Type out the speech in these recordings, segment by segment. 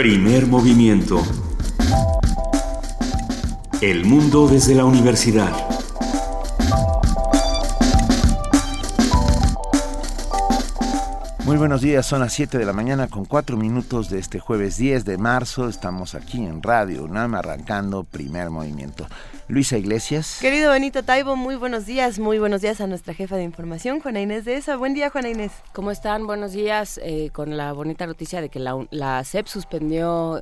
Primer movimiento. El mundo desde la universidad. Muy buenos días, son las 7 de la mañana con 4 minutos de este jueves 10 de marzo. Estamos aquí en Radio UNAM arrancando primer movimiento. Luisa Iglesias. Querido Benito Taibo, muy buenos días, muy buenos días a nuestra jefa de información, Juana Inés de esa. Buen día, Juana Inés. ¿Cómo están? Buenos días, eh, con la bonita noticia de que la, la SEP suspendió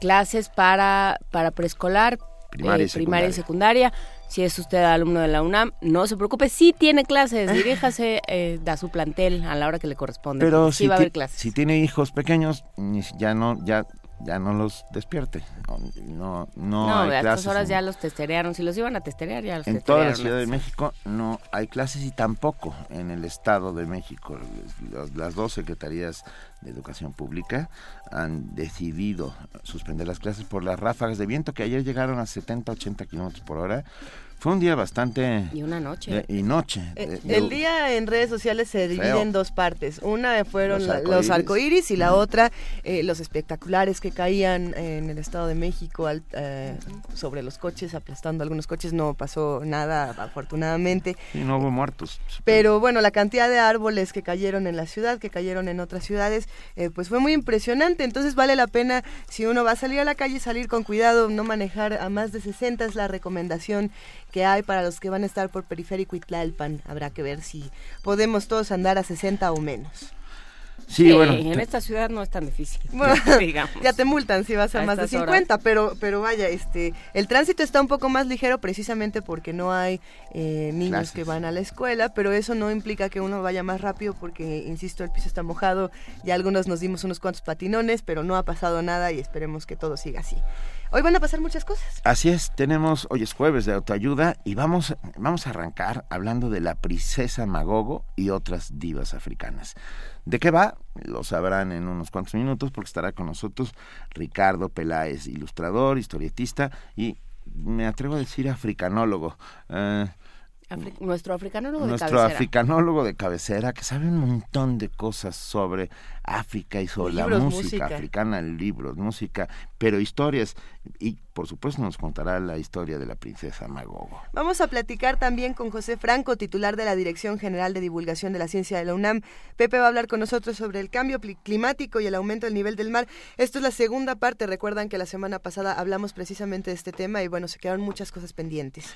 clases para, para preescolar, Primaria y eh, primaria y secundaria. Si es usted alumno de la UNAM, no se preocupe, sí tiene clases, diríjase eh, a su plantel a la hora que le corresponde. Pero sí si, va a haber clases. si tiene hijos pequeños, ya no, ya, ya no los despierte. No, no, no hay a estas horas en- ya los testerearon. Si los iban a testerear, ya los En toda la Ciudad de. México no hay clases y tampoco en el Estado de México. Las- Las dos secretarías de Educación Pública han decidido suspender las clases por las ráfagas de viento que ayer llegaron a 70, 80 kilómetros por hora. Fue un día bastante... Y una noche. de- y noche. Eh, de- el día en redes sociales se divide Feo. en dos partes. Una fueron Los la- arcoíris. los arcoíris y la otra eh, los espectaculares que caían en el Estado de México al- eh, sobre los coches, aplastando algunos coches. No pasó nada, afortunadamente. sí, no hubo muertos. Pero bueno, la cantidad de árboles que cayeron en la ciudad, que cayeron en otras ciudades, eh, pues fue muy impresionante. Entonces vale la pena, si uno va a salir a la calle, salir con cuidado, no manejar a más de 60 es la recomendación que hay para los que van a estar por Periférico y Tlalpan. Habrá que ver si podemos todos andar a 60 o menos. Sí, Eh, bueno. en te- esta ciudad no es tan difícil, Bueno, digamos. ya te multan si vas a, A más de estas 50, pero pero vaya, este el tránsito está un poco más ligero precisamente porque no hay eh, niños Clases. que van a la escuela, pero eso no implica que uno vaya más rápido porque, insisto, el piso está mojado, ya algunos nos dimos unos cuantos patinones, pero no ha pasado nada y esperemos que todo siga así. Hoy van a pasar muchas cosas. Así es, tenemos, hoy es jueves de autoayuda y vamos, vamos a arrancar hablando de la princesa Magogo y otras divas africanas. ¿De qué va? Lo sabrán en unos cuantos minutos porque estará con nosotros Ricardo Peláez, ilustrador, historietista y me atrevo a decir africanólogo. Eh, Afri- nuestro africanólogo de nuestro cabecera. africanólogo de cabecera que sabe un montón de cosas sobre África y sobre la música, música. africana, libros, música, pero historias y por supuesto nos contará la historia de la princesa Magogo. Vamos a platicar también con José Franco, titular de la Dirección General de Divulgación de la Ciencia de la UNAM. Pepe va a hablar con nosotros sobre el cambio climático y el aumento del nivel del mar. Esto es la segunda parte. Recuerdan que la semana pasada hablamos precisamente de este tema y bueno, se quedaron muchas cosas pendientes.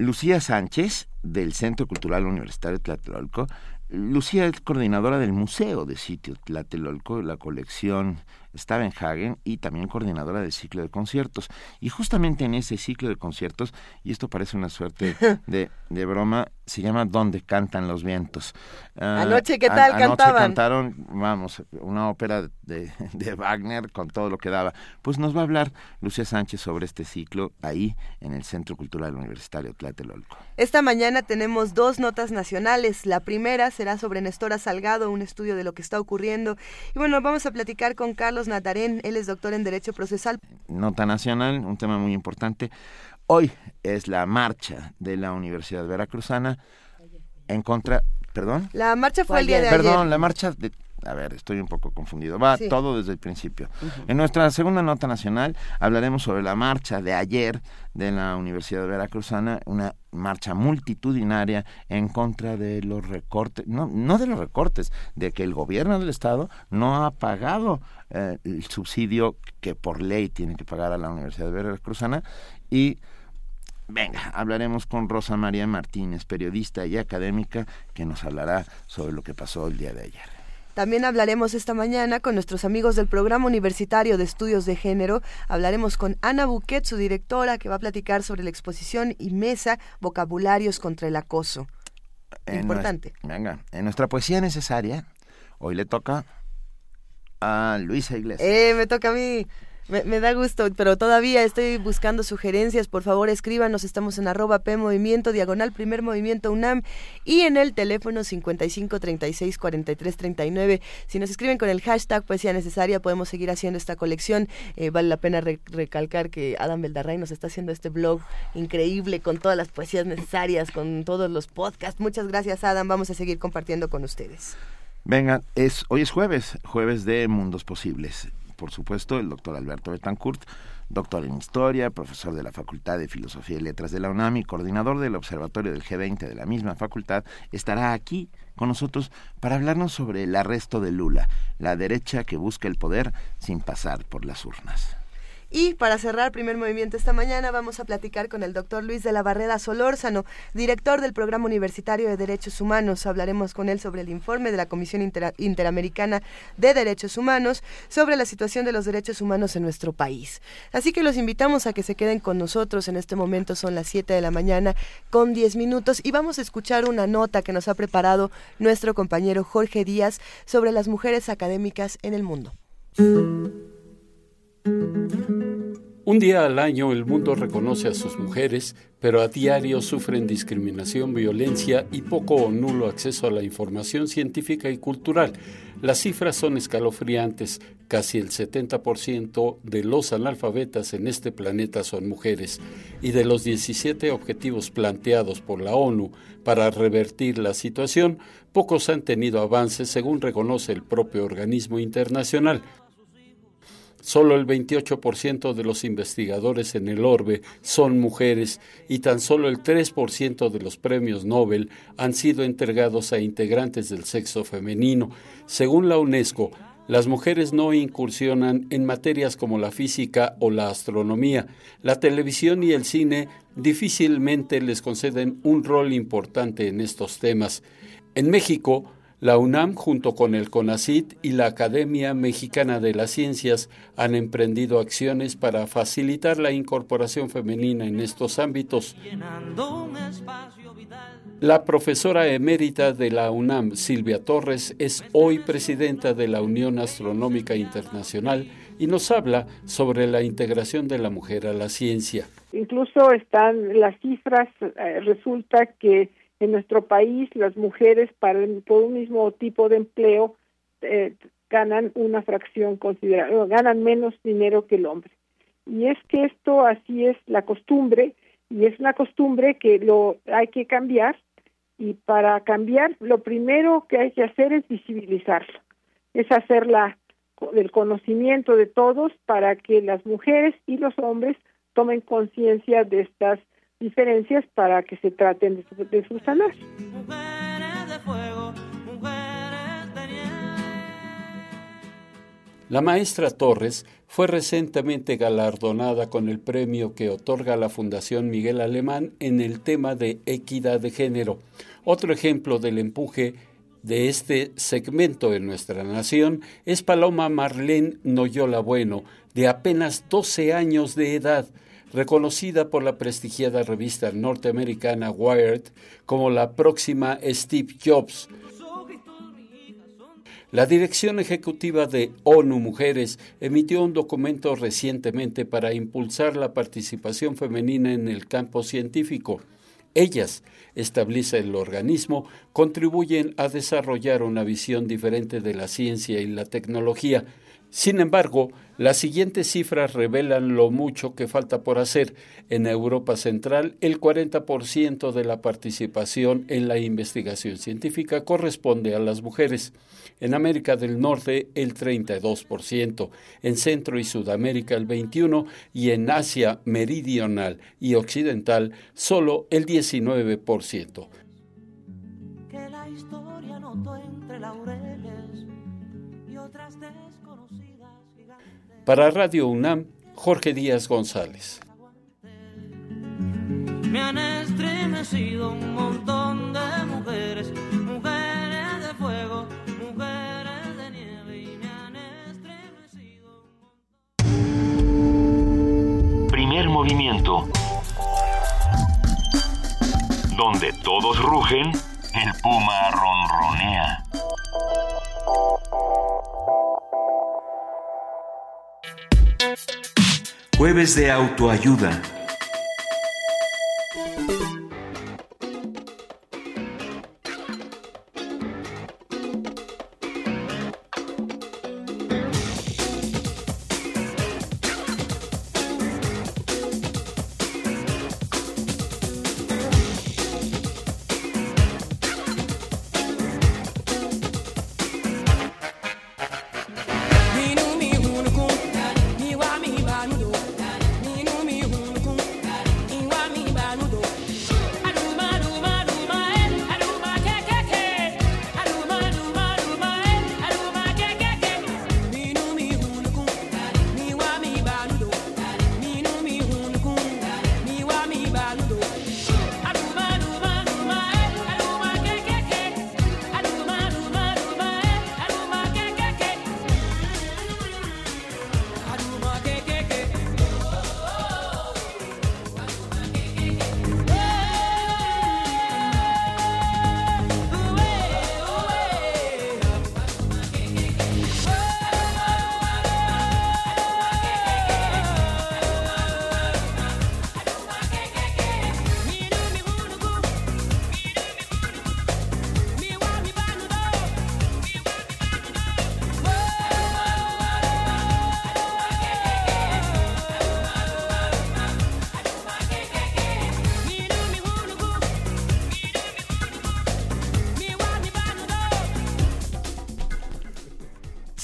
Lucía Sánchez, del Centro Cultural Universitario Tlatelolco. Lucía es coordinadora del Museo de Sitio Tlatelolco, la colección Stavenhagen y también coordinadora del ciclo de conciertos. Y justamente en ese ciclo de conciertos, y esto parece una suerte de, de broma, se llama Donde cantan los vientos. Ah, Anoche, ¿qué tal anoche cantaban? cantaron, vamos, una ópera de, de Wagner con todo lo que daba. Pues nos va a hablar Lucía Sánchez sobre este ciclo ahí en el Centro Cultural Universitario Tlatelolco. Esta mañana tenemos dos notas nacionales. La primera será sobre Nestora Salgado, un estudio de lo que está ocurriendo. Y bueno, vamos a platicar con Carlos Natarén. Él es doctor en Derecho Procesal. Nota nacional, un tema muy importante. Hoy es la marcha de la Universidad Veracruzana en contra, perdón, La marcha fue Fue el día de ayer. perdón, la marcha de a ver, estoy un poco confundido. Va Sí. todo desde el principio. En nuestra segunda nota nacional hablaremos sobre la marcha de ayer de la Universidad Veracruzana, una marcha multitudinaria en contra de los recortes, no, no de los recortes, de que el gobierno del estado no ha pagado eh, el subsidio que por ley tiene que pagar a la Universidad Veracruzana y Venga, hablaremos con Rosa María Martínez, periodista y académica, que nos hablará sobre lo que pasó el día de ayer. También hablaremos esta mañana con nuestros amigos del Programa Universitario de Estudios de Género. Hablaremos con Ana Buquet, su directora, que va a platicar sobre la exposición y mesa Vocabularios contra el Acoso. En Importante. venga, en nuestra poesía necesaria, hoy le toca a Luisa Iglesias. Eh, me toca a mí. Me, me da gusto, pero todavía estoy buscando sugerencias. Por favor, escríbanos. Estamos en arroba P Movimiento, diagonal Primer Movimiento UNAM y en el teléfono 55 36 43 39. Si nos escriben con el hashtag Poesía Necesaria, podemos seguir haciendo esta colección. Eh, vale la pena re- recalcar que Adam Beldarray nos está haciendo este blog increíble con todas las poesías necesarias, con todos los podcasts. Muchas gracias, Adam. Vamos a seguir compartiendo con ustedes. Venga, es, hoy es jueves, jueves de Mundos Posibles. Por supuesto, el doctor Alberto Betancourt, doctor en Historia, profesor de la Facultad de Filosofía y Letras de la UNAM y coordinador del Observatorio del G20 de la misma facultad, estará aquí con nosotros para hablarnos sobre el arresto de Lula, la derecha que busca el poder sin pasar por las urnas. Y para cerrar primer movimiento esta mañana vamos a platicar con el doctor Luis de la Barrera Solórzano, director del Programa Universitario de Derechos Humanos. Hablaremos con él sobre el informe de la Comisión Interamericana de Derechos Humanos sobre la situación de los derechos humanos en nuestro país. Así que los invitamos a que se queden con nosotros. En este momento son las 7 de la mañana con 10 minutos y vamos a escuchar una nota que nos ha preparado nuestro compañero Jorge Díaz sobre las mujeres académicas en el mundo. Un día al año el mundo reconoce a sus mujeres, pero a diario sufren discriminación, violencia y poco o nulo acceso a la información científica y cultural. Las cifras son escalofriantes. Casi el 70% de los analfabetas en este planeta son mujeres. Y de los 17 objetivos planteados por la ONU para revertir la situación, pocos han tenido avances según reconoce el propio organismo internacional. Solo el 28% de los investigadores en el orbe son mujeres y tan solo el 3% de los premios Nobel han sido entregados a integrantes del sexo femenino. Según la UNESCO, las mujeres no incursionan en materias como la física o la astronomía. La televisión y el cine difícilmente les conceden un rol importante en estos temas. En México, la UNAM, junto con el CONACIT y la Academia Mexicana de las Ciencias, han emprendido acciones para facilitar la incorporación femenina en estos ámbitos. La profesora emérita de la UNAM, Silvia Torres, es hoy presidenta de la Unión Astronómica Internacional y nos habla sobre la integración de la mujer a la ciencia. Incluso están las cifras, eh, resulta que en nuestro país las mujeres para por un mismo tipo de empleo eh, ganan una fracción considerable, ganan menos dinero que el hombre. Y es que esto así es la costumbre y es una costumbre que lo hay que cambiar y para cambiar lo primero que hay que hacer es visibilizarlo, es hacerla del conocimiento de todos para que las mujeres y los hombres tomen conciencia de estas diferencias para que se traten de, de subsanar. La maestra Torres fue recientemente galardonada con el premio que otorga la Fundación Miguel Alemán en el tema de equidad de género. Otro ejemplo del empuje de este segmento en nuestra nación es Paloma Marlene Noyola Bueno, de apenas 12 años de edad, reconocida por la prestigiada revista norteamericana Wired como la próxima Steve Jobs. La Dirección Ejecutiva de ONU Mujeres emitió un documento recientemente para impulsar la participación femenina en el campo científico. Ellas, establece el organismo, contribuyen a desarrollar una visión diferente de la ciencia y la tecnología, sin embargo, las siguientes cifras revelan lo mucho que falta por hacer. En Europa Central, el 40% de la participación en la investigación científica corresponde a las mujeres. En América del Norte, el 32%. En Centro y Sudamérica, el 21%. Y en Asia Meridional y Occidental, solo el 19%. Para Radio UNAM, Jorge Díaz González. Me han estremecido un montón de mujeres, mujeres de fuego, mujeres de nieve y me han estremecido Primer movimiento. Donde todos rugen, el puma ronronea. Jueves de autoayuda.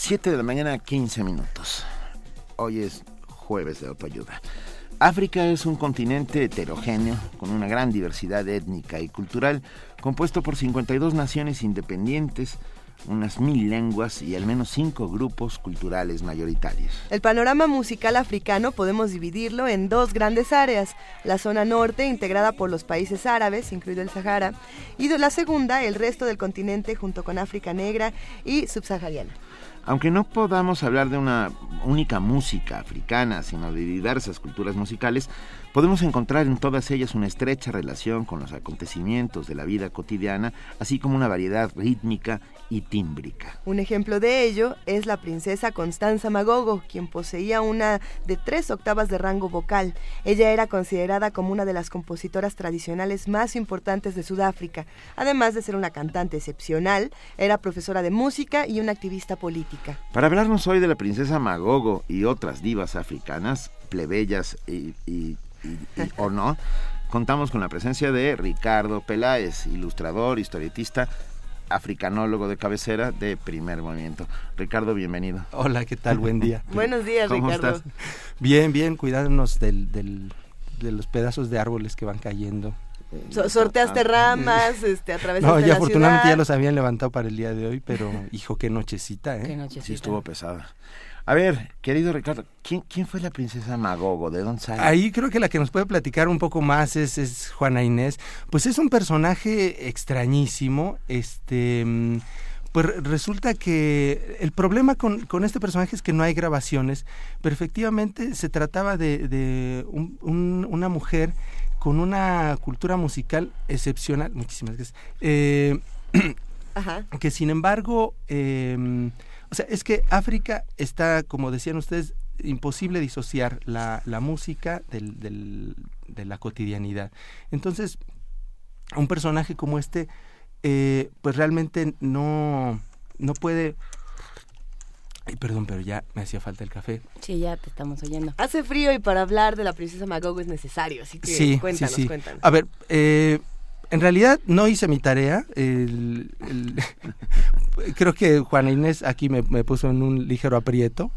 7 de la mañana, 15 minutos. Hoy es jueves de autoayuda. África es un continente heterogéneo, con una gran diversidad étnica y cultural, compuesto por 52 naciones independientes, unas mil lenguas y al menos cinco grupos culturales mayoritarios. El panorama musical africano podemos dividirlo en dos grandes áreas, la zona norte integrada por los países árabes, incluido el Sahara, y la segunda el resto del continente junto con África Negra y subsahariana. Aunque no podamos hablar de una única música africana, sino de diversas culturas musicales, podemos encontrar en todas ellas una estrecha relación con los acontecimientos de la vida cotidiana, así como una variedad rítmica y tímbrica. Un ejemplo de ello es la princesa Constanza Magogo, quien poseía una de tres octavas de rango vocal. Ella era considerada como una de las compositoras tradicionales más importantes de Sudáfrica. Además de ser una cantante excepcional, era profesora de música y una activista política. Para hablarnos hoy de la princesa Magogo y otras divas africanas, plebeyas y, o no, contamos con la presencia de Ricardo Peláez, ilustrador, historietista, africanólogo de cabecera de primer movimiento. Ricardo, bienvenido. Hola, ¿qué tal? Buen día. Buenos días, ¿Cómo Ricardo. estás? Bien, bien, cuidándonos del, del, de los pedazos de árboles que van cayendo. So- sorteaste ramas, este, atravesaste No, la ya afortunadamente ciudad. ya los habían levantado para el día de hoy, pero hijo, qué nochecita, Qué ¿eh? nochecita. Sí, estuvo pesada. A ver, querido Ricardo, ¿quién, quién fue la princesa Magogo? ¿De dónde sale? Ahí creo que la que nos puede platicar un poco más es, es Juana Inés. Pues es un personaje extrañísimo. Este. mm, Pues re- resulta que el problema con, con este personaje es que no hay grabaciones, pero efectivamente se trataba de, de un- un- una mujer con una cultura musical excepcional. Muchísimas gracias. Eh, Ajá. que sin embargo, eh, o sea, es que África está, como decían ustedes, imposible disociar la, la música del, del- de la cotidianidad. Entonces, un personaje como este, eh, pues realmente no, no puede... Ay, perdón, pero ya me hacía falta el café. Sí, ya te estamos oyendo. Hace frío y para hablar de la princesa Magogo es necesario, así que sí, cuéntanos, sí, sí. cuéntanos. A ver, eh, en realidad no hice mi tarea. el- el- creo que Juana Inés aquí me, me puso en un ligero aprieto.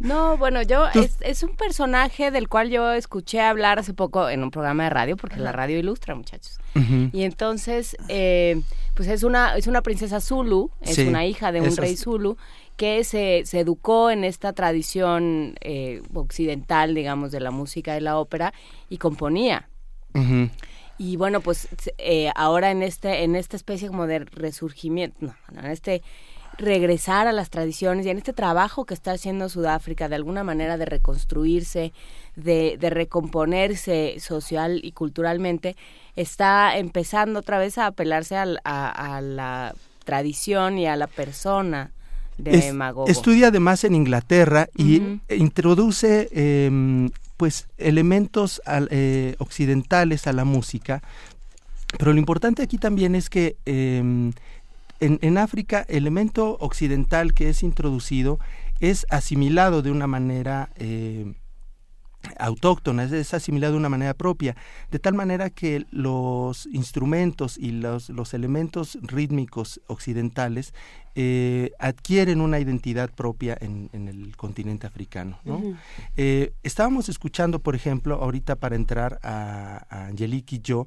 No, bueno, yo es, es un personaje del cual yo escuché hablar hace poco en un programa de radio, porque la radio ilustra, muchachos. Y entonces, eh, pues es una, es una princesa Zulu, es Sí, una hija de un esas- rey Zulu, que se, se educó en esta tradición eh, occidental, digamos, de la música y la ópera, y componía. Y bueno, pues eh, ahora en este, en esta especie como de resurgimiento, no, no, en este regresar a las tradiciones y en este trabajo que está haciendo Sudáfrica de alguna manera de reconstruirse, de, de recomponerse social y culturalmente, está empezando otra vez a apelarse al- a, a la tradición y a la persona de Es- Magogo. Estudia además en Inglaterra y introduce em, pues elementos eh, occidentales a la música. Pero lo importante aquí también es que em, en, en África el elemento occidental que es introducido es asimilado de una manera eh, autóctona, es, es asimilado de una manera propia, de tal manera que los instrumentos y los, los elementos rítmicos occidentales eh, adquieren una identidad propia en, en el continente africano. Eh, estábamos escuchando, por ejemplo, ahorita para entrar a, a Angelique Yo,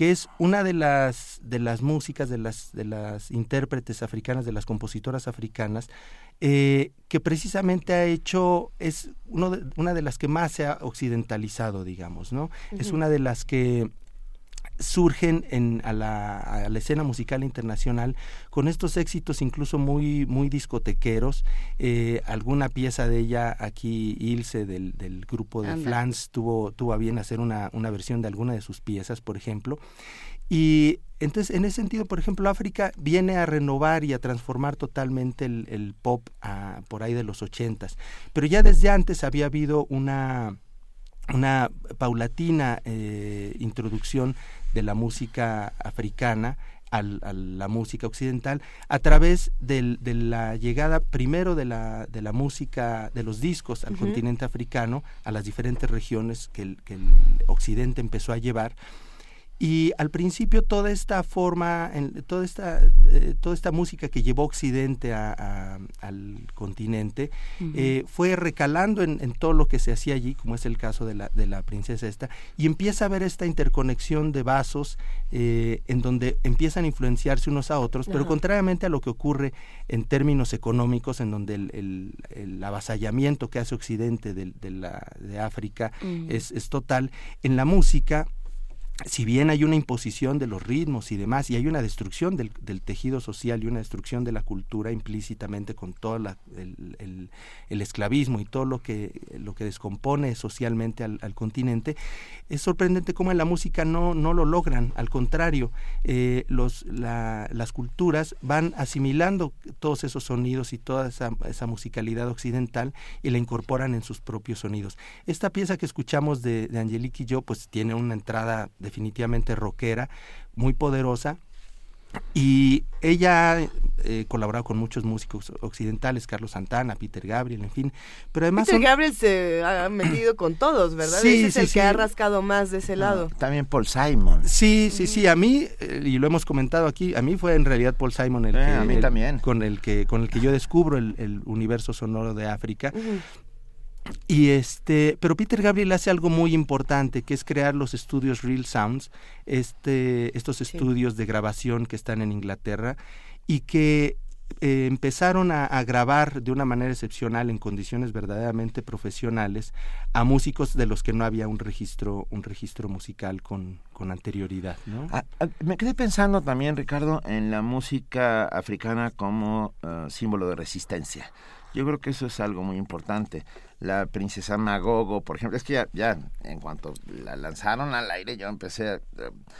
que es una de las de las músicas de las de las intérpretes africanas, de las compositoras africanas, eh, que precisamente ha hecho es uno de- una de las que más se ha occidentalizado, digamos, ¿no? Es una de las que surgen en, a, la, a la escena musical internacional con estos éxitos incluso muy muy discotequeros. Eh, alguna pieza de ella aquí Ilse del, del grupo de Anda. Flans tuvo tuvo a bien hacer una, una versión de alguna de sus piezas por ejemplo. Y entonces en ese sentido por ejemplo África viene a renovar y a transformar totalmente el, el pop por ahí de los ochentas. Pero ya desde antes había habido una una paulatina eh, introducción de la música africana al- a la música occidental a través del- de la llegada primero de la, de la música de los discos al continente africano a las diferentes regiones que el, que el occidente empezó a llevar Y al principio toda esta forma, toda, esta, eh, toda esta música que llevó Occidente al continente, eh, fue recalando en, todo lo que se hacía allí, como es el caso de la, de la princesa esta, y empieza a ver esta interconexión de vasos eh, en donde empiezan a influenciarse unos a otros, pero contrariamente a lo que ocurre en términos económicos, en donde el, el, avasallamiento que hace Occidente de, de, la, de África es, es total, en la música si bien hay una imposición de los ritmos y demás, y hay una destrucción del, tejido social y una destrucción de la cultura implícitamente con todo el, esclavismo y todo lo que, lo que descompone socialmente al, continente, es sorprendente cómo en la música no, lo logran. Al contrario, eh, los, las culturas van asimilando todos esos sonidos y toda esa, esa, musicalidad occidental y la incorporan en sus propios sonidos. Esta pieza que escuchamos de, de Angelique y yo, pues tiene una entrada de definitivamente rockera, muy poderosa. Y ella ha eh, colaborado con muchos músicos occidentales, Carlos Santana, Peter Gabriel, en fin. Pero además Peter Gabriel se ha metido con todos, ¿verdad? Sí, es el que ha rascado más de ese lado. también Paul Simon. Sí, sí, sí. A mí, eh, y lo hemos comentado aquí, a mí fue en realidad Paul Simon el eh, que... también. Con el que, con el que yo descubro el, universo sonoro de África. Y este, pero Peter Gabriel hace algo muy importante, que es crear los estudios Real Sounds, este, estos estudios de grabación que están en Inglaterra y que eh, empezaron a, grabar de una manera excepcional en condiciones verdaderamente profesionales a músicos de los que no había un registro un registro musical con, con anterioridad ¿no? Ah, ah, me quedé pensando también Ricardo en la música africana como eh, símbolo de resistencia. Yo creo que eso es algo muy importante la princesa Magogo, por ejemplo, es que ya, en cuanto la lanzaron al aire yo empecé a,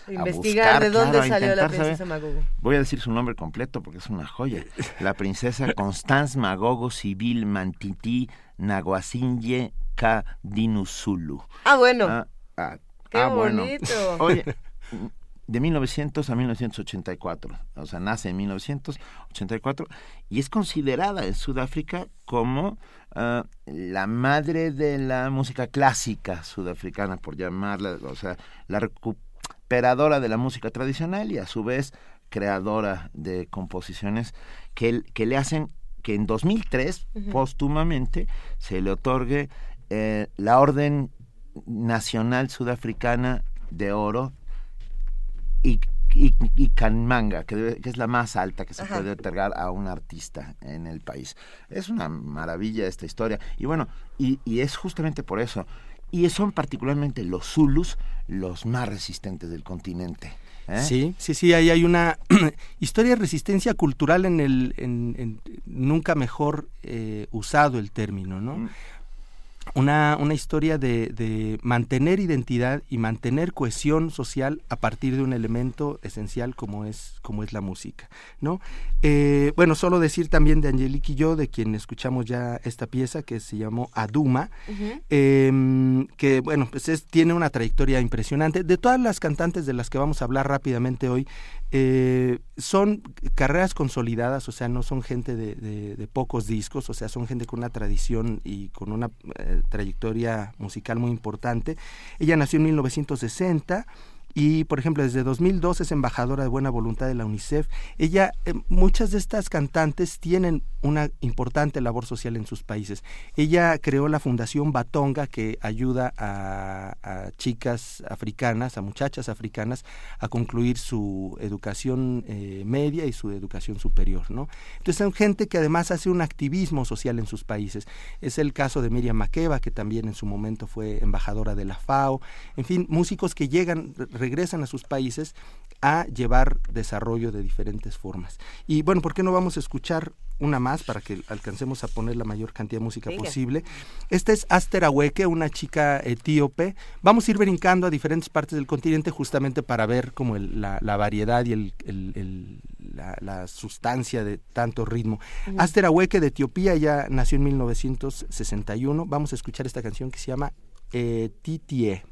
investigar de dónde salió la princesa Magogo. Voy a decir su nombre completo porque es una joya. La princesa Constance Magogo Civil Mantiti Naguasinye Ka Dinusulu. Ah, bueno. Ah, ah, Qué ah, bonito. Oye, de 1900 a 1984, o sea, nace en 1984 y es considerada en Sudáfrica como Ah, la madre de la música clásica sudafricana, por llamarla, o sea, la recuperadora de la música tradicional y a su vez creadora de composiciones que, que le hacen que en 2003, póstumamente, se le otorgue eh, la Orden Nacional Sudafricana de Oro y y, y Canmanga, que, es la más alta que se puede otorgar a un artista en el país. Es una maravilla esta historia. Y bueno, y, y es justamente por eso. Y son particularmente los Zulus los más resistentes del continente. ¿eh? Sí, sí, sí, ahí hay una historia de resistencia cultural en el, en, nunca mejor eh, usado el término, ¿no? Mm una, una historia de, de, mantener identidad y mantener cohesión social a partir de un elemento esencial como es, como es la música, ¿no? Eh, bueno, solo decir también de Angelique y yo, de quien escuchamos ya esta pieza que se llamó Aduma, em, que bueno, pues es, tiene una trayectoria impresionante. De todas las cantantes de las que vamos a hablar rápidamente hoy, eh, son carreras consolidadas, o sea, no son gente de, de, pocos discos, o sea, son gente con una tradición y con una eh, trayectoria musical muy importante. Ella nació en 1960 y por ejemplo desde 2002 es embajadora de buena voluntad de la UNICEF. Ella, eh, muchas de estas cantantes tienen una importante labor social en sus países. Ella creó la Fundación Batonga que ayuda a, chicas africanas, a muchachas africanas a concluir su educación eh, media y su educación superior, ¿no? Entonces son gente que además hace un activismo social en sus países. Es el caso de Miriam Makeba que también en su momento fue embajadora de la FAO. En fin, músicos que llegan regresan a sus países a llevar desarrollo de diferentes formas. Y bueno, ¿por qué no vamos a escuchar una más para que alcancemos a poner la mayor cantidad de música posible? Esta es Aster Aweke, una chica etíope. Vamos a ir brincando a diferentes partes del continente justamente para ver como la, variedad y el, la, sustancia de tanto ritmo. Aster Aweke de Etiopía ya nació en 1961. Vamos a escuchar esta canción que se llama eh, Titie.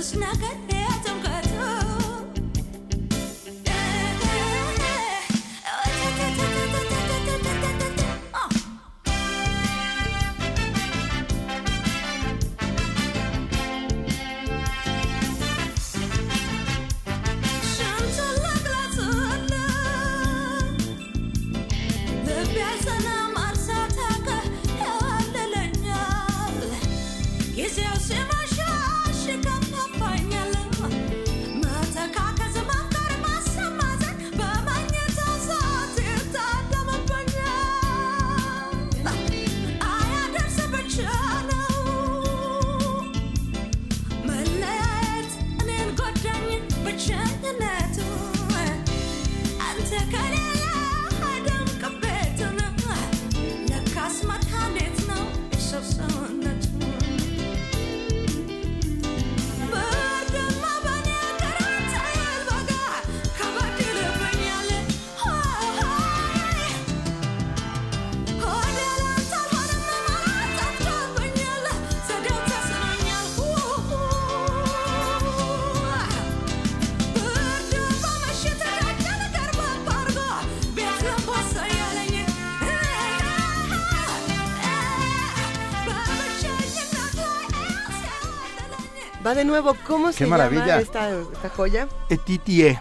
just not good. Va de nuevo, ¿cómo se maravilla. llama esta, esta joya? Etitie,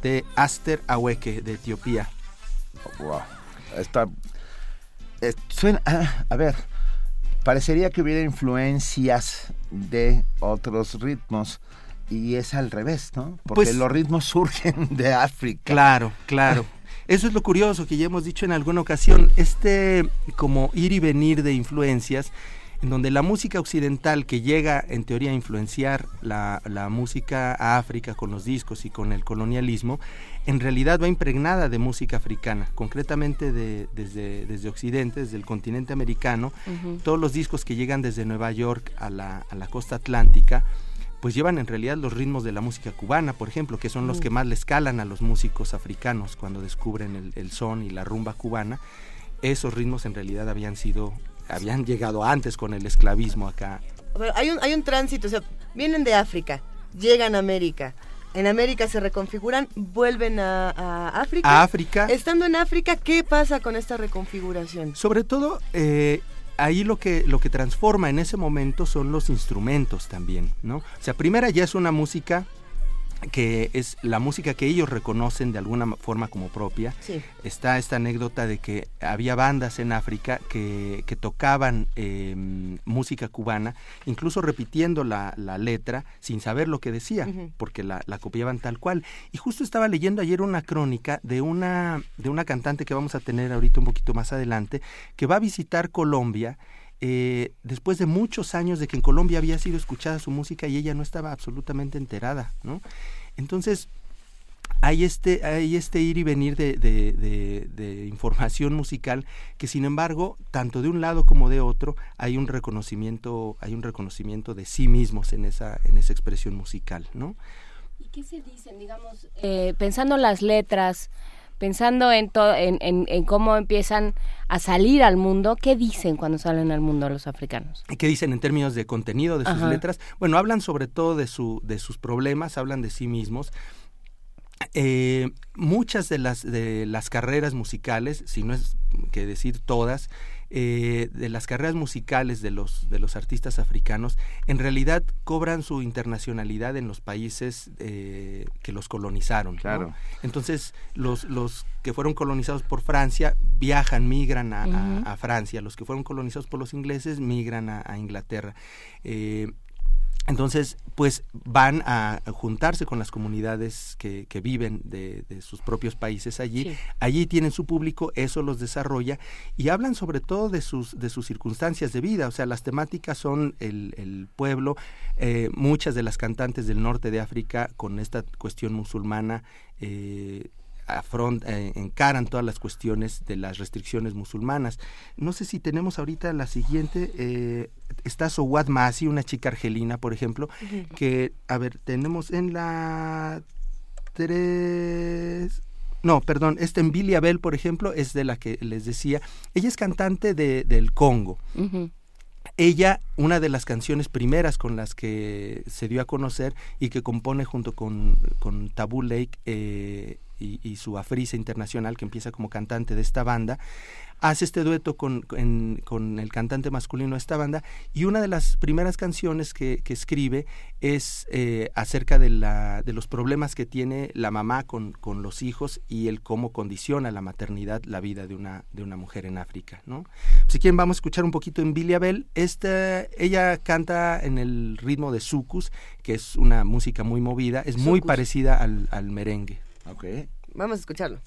de Aster Aweke, de Etiopía. Wow. Está. eh, suena. ah, a ver. Parecería que hubiera influencias de otros ritmos. Y es al revés, ¿no? Porque Pues- los ritmos surgen de África. Claro, claro. Eso es lo curioso que ya hemos dicho en alguna ocasión, este como ir y venir de influencias, en donde la música occidental que llega en teoría a influenciar la, la música a África con los discos y con el colonialismo, en realidad va impregnada de música africana, concretamente de- desde, desde Occidente, desde el continente americano, todos los discos que llegan desde Nueva York a la, a la costa atlántica, pues llevan en realidad los ritmos de la música cubana, por ejemplo, que son los que más le escalan a los músicos africanos cuando descubren el, el son y la rumba cubana. Esos ritmos en realidad habían sido, habían llegado antes con el esclavismo acá. Hay un, hay un tránsito, o sea, vienen de África, llegan a América. En América se reconfiguran, vuelven a, a África. A África. Estando en África, ¿qué pasa con esta reconfiguración? Sobre todo, eh, ahí lo que, lo que transforma en ese momento son los instrumentos también, ¿no? O sea, primera ya es una música que es la música que ellos reconocen de alguna forma como propia. Sí. Está esta anécdota de que había bandas en África que, que tocaban eh, música cubana, incluso repitiendo la, la letra sin saber lo que decía, porque la, la copiaban tal cual. Y justo estaba leyendo ayer una crónica de una, de una cantante que vamos a tener ahorita un poquito más adelante, que va a visitar Colombia. Eh, después de muchos años de que en Colombia había sido escuchada su música y ella no estaba absolutamente enterada, ¿no? Entonces, hay este, hay este ir y venir de, de- información musical que sin embargo, tanto de un lado como de otro, hay un reconocimiento, hay un reconocimiento de sí mismos en esa, en esa expresión musical, ¿no? ¿Y qué se dicen, digamos, eh, pensando en las letras, pensando en, to- en, en, en cómo empiezan a salir al mundo, ¿qué dicen cuando salen al mundo los africanos? ¿Qué dicen en términos de contenido de sus Ajá. letras? Bueno, hablan sobre todo de, su, de sus problemas, hablan de sí mismos. Eh, muchas de las, de las carreras musicales, si no es que decir todas, eh, de las carreras musicales de los, de los artistas africanos, en realidad cobran su internacionalidad en los países eh, que los colonizaron. Entonces, los, los que fueron colonizados por Francia viajan, migran a, a- Francia. Los que fueron colonizados por los ingleses migran a, a Inglaterra. Eh, Entonces, pues van a juntarse con las comunidades que, que viven de, de, sus propios países allí. Sí. Allí tienen su público, eso los desarrolla y hablan sobre todo de sus, de sus circunstancias de vida. O sea, las temáticas son el, el pueblo, eh, muchas de las cantantes del norte de África con esta cuestión musulmana. Eh, afront, eh, encaran todas las cuestiones de las restricciones musulmanas. No sé si tenemos ahorita la siguiente, eh, está Sowat Masi, una chica argelina, por ejemplo, uh -huh. que, a ver, tenemos en la tres... No, perdón, este en Billy Abel, por ejemplo, es de la que les decía. Ella es cantante de, del Congo. Uh -huh ella, una de las canciones primeras con las que se dio a conocer y que compone junto con, con Taboo Lake eh, y, y, su Afrisa Internacional, que empieza como cantante de esta banda, hace este dueto con, en, con el cantante masculino de esta banda y una de las primeras canciones que, que escribe es eh, acerca de, la, de los problemas que tiene la mamá con, con, los hijos y el cómo condiciona la maternidad la vida de una, de una mujer en África. ¿no? Si quieren vamos a escuchar un poquito en Billy Abel. Esta, ella canta en el ritmo de sucus, que es una música muy movida, es muy parecida al, al merengue. Okay. Vamos a escucharlo.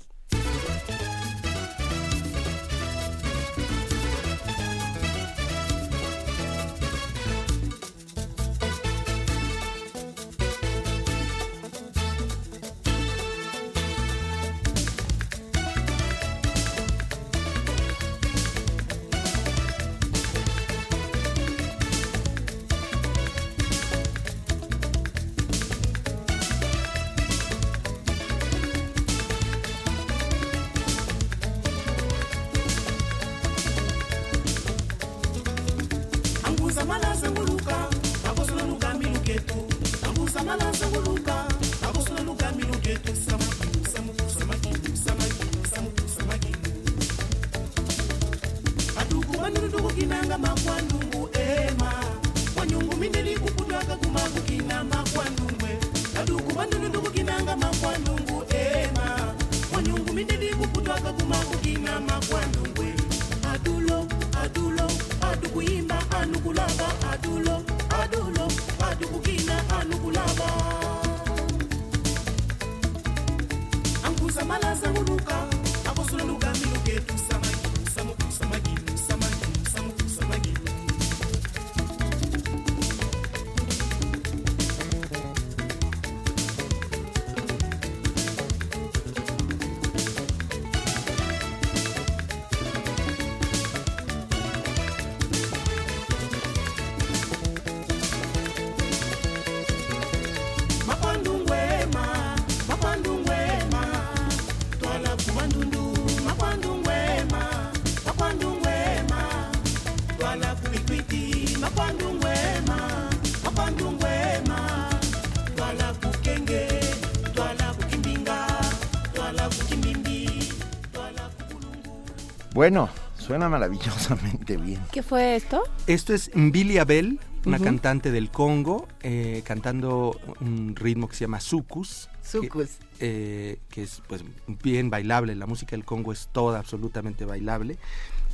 Bueno, suena maravillosamente bien. ¿Qué fue esto? Esto es Billy Abel, una uh -huh. cantante del Congo, eh, cantando un ritmo que se llama sucus. Sucus. Que, eh, que, es pues bien bailable, la música del Congo es toda absolutamente bailable.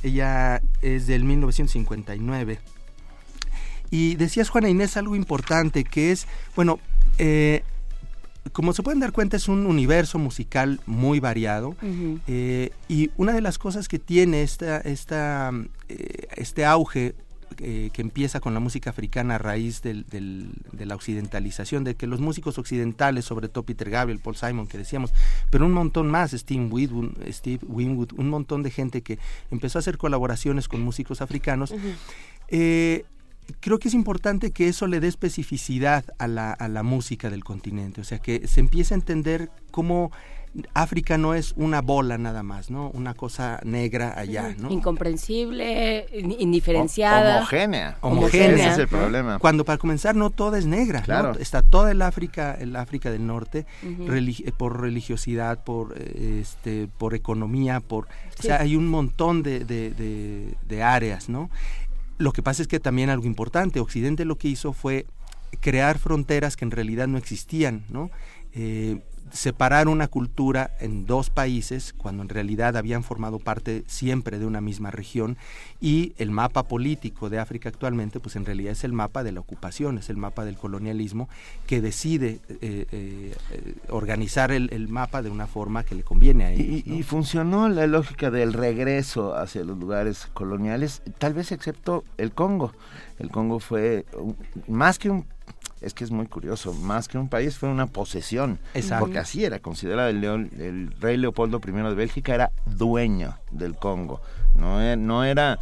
Ella es del 1959. Y decías, Juana Inés, algo importante, que es, bueno, eh, como se pueden dar cuenta, es un universo musical muy variado. Uh -huh. eh, y una de las cosas que tiene esta, esta, eh, este auge eh, que empieza con la música africana a raíz del, del, de la occidentalización, de que los músicos occidentales, sobre todo Peter Gabriel, Paul Simon, que decíamos, pero un montón más, Steve Winwood, Steve Winwood un montón de gente que empezó a hacer colaboraciones con músicos africanos. Uh -huh creo que es importante que eso le dé especificidad a la, a la música del continente, o sea, que se empiece a entender cómo África no es una bola nada más, ¿no? Una cosa negra allá, ¿no? Incomprensible, indiferenciada. Homogénea. Homogénea. Ese es el problema. Cuando para comenzar no toda es negra, claro. ¿no? Está toda el África, el África del Norte, uh -huh. religi por religiosidad, por este, por economía, por, sí. o sea, hay un montón de, de, de, de áreas, ¿no? Lo que pasa es que también algo importante, Occidente lo que hizo fue crear fronteras que en realidad no existían, ¿no? Eh, separar una cultura en dos países cuando en realidad habían formado parte siempre de una misma región y el mapa político de África actualmente pues en realidad es el mapa de la ocupación, es el mapa del colonialismo que decide eh, eh, organizar el, mapa de una forma que le conviene a ellos. Y, y funcionó la lógica del regreso hacia los lugares coloniales, tal vez excepto el Congo. El Congo fue más que un es que es muy curioso, más que un país fue una posesión, porque así era considerado el, el rey Leopoldo I de Bélgica era dueño del Congo, no, e, no era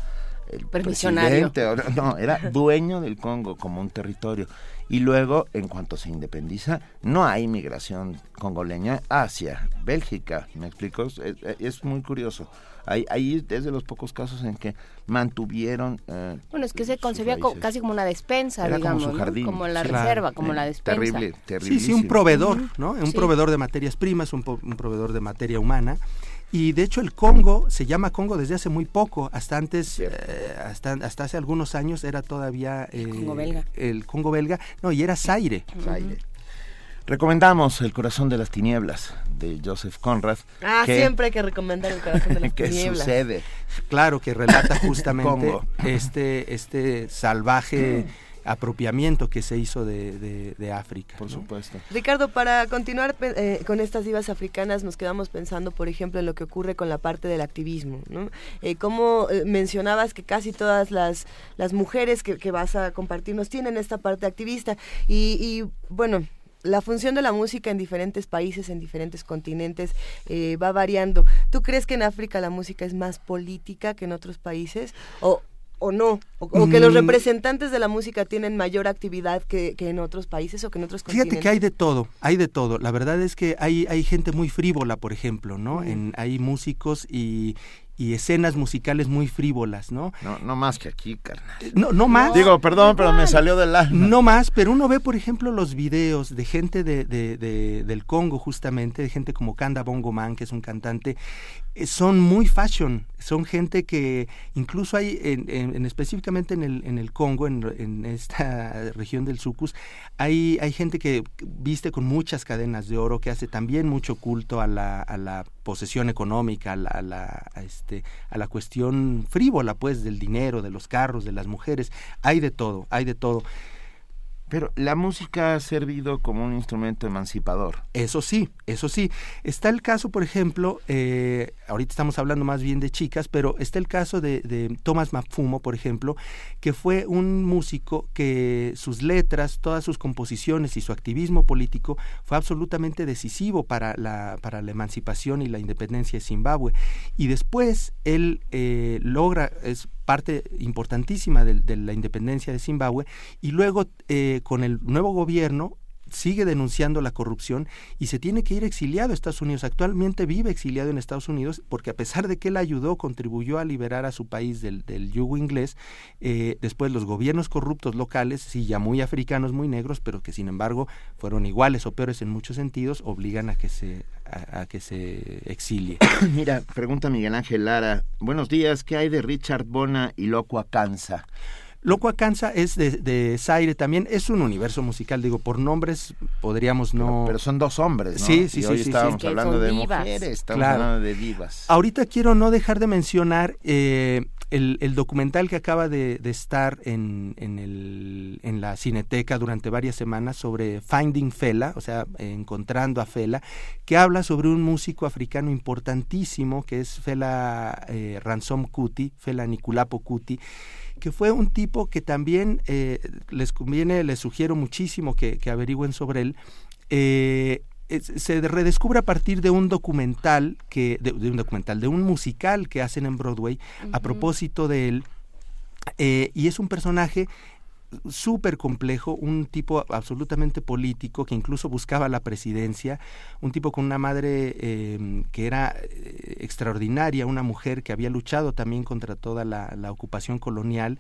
el presidente, no, era dueño del Congo como un territorio. Y luego, en cuanto se independiza, no hay migración congoleña hacia Bélgica, ¿me explico? es muy curioso. Ahí, ahí es de los pocos casos en que mantuvieron... Eh, bueno, es que se concebía casi como una despensa, digamos, como, la reserva, como la despensa. Terrible, terrible. Sí, sí, un proveedor, ¿no? Un proveedor de materias primas, un, un proveedor de materia humana. Y de hecho el Congo se llama Congo desde hace muy poco, hasta antes, eh, hasta, hasta hace algunos años era todavía el Congo belga. El Congo belga, no, y era Zaire. Zaire. Recomendamos El corazón de las tinieblas de Joseph Conrad. Ah, siempre hay que recomendar El corazón de las ¿Qué sucede? Claro, que relata justamente este, este salvaje apropiamiento que se hizo de, de, África. Por supuesto. Ricardo, para continuar eh, con estas divas africanas, nos quedamos pensando, por ejemplo, en lo que ocurre con la parte del activismo. ¿no? Eh, como eh, mencionabas que casi todas las, las mujeres que, que, vas a compartirnos tienen esta parte activista. Y, y bueno, la función de la música en diferentes países, en diferentes continentes, eh, va variando. ¿Tú crees que en África la música es más política que en otros países? ¿O, o no? O, que los mm. representantes de la música tienen mayor actividad que, en otros países o que en otros continentes? Fíjate que hay de todo, hay de todo. La verdad es que hay, hay gente muy frívola, por ejemplo, ¿no? en, hay músicos y, y escenas musicales muy frívolas, ¿no? No, no más que aquí, carnal. Eh, no, no más. Digo, perdón, pero me salió del alma. No más, pero uno ve, por ejemplo, los videos de gente de, de, de, del Congo, justamente, de gente como Kanda Bongo Man, que es un cantante, eh, son muy fashion, son gente que incluso hay, en, en, específicamente en el, en el Congo, en, en, esta región del Sucus, hay, hay gente que viste con muchas cadenas de oro, que hace también mucho culto a la, a la posesión económica, a la, a la, este, a la cuestión frívola, pues, del dinero, de los carros, de las mujeres. Hay de todo, hay de todo. Pero la música ha servido como un instrumento emancipador. Eso sí, eso sí. Está el caso, por ejemplo, eh, ahorita estamos hablando más bien de chicas, pero está el caso de, de Thomas Mafumo, por ejemplo, que fue un músico que sus letras, todas sus composiciones y su activismo político fue absolutamente decisivo para la, para la emancipación y la independencia de Zimbabue. Y después él eh, logra, parte importantísima de, la independencia de Zimbabue, y luego eh, con el nuevo gobierno sigue denunciando la corrupción y se tiene que ir exiliado a Estados Unidos. Actualmente vive exiliado en Estados Unidos porque a pesar de que él ayudó, contribuyó a liberar a su país del, yugo inglés, eh, después los gobiernos corruptos locales, sí, ya muy africanos, muy negros, pero que sin embargo fueron iguales o peores en muchos sentidos, obligan a que se, a, que se exilie. Mira, pregunta Miguel Ángel Lara, buenos días, ¿qué hay de Richard Bona y Loco Acanza? Loco Acanza es de, de Zaire también, es un universo musical, digo, por nombres podríamos no... Pero, son dos hombres, ¿no? Sí, sí, y sí. Hoy estábamos hablando de mujeres, estamos hablando de divas. Ahorita quiero no dejar de mencionar eh, el, el, documental que acaba de, de estar en, en, el, en la Cineteca durante varias semanas sobre Finding Fela, o sea, encontrando a Fela, que habla sobre un músico africano importantísimo que es Fela eh, Ransom Kuti, Fela Niculapo Kuti, que fue un tipo que también eh, les conviene, les sugiero muchísimo que, que averigüen sobre él. Eh, se redescubre a partir de un documental que de, un documental de un musical que hacen en Broadway a propósito de él eh, y es un personaje súper complejo, un tipo absolutamente político que incluso buscaba la presidencia, un tipo con una madre eh, que era eh, extraordinaria, una mujer que había luchado también contra toda la, ocupación colonial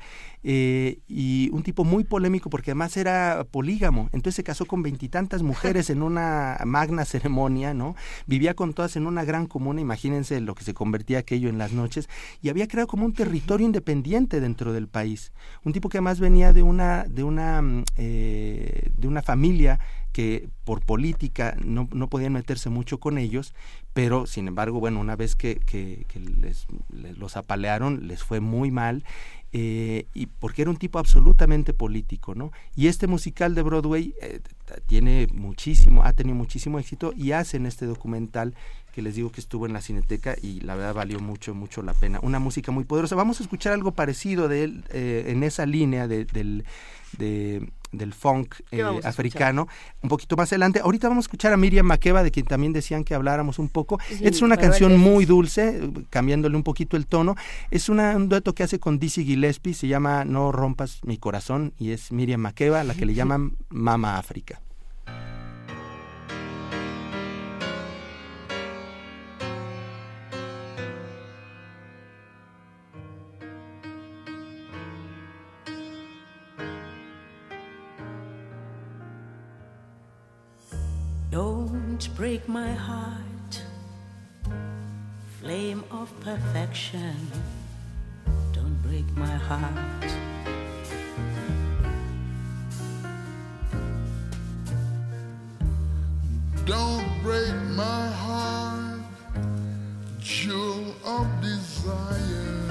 eh, y un tipo muy polémico porque además era polígamo, entonces se casó con veintitantas mujeres en una magna ceremonia, ¿no? Vivía con todas en una gran comuna, imagínense lo que se convertía aquello en las noches y había creado como un territorio independiente dentro del país, un tipo que además venía de una de una mm, eh, de una familia que por política no, no, podían meterse mucho con ellos, pero sin embargo, bueno, una vez que, que, les, los apalearon, les fue muy mal eh, y porque era un tipo absolutamente político, ¿no? Y este musical de Broadway eh, tiene muchísimo, ha tenido muchísimo éxito y hacen este documental que les digo que estuvo en la Cineteca y la verdad valió mucho, mucho la pena. Una música muy poderosa. Vamos a escuchar algo parecido de él eh, en esa línea de, del, de, del funk eh, africano, un poquito más adelante. Ahorita vamos a escuchar a Miriam Makeba, de quien también decían que habláramos un poco. es una canción muy dulce, cambiándole un poquito el tono. Es una, un dueto que hace con Dizzy Gillespie, se llama No rompas mi corazón, y es Miriam Makeba, la que le llaman Mama África. Don't break my heart, flame of perfection. Don't break my heart. Don't break my heart, jewel of desire.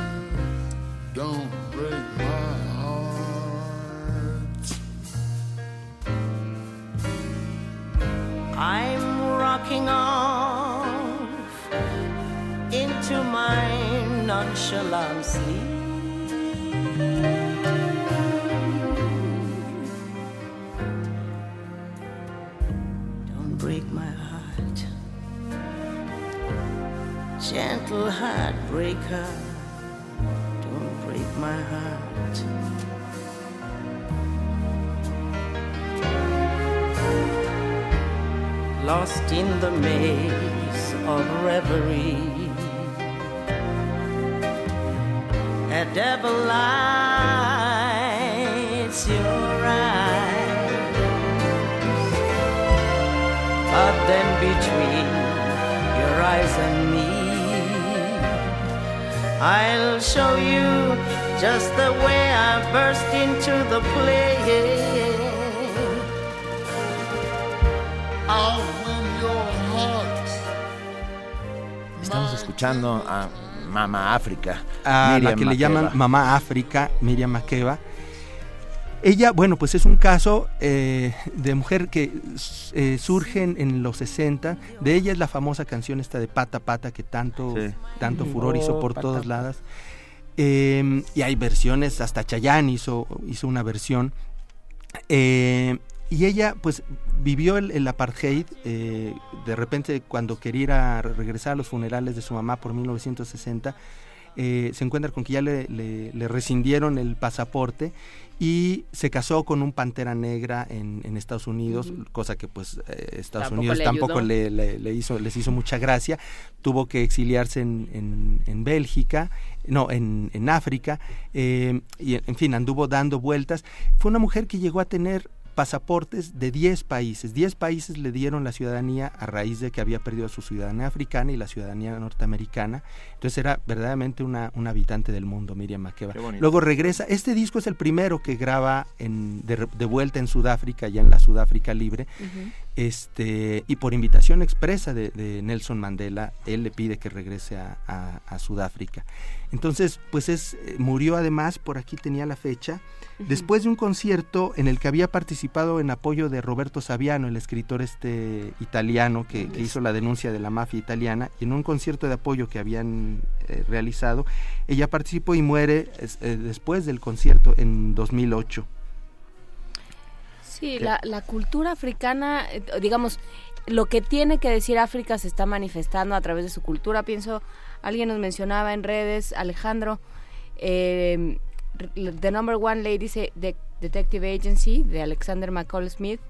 Don't break my I'm rocking off into my nonchalant sleep. Don't break my heart, gentle heartbreaker. Don't break my heart. Lost in the maze of reverie. A devil lights your eyes, but then between your eyes and me, I'll show you just the way I burst into the play. Escuchando a Mama África. A la que le llaman Mamá África, Miriam Makeba. Ella, bueno, pues es un caso eh, de mujer que eh, surge en, los 60. De ella es la famosa canción esta de Pata Pata que tanto, tanto furor hizo por todos lados. Em, y hay versiones, hasta Chayanne hizo, hizo una versión. Eh, y ella pues vivió el, apartheid, eh, de repente cuando quería regresar a los funerales de su mamá por 1960, eh, se encuentra con que ya le, le, rescindieron el pasaporte y se casó con un pantera negra en, Estados Unidos, cosa que pues eh, Estados Unidos tampoco le, hizo, les hizo mucha gracia, tuvo que exiliarse en, en, Bélgica, no, en, en África, y en fin, anduvo dando vueltas. Fue una mujer que llegó a tener pasaportes de 10 países. 10 países le dieron la ciudadanía a raíz de que había perdido su ciudadanía africana y la ciudadanía norteamericana. Entonces era verdaderamente una, un habitante del mundo, Miriam Makeba. Luego regresa. Este disco es el primero que graba en, de, vuelta en Sudáfrica, ya en la Sudáfrica libre. Este Y por invitación expresa de, Nelson Mandela, él le pide que regrese a, Sudáfrica. Entonces, pues es, eh, murió además, por aquí tenía la fecha, después de un concierto en el que había participado en apoyo de Roberto Saviano, el escritor este italiano que, hizo la denuncia de la mafia italiana, y en un concierto de apoyo que habían eh, realizado, ella participó y muere eh, después del concierto en 2008. Sí, la, la cultura africana, eh, digamos, lo que tiene que decir África se está manifestando a través de su cultura. Pienso, alguien nos mencionaba en redes, Alejandro, eh, The Number One Lady de Detective Agency de Alexander McCall Smith,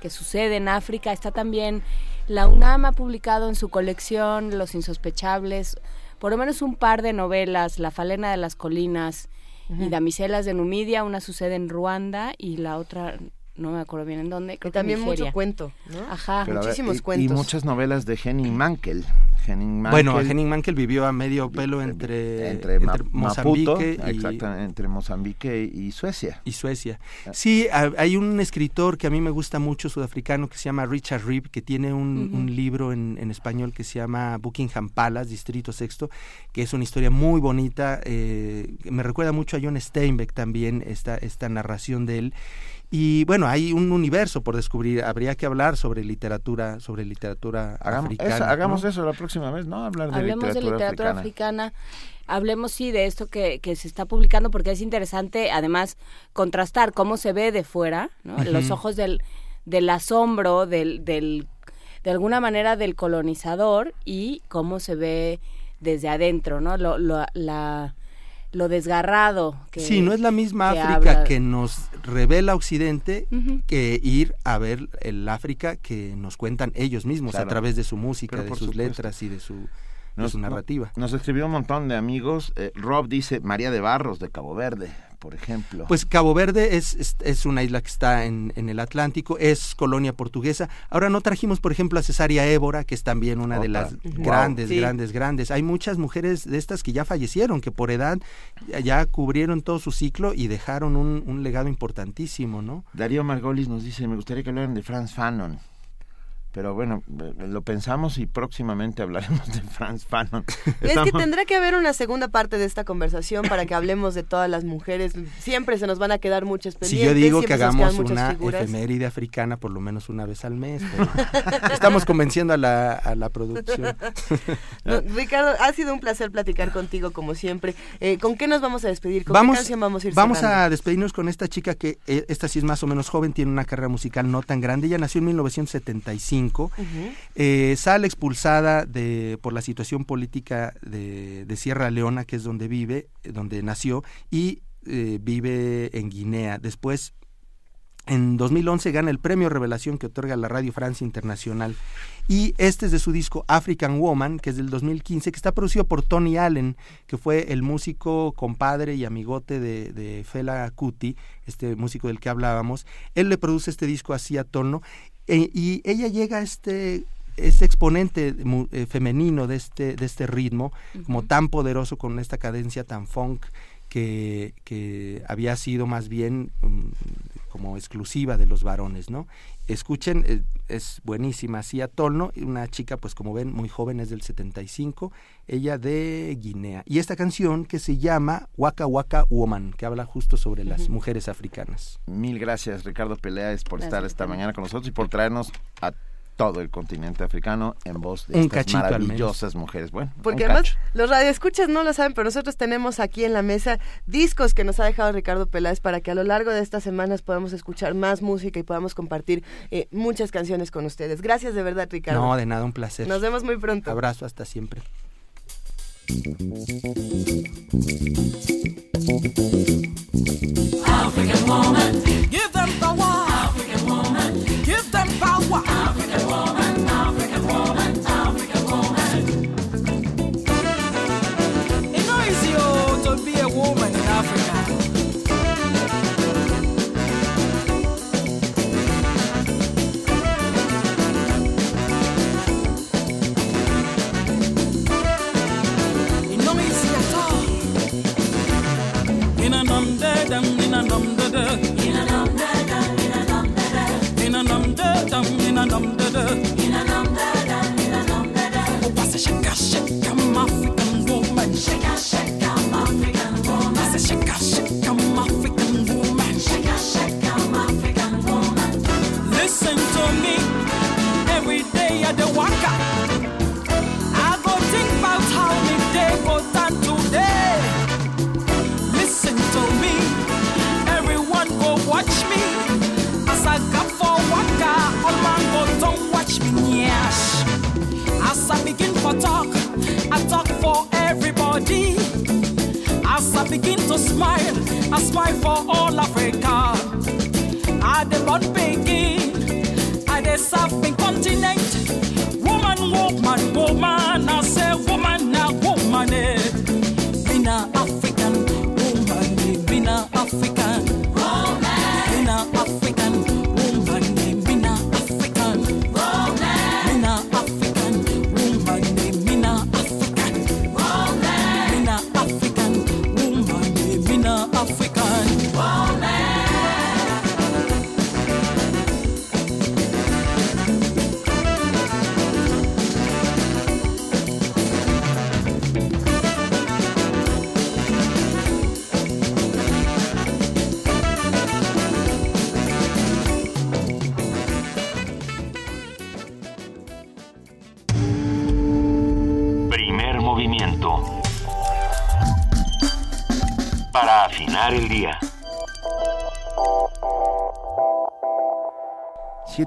que sucede en África. Está también, la UNAM ha publicado en su colección Los Insospechables, por lo menos un par de novelas, La Falena de las Colinas y Damiselas de Numidia, una sucede en Ruanda y la otra no me acuerdo bien en dónde. Creo y también mucho cuento, ¿no? Ajá, muchísimos y, cuentos. Y muchas novelas de Mankell. Henning Mankell. Bueno, Henning Mankell vivió a medio pelo entre, entre, Ma- entre Maputo, Mozambique y, exactamente, entre Mozambique y Suecia. y Suecia. Sí, ha- hay un escritor que a mí me gusta mucho, sudafricano, que se llama Richard Reeve, que tiene un, un libro en, en español que se llama Buckingham Palace, Distrito Sexto, que es una historia muy bonita. eh, me recuerda mucho a John Steinbeck también, esta, esta narración de él. Y bueno, hay un universo por descubrir. Habría que hablar sobre literatura, sobre literatura Hagamos, africana. eso, hagamos ¿no? eso la próxima vez, ¿no? Hablar de Hablemos literatura, de literatura africana. africana. Hablemos, sí, de esto que, que se está publicando, porque es interesante, además, contrastar cómo se ve de fuera, los ojos del, del asombro, del, del, de alguna manera del colonizador, y cómo se ve desde adentro, ¿no? Lo, lo, la, lo desgarrado. Que, sí, no es la misma que África habla- que nos revela Occidente que ir a ver el África que nos cuentan ellos mismos Claro. a través de su música, Pero de por sus supuesto. letras y de su, de Nos- su narrativa. Nos escribió un montón de amigos. eh, Rob dice María de Barros de Cabo Verde, por ejemplo. Pues Cabo Verde es, es, es una isla que está en, en el Atlántico, es colonia portuguesa. Ahora no trajimos, por ejemplo, a Cesárea Évora, que es también una de las grandes. Sí. grandes, grandes. Hay muchas mujeres de estas que ya fallecieron, que por edad ya, ya cubrieron todo su ciclo y dejaron un, un legado importantísimo, ¿no? Darío Margolis nos dice, me gustaría que hablaran de Franz Fanon. Pero bueno, eh, lo pensamos y próximamente hablaremos de Franz Fanon. Es que tendrá que haber una segunda parte de esta conversación para que hablemos de todas las mujeres. Siempre se nos van a quedar muchas Si pendientes. yo digo que hagamos una figuras. efeméride africana por lo menos una vez al mes, pero estamos convenciendo a la, a la producción. No, Ricardo, ha sido un placer platicar contigo como siempre. Eh, ¿Con qué nos vamos a despedir? ¿Con vamos, qué canción vamos a ir vamos cerrando? a despedirnos con esta chica que eh, esta sí es más o menos joven, tiene una carrera musical no tan grande. Ella nació en 1975. Eh, sale expulsada de, por la situación política de, de Sierra Leona, que es donde vive, donde nació, y eh, vive en Guinea. Después, en 2011, gana el premio Revelación que otorga la Radio Francia Internacional. Y este es de su disco African Woman, que es del 2015, que está producido por Tony Allen, que fue el músico compadre y amigote de, de Fela Kuti, este músico del que hablábamos. Él le produce este disco así a tono. E- y ella llega a este ese exponente eh, femenino de este de este ritmo como tan poderoso con esta cadencia tan funk que, que había sido más bien mm, como exclusiva de los varones, ¿no? Escuchen, eh, es buenísima, así a tono, una chica, pues como ven, muy joven, es del 75, ella de Guinea. Y esta canción que se llama Waka Waka Woman, que habla justo sobre las mujeres africanas. Mil gracias, Ricardo Peleas, por Gracias, estar esta mañana con nosotros y por traernos a todo el continente africano en voz de Un estas cachito maravillosas mujeres. Bueno, Porque un además cacho. los radioescuchas no lo saben, pero nosotros tenemos aquí en la mesa discos que nos ha dejado Ricardo Peláez para que a lo largo de estas semanas podamos escuchar más música y podamos compartir eh, muchas canciones con ustedes. Gracias de verdad, Ricardo. No, de nada, un placer. Nos vemos muy pronto. Abrazo hasta siempre. African woman, give them power. Power. African woman, begin for talk, I talk for everybody. As I begin to smile, I smile for all Africa. I the born begin, I surfing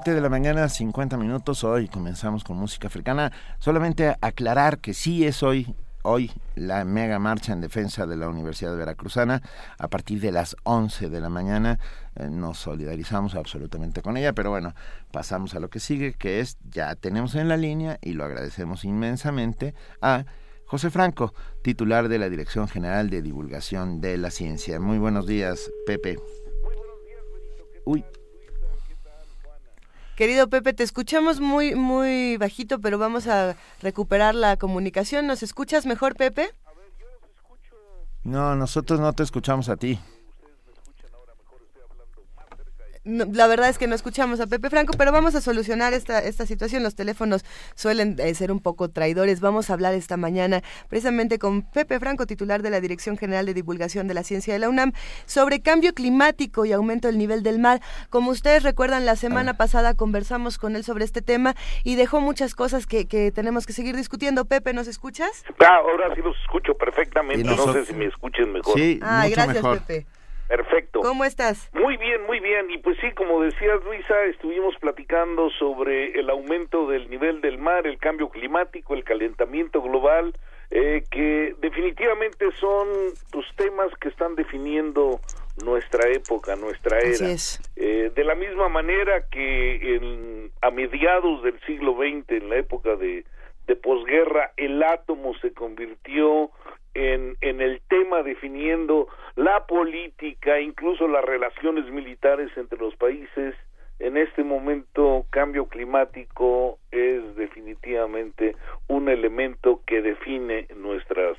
7 de la mañana, 50 minutos. Hoy comenzamos con música africana. Solamente aclarar que sí es hoy, hoy, la mega marcha en defensa de la Universidad de Veracruzana. A partir de las 11 de la mañana eh, nos solidarizamos absolutamente con ella. Pero bueno, pasamos a lo que sigue, que es, ya tenemos en la línea y lo agradecemos inmensamente a José Franco, titular de la Dirección General de Divulgación de la Ciencia. Muy buenos días, Pepe. Uy, Querido Pepe, te escuchamos muy, muy bajito, pero vamos a recuperar la comunicación. ¿Nos escuchas mejor, Pepe? no, nosotros no te escuchamos a ti. No, la verdad es que no escuchamos a Pepe Franco, pero vamos a solucionar esta, esta situación. Los teléfonos suelen eh, ser un poco traidores. Vamos a hablar esta mañana precisamente con Pepe Franco, titular de la Dirección General de Divulgación de la Ciencia de la UNAM, sobre cambio climático y aumento del nivel del mar. Como ustedes recuerdan, la semana pasada conversamos con él sobre este tema y dejó muchas cosas que, que tenemos que seguir discutiendo. Pepe, ¿nos escuchas? Ah, ahora sí los escucho perfectamente. Y No sé si me escuchen mejor. Sí, Ay, mucho gracias, mejor. Pepe. Perfecto. ¿Cómo estás? Muy bien, muy bien. Y pues sí, como decías, Luisa, estuvimos platicando sobre el aumento del nivel del mar, el cambio climático, el calentamiento global, eh, que definitivamente son pues, temas que están definiendo nuestra época, nuestra era. Así es. Eh, de la misma manera que en- a mediados del siglo XX, en la época de, de posguerra, el átomo se convirtió en, en el tema definiendo la política, incluso las relaciones militares entre los países. En este momento, cambio climático es definitivamente un elemento que define nuestras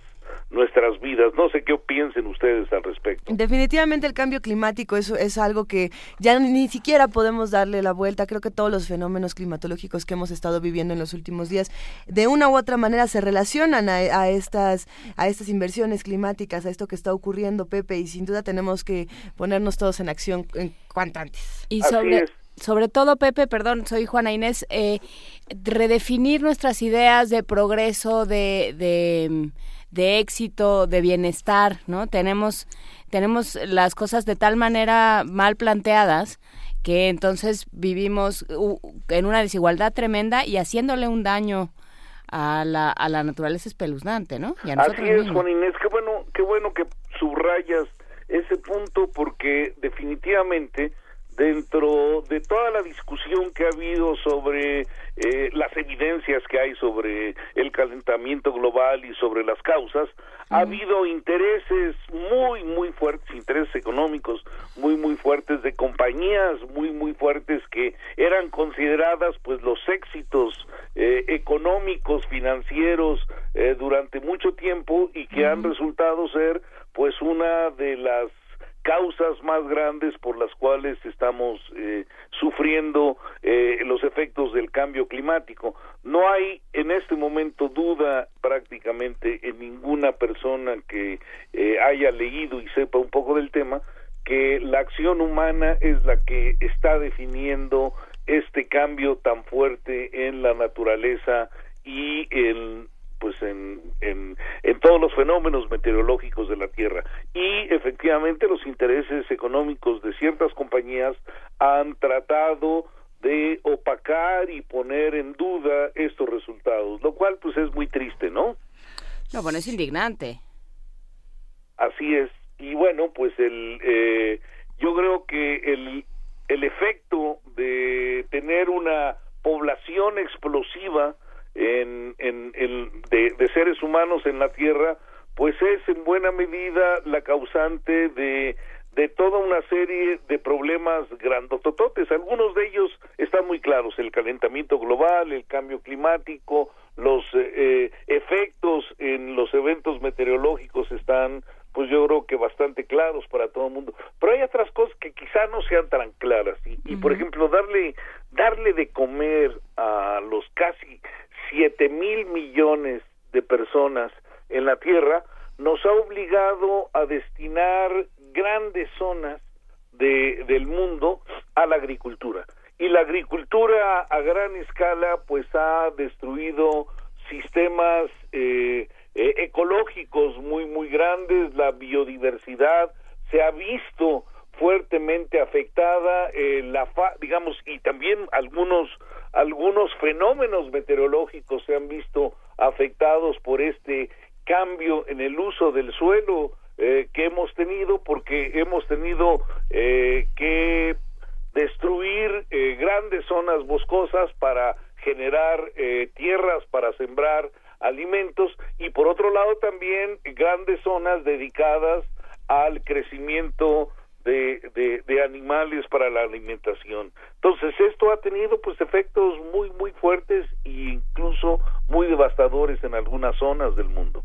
nuestras vidas. No sé qué piensen ustedes al respecto. Definitivamente el cambio climático es, es algo que ya ni, siquiera podemos darle la vuelta. Creo que todos los fenómenos climatológicos que hemos estado viviendo en los últimos días, de una u otra manera se relacionan a, a estas a estas inversiones climáticas, a esto que está ocurriendo, Pepe, y sin duda tenemos que ponernos todos en acción en cuanto antes. Y Así sobre, es. sobre todo, Pepe, perdón, soy Juana Inés, eh, redefinir nuestras ideas de progreso, de, de, de éxito, de bienestar, ¿no? Tenemos, tenemos las cosas de tal manera mal planteadas que entonces vivimos en una desigualdad tremenda y haciéndole un daño a la, a la naturaleza espeluznante, ¿no? Y a nosotros Así es, mismos. Juan Inés, qué bueno, qué bueno que subrayas ese punto porque definitivamente dentro de toda la discusión que ha habido sobre eh, las evidencias que hay sobre el calentamiento global y sobre las causas, ha habido intereses muy, muy fuertes, intereses económicos muy, muy fuertes de compañías muy, muy fuertes que eran consideradas pues los éxitos eh, económicos, financieros eh, durante mucho tiempo y que han resultado ser pues una de las causas más grandes por las cuales estamos eh, sufriendo eh, los efectos del cambio climático. No hay en este momento duda prácticamente en ninguna persona que eh, haya leído y sepa un poco del tema que la acción humana es la que está definiendo este cambio tan fuerte en la naturaleza y en pues en, en, en todos los fenómenos meteorológicos de la Tierra. Y efectivamente los intereses económicos de ciertas compañías han tratado de opacar y poner en duda estos resultados, lo cual pues es muy triste, ¿no? No, bueno, es indignante. Así es. Y bueno, pues el eh, yo creo que el, el efecto de tener una población explosiva en, en, en- de, de seres humanos en la Tierra, pues es en buena medida la causante de de toda una serie de problemas grandotototes. Algunos de ellos están muy claros, el calentamiento global, el cambio climático, los eh, eh, efectos en los eventos meteorológicos están, pues yo creo que bastante claros para todo el mundo. Pero hay otras cosas que quizá no sean tan claras. Y, y, por ejemplo, darle, darle de comer a los casi siete mil millones de personas en la Tierra nos ha obligado a destinar grandes zonas de, del mundo a la agricultura. Y la agricultura a gran escala pues ha destruido sistemas eh, eh, ecológicos muy muy grandes, la biodiversidad se ha visto fuertemente afectada, eh, la fa- digamos y también algunos algunos fenómenos meteorológicos se han visto afectados por este cambio en el uso del suelo eh, que hemos tenido porque hemos tenido eh, que destruir eh, grandes zonas boscosas para generar eh, tierras para sembrar alimentos y por otro lado también grandes zonas dedicadas al crecimiento de, de, animales para la alimentación. Entonces esto ha tenido pues efectos muy muy fuertes e incluso muy devastadores en algunas zonas del mundo.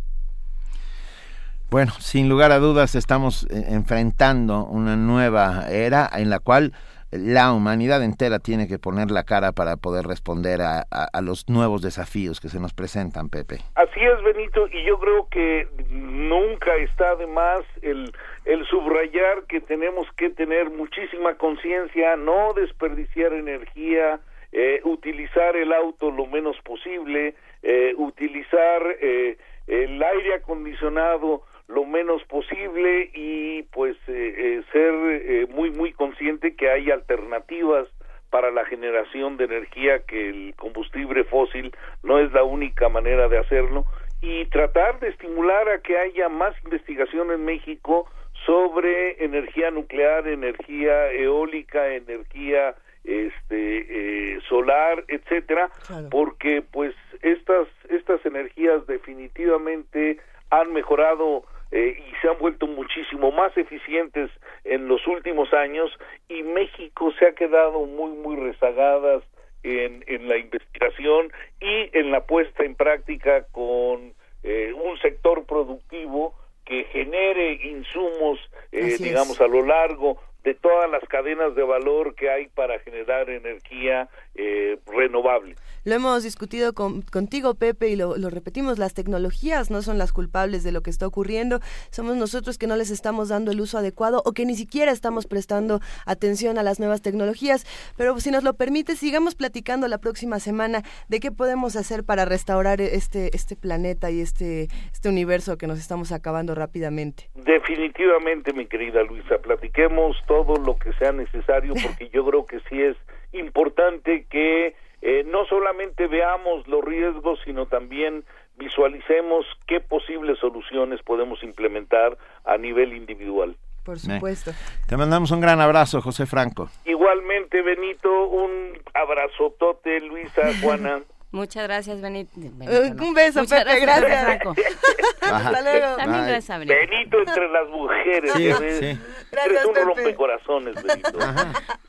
Bueno, sin lugar a dudas estamos eh, enfrentando una nueva era en la cual la humanidad entera tiene que poner la cara para poder responder a, los nuevos desafíos que se nos presentan, Pepe. Así es, Benito, y yo creo que nunca está de más el, el subrayar que tenemos que tener muchísima conciencia, no desperdiciar energía, eh, utilizar el auto lo menos posible, eh, utilizar eh, el aire acondicionado lo menos posible y pues eh, eh, ser eh, muy muy consciente que hay alternativas para la generación de energía que el combustible fósil no es la única manera de hacerlo y tratar de estimular a que haya más investigación en México sobre energía nuclear, energía eólica, energía este eh, solar, etcétera, porque pues estas estas energías definitivamente han mejorado eh, y se han vuelto muchísimo más eficientes en los últimos años y México se ha quedado muy muy rezagadas en, en la investigación y en la puesta en práctica con eh, un sector productivo que genere insumos, eh, digamos, a lo largo de todas las cadenas de valor que hay para generar energía eh, renovable. Lo hemos discutido con- contigo, Pepe, y lo, lo repetimos, las tecnologías no son las culpables de lo que está ocurriendo, somos nosotros que no les estamos dando el uso adecuado o que ni siquiera estamos prestando atención a las nuevas tecnologías. Pero si nos lo permite, sigamos platicando la próxima semana de qué podemos hacer para restaurar este, este planeta y este, este universo que nos estamos acabando rápidamente. Definitivamente, mi querida Luisa, platiquemos todo lo que sea necesario porque yo creo que sí es importante que eh, no solamente veamos los riesgos, sino también visualicemos qué posibles soluciones podemos implementar a nivel individual. Por supuesto. Te mandamos un gran abrazo, José Franco. Igualmente, Benito, un abrazotote, Luisa, Juana. Muchas gracias, Benito. Eh, un beso, Muchas Pepe, gracias, gracias. Franco. Hasta luego. También gracias a Benito. Benito entre las mujeres. Sí, sí. Eres Gracias, un rompecorazones, Benito.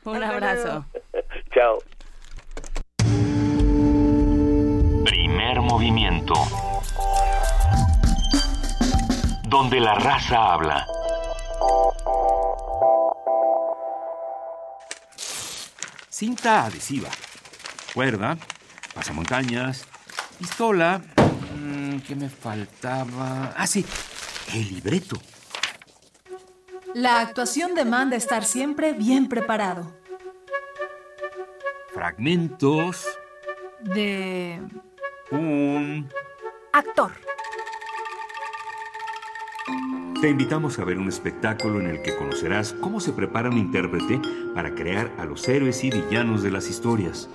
Un abrazo. Chao. Primer movimiento. Donde la raza habla. Cinta adhesiva. Cuerda. Pasamontañas. Pistola. mm, ¿Qué me faltaba? Ah, sí. El libreto. La actuación demanda estar siempre bien preparado. Fragmentos. De Un... actor. Te invitamos a ver un espectáculo en el que conocerás cómo se prepara un intérprete para crear a los héroes y villanos de las historias.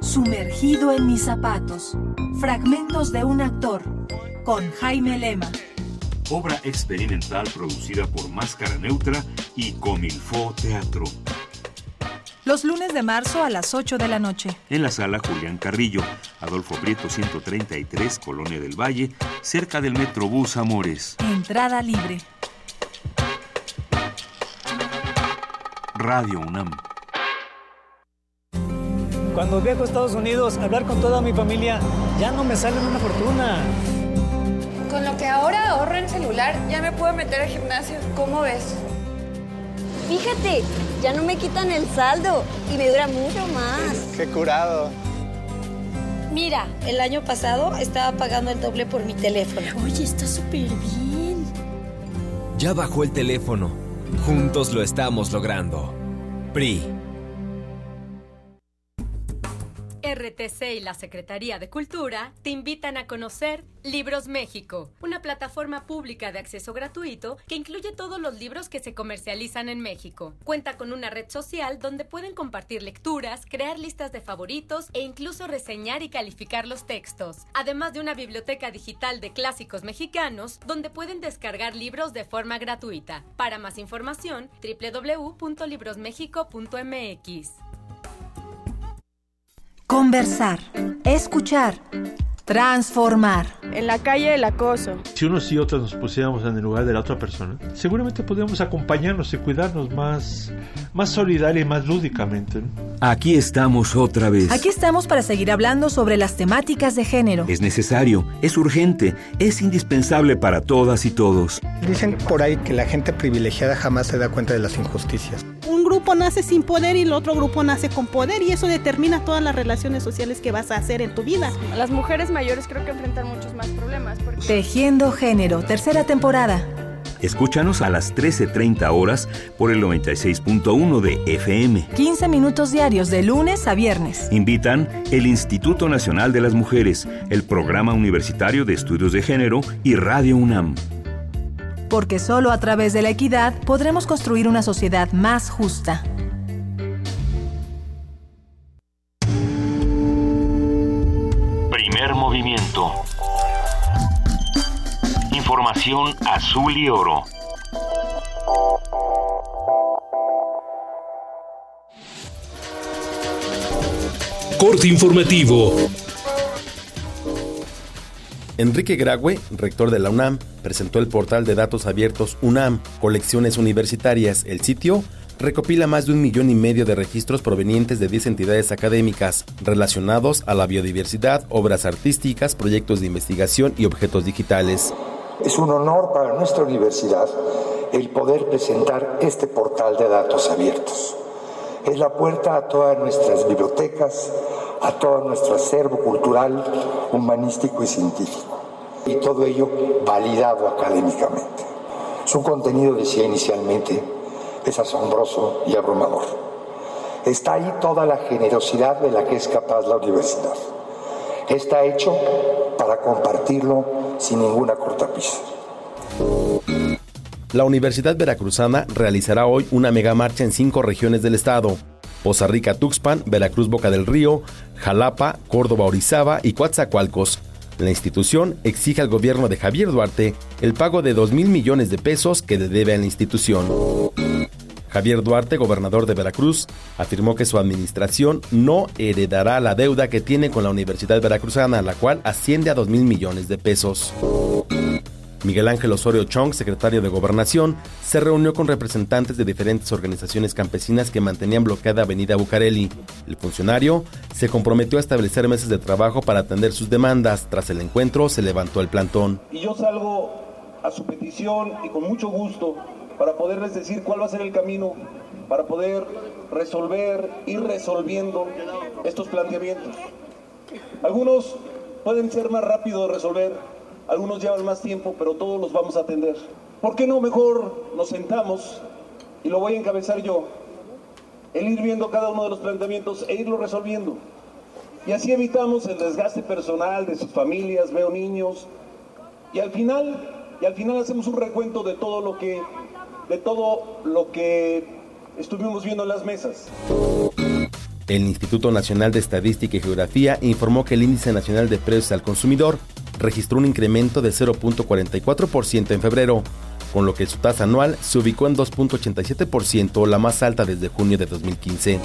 Sumergido en mis zapatos. Fragmentos de un actor. Con Jaime Lema. Obra experimental producida por Máscara Neutra y Comilfo Teatro. Los lunes de marzo a las 8 de la noche. En la sala Julián Carrillo, Adolfo Prieto 133, Colonia del Valle, cerca del Metrobús Amores. Entrada libre. Radio UNAM. Cuando viajo a Estados Unidos, hablar con toda mi familia ya no me sale una fortuna. Con lo que ahora ahorro en celular, ya me puedo meter al gimnasio. ¿Cómo ves? Fíjate, ya no me quitan el saldo y me dura mucho más. Qué curado. Mira, el año pasado estaba pagando el doble por mi teléfono. Oye, está súper bien. Ya bajó el teléfono. Juntos lo estamos logrando. PRI. CCTC y la Secretaría de Cultura te invitan a conocer Libros México, una plataforma pública de acceso gratuito que incluye todos los libros que se comercializan en México. Cuenta con una red social donde pueden compartir lecturas, crear listas de favoritos e incluso reseñar y calificar los textos. Además de una biblioteca digital de clásicos mexicanos donde pueden descargar libros de forma gratuita. Para más información, www.librosmexico.mx. Conversar, escuchar, transformar. En la calle el acoso. Si unos y otras nos pusiéramos en el lugar de la otra persona, seguramente podríamos acompañarnos y cuidarnos más, más solidaria y más lúdicamente. ¿no? Aquí estamos otra vez. Aquí estamos para seguir hablando sobre las temáticas de género. Es necesario, es urgente, es indispensable para todas y todos. Dicen por ahí que la gente privilegiada jamás se da cuenta de las injusticias. Un grupo nace sin poder y el otro grupo nace con poder y eso determina todas las relaciones sociales que vas a hacer en tu vida. Las mujeres mayores creo que enfrentan muchos más problemas. Porque... Tejiendo Género, tercera temporada. Escúchanos a las 13.30 horas por el 96.1 de FM. 15 minutos diarios de lunes a viernes. Invitan el Instituto Nacional de las Mujeres, el Programa Universitario de Estudios de Género y Radio UNAM. Porque solo a través de la equidad podremos construir una sociedad más justa. Primer movimiento. Información azul y oro. Corte informativo. Enrique Graue, rector de la UNAM, presentó el portal de datos abiertos UNAM, Colecciones Universitarias. El sitio recopila más de un millón y medio de registros provenientes de 10 entidades académicas relacionados a la biodiversidad, obras artísticas, proyectos de investigación y objetos digitales. Es un honor para nuestra universidad el poder presentar este portal de datos abiertos. Es la puerta a todas nuestras bibliotecas, a todo nuestro acervo cultural, humanístico y científico. Y todo ello validado académicamente. Su contenido, decía inicialmente, es asombroso y abrumador. Está ahí toda la generosidad de la que es capaz la universidad. Está hecho para compartirlo sin ninguna cortapisa. La Universidad Veracruzana realizará hoy una megamarcha en cinco regiones del estado. Poza Rica Tuxpan, Veracruz Boca del Río, Jalapa, Córdoba Orizaba y Coatzacoalcos. La institución exige al gobierno de Javier Duarte el pago de 2 mil millones de pesos que le debe a la institución. Javier Duarte, gobernador de Veracruz, afirmó que su administración no heredará la deuda que tiene con la Universidad Veracruzana, la cual asciende a 2 mil millones de pesos. Miguel Ángel Osorio Chong, secretario de Gobernación, se reunió con representantes de diferentes organizaciones campesinas que mantenían bloqueada Avenida Bucareli. El funcionario se comprometió a establecer meses de trabajo para atender sus demandas. Tras el encuentro, se levantó el plantón. Y yo salgo a su petición y con mucho gusto para poderles decir cuál va a ser el camino para poder resolver, ir resolviendo estos planteamientos. Algunos pueden ser más rápido de resolver, algunos llevan más tiempo, pero todos los vamos a atender. ¿Por qué no mejor nos sentamos y lo voy a encabezar yo? El ir viendo cada uno de los planteamientos e irlo resolviendo. Y así evitamos el desgaste personal de sus familias, veo niños, y al final, y al final hacemos un recuento de todo lo que, de todo lo que estuvimos viendo en las mesas. El Instituto Nacional de Estadística y Geografía informó que el Índice Nacional de Precios al Consumidor registró un incremento de 0.44% en febrero, con lo que su tasa anual se ubicó en 2.87%, la más alta desde junio de 2015.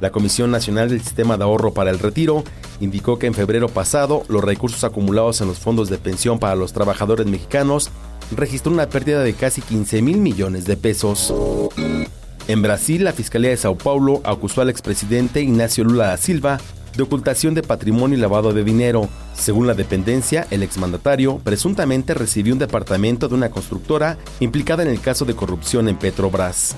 La Comisión Nacional del Sistema de Ahorro para el Retiro indicó que en febrero pasado los recursos acumulados en los fondos de pensión para los trabajadores mexicanos registró una pérdida de casi 15 mil millones de pesos. En Brasil, la Fiscalía de Sao Paulo acusó al expresidente Ignacio Lula da Silva de ocultación de patrimonio y lavado de dinero. Según la dependencia, el exmandatario presuntamente recibió un departamento de una constructora implicada en el caso de corrupción en Petrobras.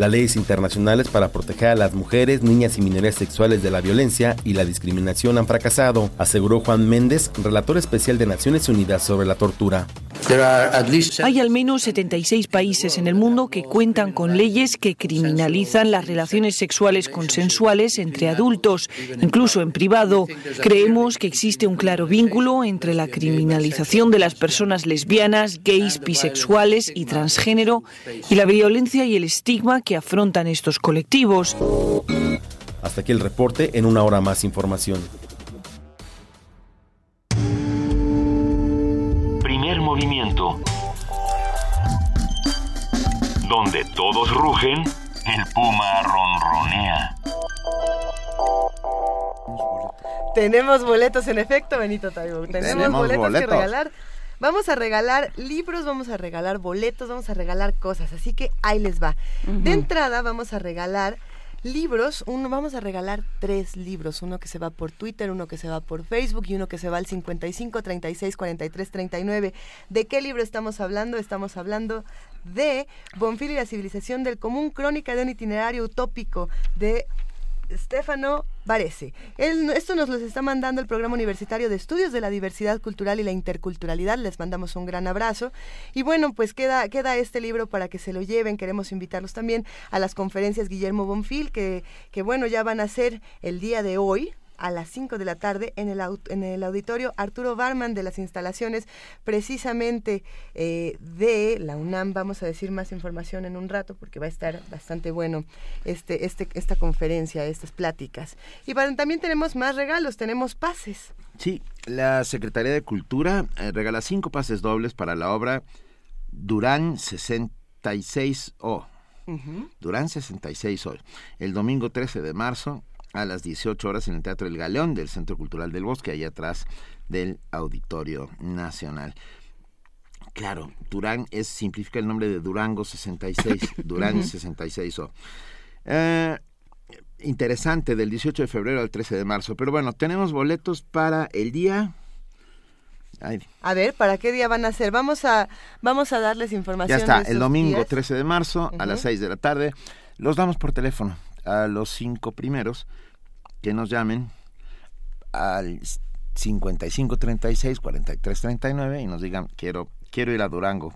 Las leyes internacionales para proteger a las mujeres, niñas y minorías sexuales de la violencia y la discriminación han fracasado, aseguró Juan Méndez, relator especial de Naciones Unidas sobre la tortura. Hay al menos 76 países en el mundo que cuentan con leyes que criminalizan las relaciones sexuales consensuales entre adultos, incluso en privado. Creemos que existe un claro vínculo entre la criminalización de las personas lesbianas, gays, bisexuales y transgénero y la violencia y el estigma que afrontan estos colectivos. Hasta aquí el reporte, en una hora más información. Primer movimiento. Donde todos rugen, el puma ronronea. Tenemos boletos en efecto, Benito Taibo. Tenemos, Tenemos boletos, boletos. que regalar. Vamos a regalar libros, vamos a regalar boletos, vamos a regalar cosas. Así que ahí les va. De entrada vamos a regalar libros. Uno, vamos a regalar tres libros. Uno que se va por Twitter, uno que se va por Facebook y uno que se va al 55 36 43 39. ¿De qué libro estamos hablando? Estamos hablando de Bonfil y la civilización del común, crónica de un itinerario utópico de Stefano Varese. Él, esto nos los está mandando el Programa Universitario de Estudios de la Diversidad Cultural y la Interculturalidad. Les mandamos un gran abrazo. Y bueno, pues queda, queda este libro para que se lo lleven. Queremos invitarlos también a las conferencias Guillermo Bonfil, que, que bueno, ya van a ser el día de hoy, a las 5 de la tarde en el, en el auditorio Arturo Barman de las instalaciones precisamente eh, de la UNAM. Vamos a decir más información en un rato porque va a estar bastante bueno este, este, esta conferencia, estas pláticas. Y para- también tenemos más regalos, tenemos pases. Sí, la Secretaría de Cultura eh, regala cinco pases dobles para la obra Durán 66O. Durán 66 hoy. El domingo 13 de marzo a las 18 horas en el Teatro El Galeón del Centro Cultural del Bosque, allá atrás del Auditorio Nacional. Claro, Durán es simplifica el nombre de Durango 66, Durán Ujú. 66O. Eh, interesante, del 18 de febrero al 13 de marzo. Pero bueno, tenemos boletos para el día... Ay, A ver, ¿para qué día van a ser? Vamos a, vamos a darles ya información. está, de el domingo días. 13 de marzo a las Ujú. 6 de la tarde. Los damos por teléfono a los cinco primeros que nos llamen al 55 36 43 39 y nos digan quiero quiero ir a Durango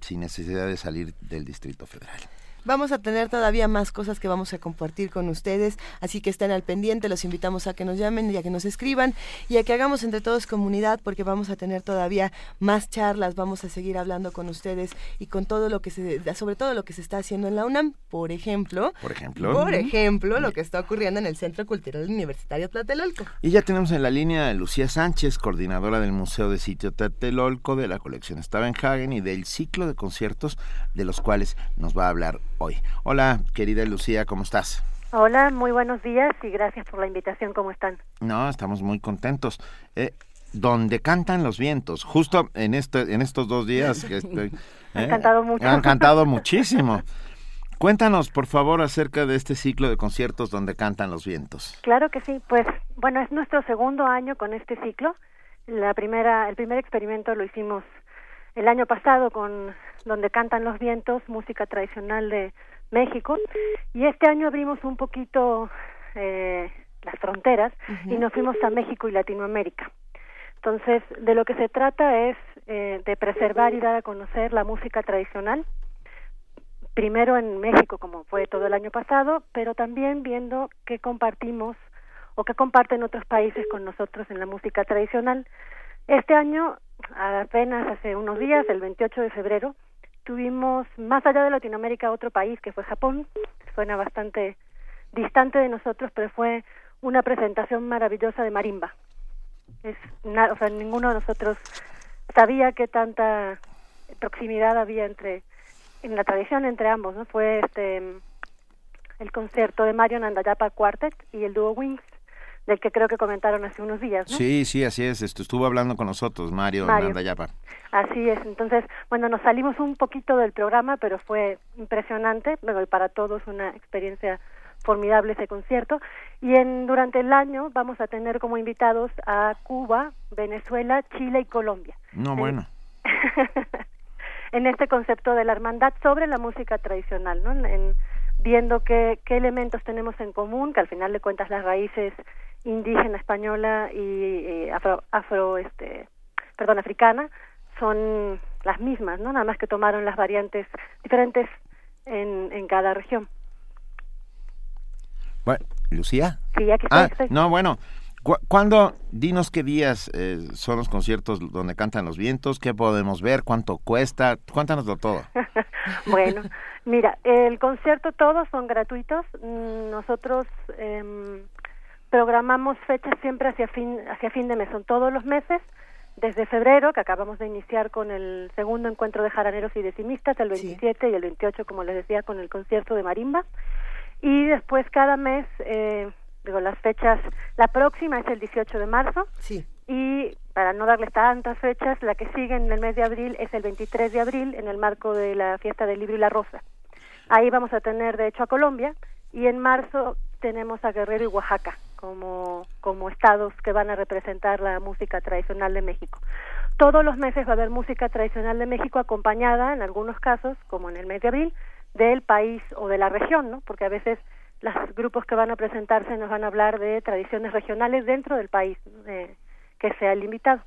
sin necesidad de salir del Distrito Federal. Vamos a tener todavía más cosas que vamos a compartir con ustedes, así que estén al pendiente, los invitamos a que nos llamen y a que nos escriban y a que hagamos entre todos comunidad porque vamos a tener todavía más charlas, vamos a seguir hablando con ustedes y con todo lo que se, sobre todo lo que se está haciendo en la UNAM, por ejemplo, Por ejemplo. por ejemplo, lo que está ocurriendo en el Centro Cultural Universitario Tlatelolco. Y ya tenemos en la línea a Lucía Sánchez, coordinadora del Museo de Sitio Tlatelolco de la colección Stavenhagen y del ciclo de conciertos de los cuales nos va a hablar hoy. Hola, querida Lucía, ¿cómo estás? Hola, muy buenos días y gracias por la invitación. ¿Cómo están? No, estamos muy contentos. Eh, donde cantan los vientos, justo en este, en estos dos días que estoy, Han ¿eh? cantado mucho. Han cantado muchísimo. Cuéntanos, por favor, acerca de este ciclo de conciertos donde cantan los vientos. Claro que sí. Pues bueno, es nuestro segundo año con este ciclo. La primera, el primer experimento lo hicimos el año pasado con donde cantan los vientos, música tradicional de México, y este año abrimos un poquito eh, las fronteras y nos fuimos a México y Latinoamérica. Entonces, de lo que se trata es eh, de preservar y dar a conocer la música tradicional, primero en México, como fue todo el año pasado, pero también viendo qué compartimos o qué comparten otros países con nosotros en la música tradicional. Este año, apenas hace unos días, el 28 de febrero, tuvimos más allá de Latinoamérica otro país que fue Japón. Suena bastante distante de nosotros, pero fue una presentación maravillosa de marimba. Es na- o sea, ninguno de nosotros sabía qué tanta proximidad había entre en la tradición entre ambos, ¿no? Fue este el concierto de Mario Nandayapa Quartet y el dúo Wings, del que creo que comentaron hace unos días, ¿no? Sí, sí, así es. Esto estuvo hablando con nosotros, Mario, Mario. Nandayapa. Así es. Entonces, bueno, nos salimos un poquito del programa, pero fue impresionante, bueno, y para todos una experiencia formidable ese concierto. Y en durante el año vamos a tener como invitados a Cuba, Venezuela, Chile y Colombia. No, En- bueno. en este concepto de la hermandad sobre la música tradicional, ¿no? En, en viendo qué, qué elementos tenemos en común, que al final de cuentas las raíces indígena española y eh, afro, afro este perdón africana son las mismas, ¿no? Nada más que tomaron las variantes diferentes en, en cada región. Bueno, Lucía. Sí, aquí ah, estoy. No, bueno, ¿cuándo, dinos qué días eh, son los conciertos donde cantan los vientos? ¿Qué podemos ver? ¿Cuánto cuesta? Cuéntanoslo todo. bueno, mira, el concierto todos son gratuitos. Mm, nosotros eh, programamos fechas siempre hacia fin, hacia fin de mes, son todos los meses desde febrero, que acabamos de iniciar con el segundo encuentro de jaraneros y decimistas, el 27 y el 28, como les decía, con el concierto de marimba. Y después cada mes, eh, digo, las fechas, la próxima es el 18 de marzo. Sí. Y para no darles tantas fechas, la que sigue en el mes de abril es el 23 de abril, en el marco de la fiesta del libro y la rosa. Ahí vamos a tener, de hecho, a Colombia. Y en marzo tenemos a Guerrero y Oaxaca como, como estados que van a representar la música tradicional de México. Todos los meses va a haber música tradicional de México acompañada, en algunos casos, como en el mes de abril, del país o de la región, ¿no? Porque a veces los grupos que van a presentarse nos van a hablar de tradiciones regionales dentro del país eh, que sea el invitado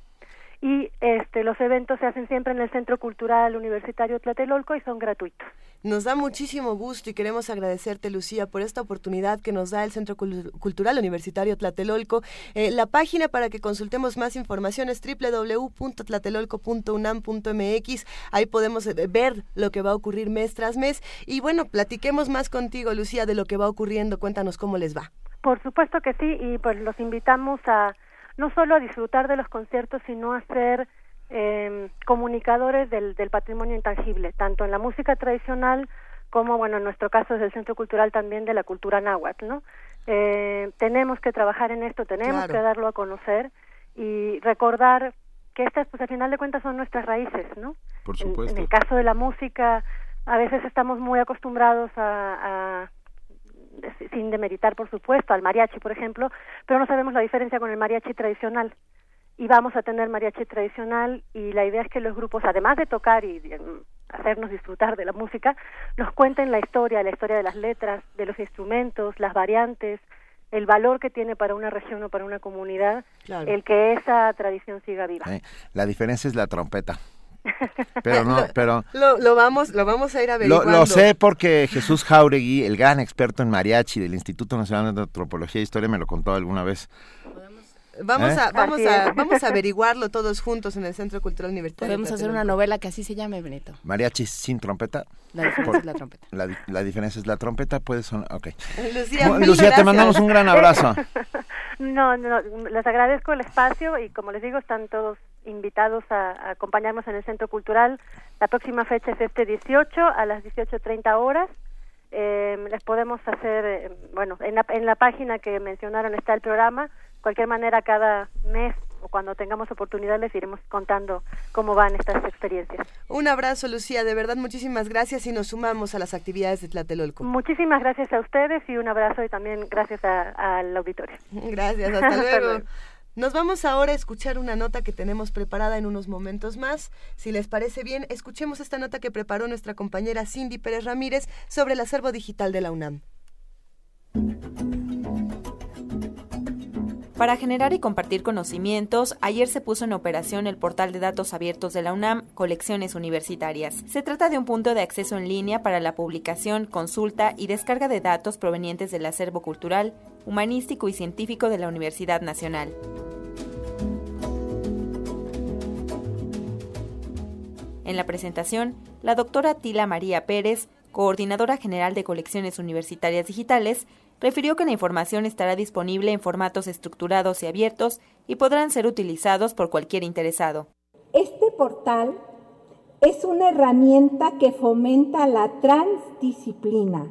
y este los eventos se hacen siempre en el Centro Cultural Universitario Tlatelolco y son gratuitos. Nos da muchísimo gusto y queremos agradecerte, Lucía, por esta oportunidad que nos da el Centro Cultural Universitario Tlatelolco. Eh, la página para que consultemos más información es www.tlatelolco.unam.mx. Ahí podemos eh, ver lo que va a ocurrir mes tras mes. Y bueno, platiquemos más contigo, Lucía, de lo que va ocurriendo. Cuéntanos cómo les va. Por supuesto que sí, y pues los invitamos a no solo a disfrutar de los conciertos, sino a ser eh, comunicadores del, del patrimonio intangible, tanto en la música tradicional como, bueno, en nuestro caso es el Centro Cultural también de la cultura náhuatl, ¿no? Eh, tenemos que trabajar en esto, tenemos que darlo a conocer y recordar que estas, pues al final de cuentas, son nuestras raíces, ¿no? Por supuesto. En, el caso de la música, a veces estamos muy acostumbrados a, a sin demeritar, por supuesto, al mariachi, por ejemplo, pero no sabemos la diferencia con el mariachi tradicional. Y vamos a tener mariachi tradicional y la idea es que los grupos, además de tocar y hacernos disfrutar de la música, nos cuenten la historia, la historia de las letras, de los instrumentos, las variantes, el valor que tiene para una región o para una comunidad, el que esa tradición siga viva. la diferencia es la trompeta. Pero no, pero... Lo, vamos, lo vamos a ir a ver. Lo, sé porque Jesús Jauregui, el gran experto en mariachi del Instituto Nacional de Antropología e Historia, me lo contó alguna vez. Vamos, ¿Eh? a, vamos, a, vamos a averiguarlo todos juntos en el Centro Cultural Universitario. Podemos hacer una novela que así se llame, Benito. Mariachi sin trompeta. La diferencia es la trompeta. La, diferencia es la trompeta, puede sonar... Ok. Lucía, te mandamos un gran abrazo. no, no, les agradezco el espacio y como les digo, están todos invitados a, acompañarnos en el Centro Cultural. La próxima fecha es este 18 a las 18.30 horas. Eh, les podemos hacer, eh, bueno, en la, en la página que mencionaron está el programa. Cualquier manera, cada mes o cuando tengamos oportunidad les iremos contando cómo van estas experiencias. Un abrazo, Lucía. De verdad, muchísimas gracias y nos sumamos a las actividades de Tlatelolco. Muchísimas gracias a ustedes y un abrazo y también gracias al auditorio. Gracias, hasta luego. Nos vamos ahora a escuchar una nota que tenemos preparada en unos momentos más. Si les parece bien, escuchemos esta nota que preparó nuestra compañera Cindy Pérez Ramírez sobre el acervo digital de la UNAM. Para generar y compartir conocimientos, ayer se puso en operación el portal de datos abiertos de la UNAM, Colecciones Universitarias. Se trata de un punto de acceso en línea para la publicación, consulta y descarga de datos provenientes del acervo cultural, humanístico y científico de la Universidad Nacional. En la presentación, la doctora Tila María Pérez, coordinadora general de colecciones universitarias digitales, refirió que la información estará disponible en formatos estructurados y abiertos y podrán ser utilizados por cualquier interesado. Este portal es una herramienta que fomenta la transdisciplina,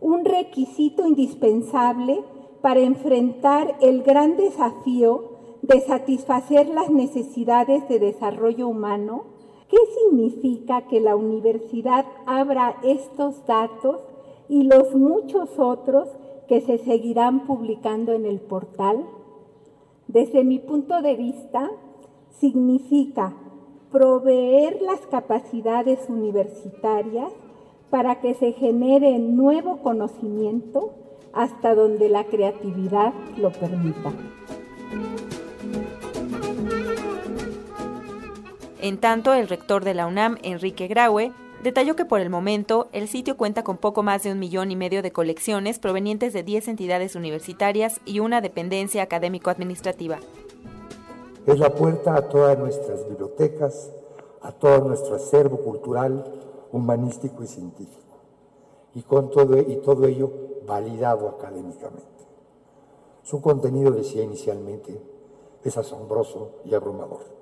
un requisito indispensable para enfrentar el gran desafío de satisfacer las necesidades de desarrollo humano. ¿Qué significa que la universidad abra estos datos y los muchos otros que se seguirán publicando en el portal? Desde mi punto de vista, significa proveer las capacidades universitarias para que se genere nuevo conocimiento hasta donde la creatividad lo permita. En tanto, el rector de la UNAM, Enrique Graue, detalló que por el momento el sitio cuenta con poco más de un millón y medio de colecciones provenientes de 10 entidades universitarias y una dependencia académico-administrativa. Es la puerta a todas nuestras bibliotecas, a todo nuestro acervo cultural, humanístico y científico, y, con todo, y todo ello validado académicamente. Su contenido, decía inicialmente, es asombroso y abrumador.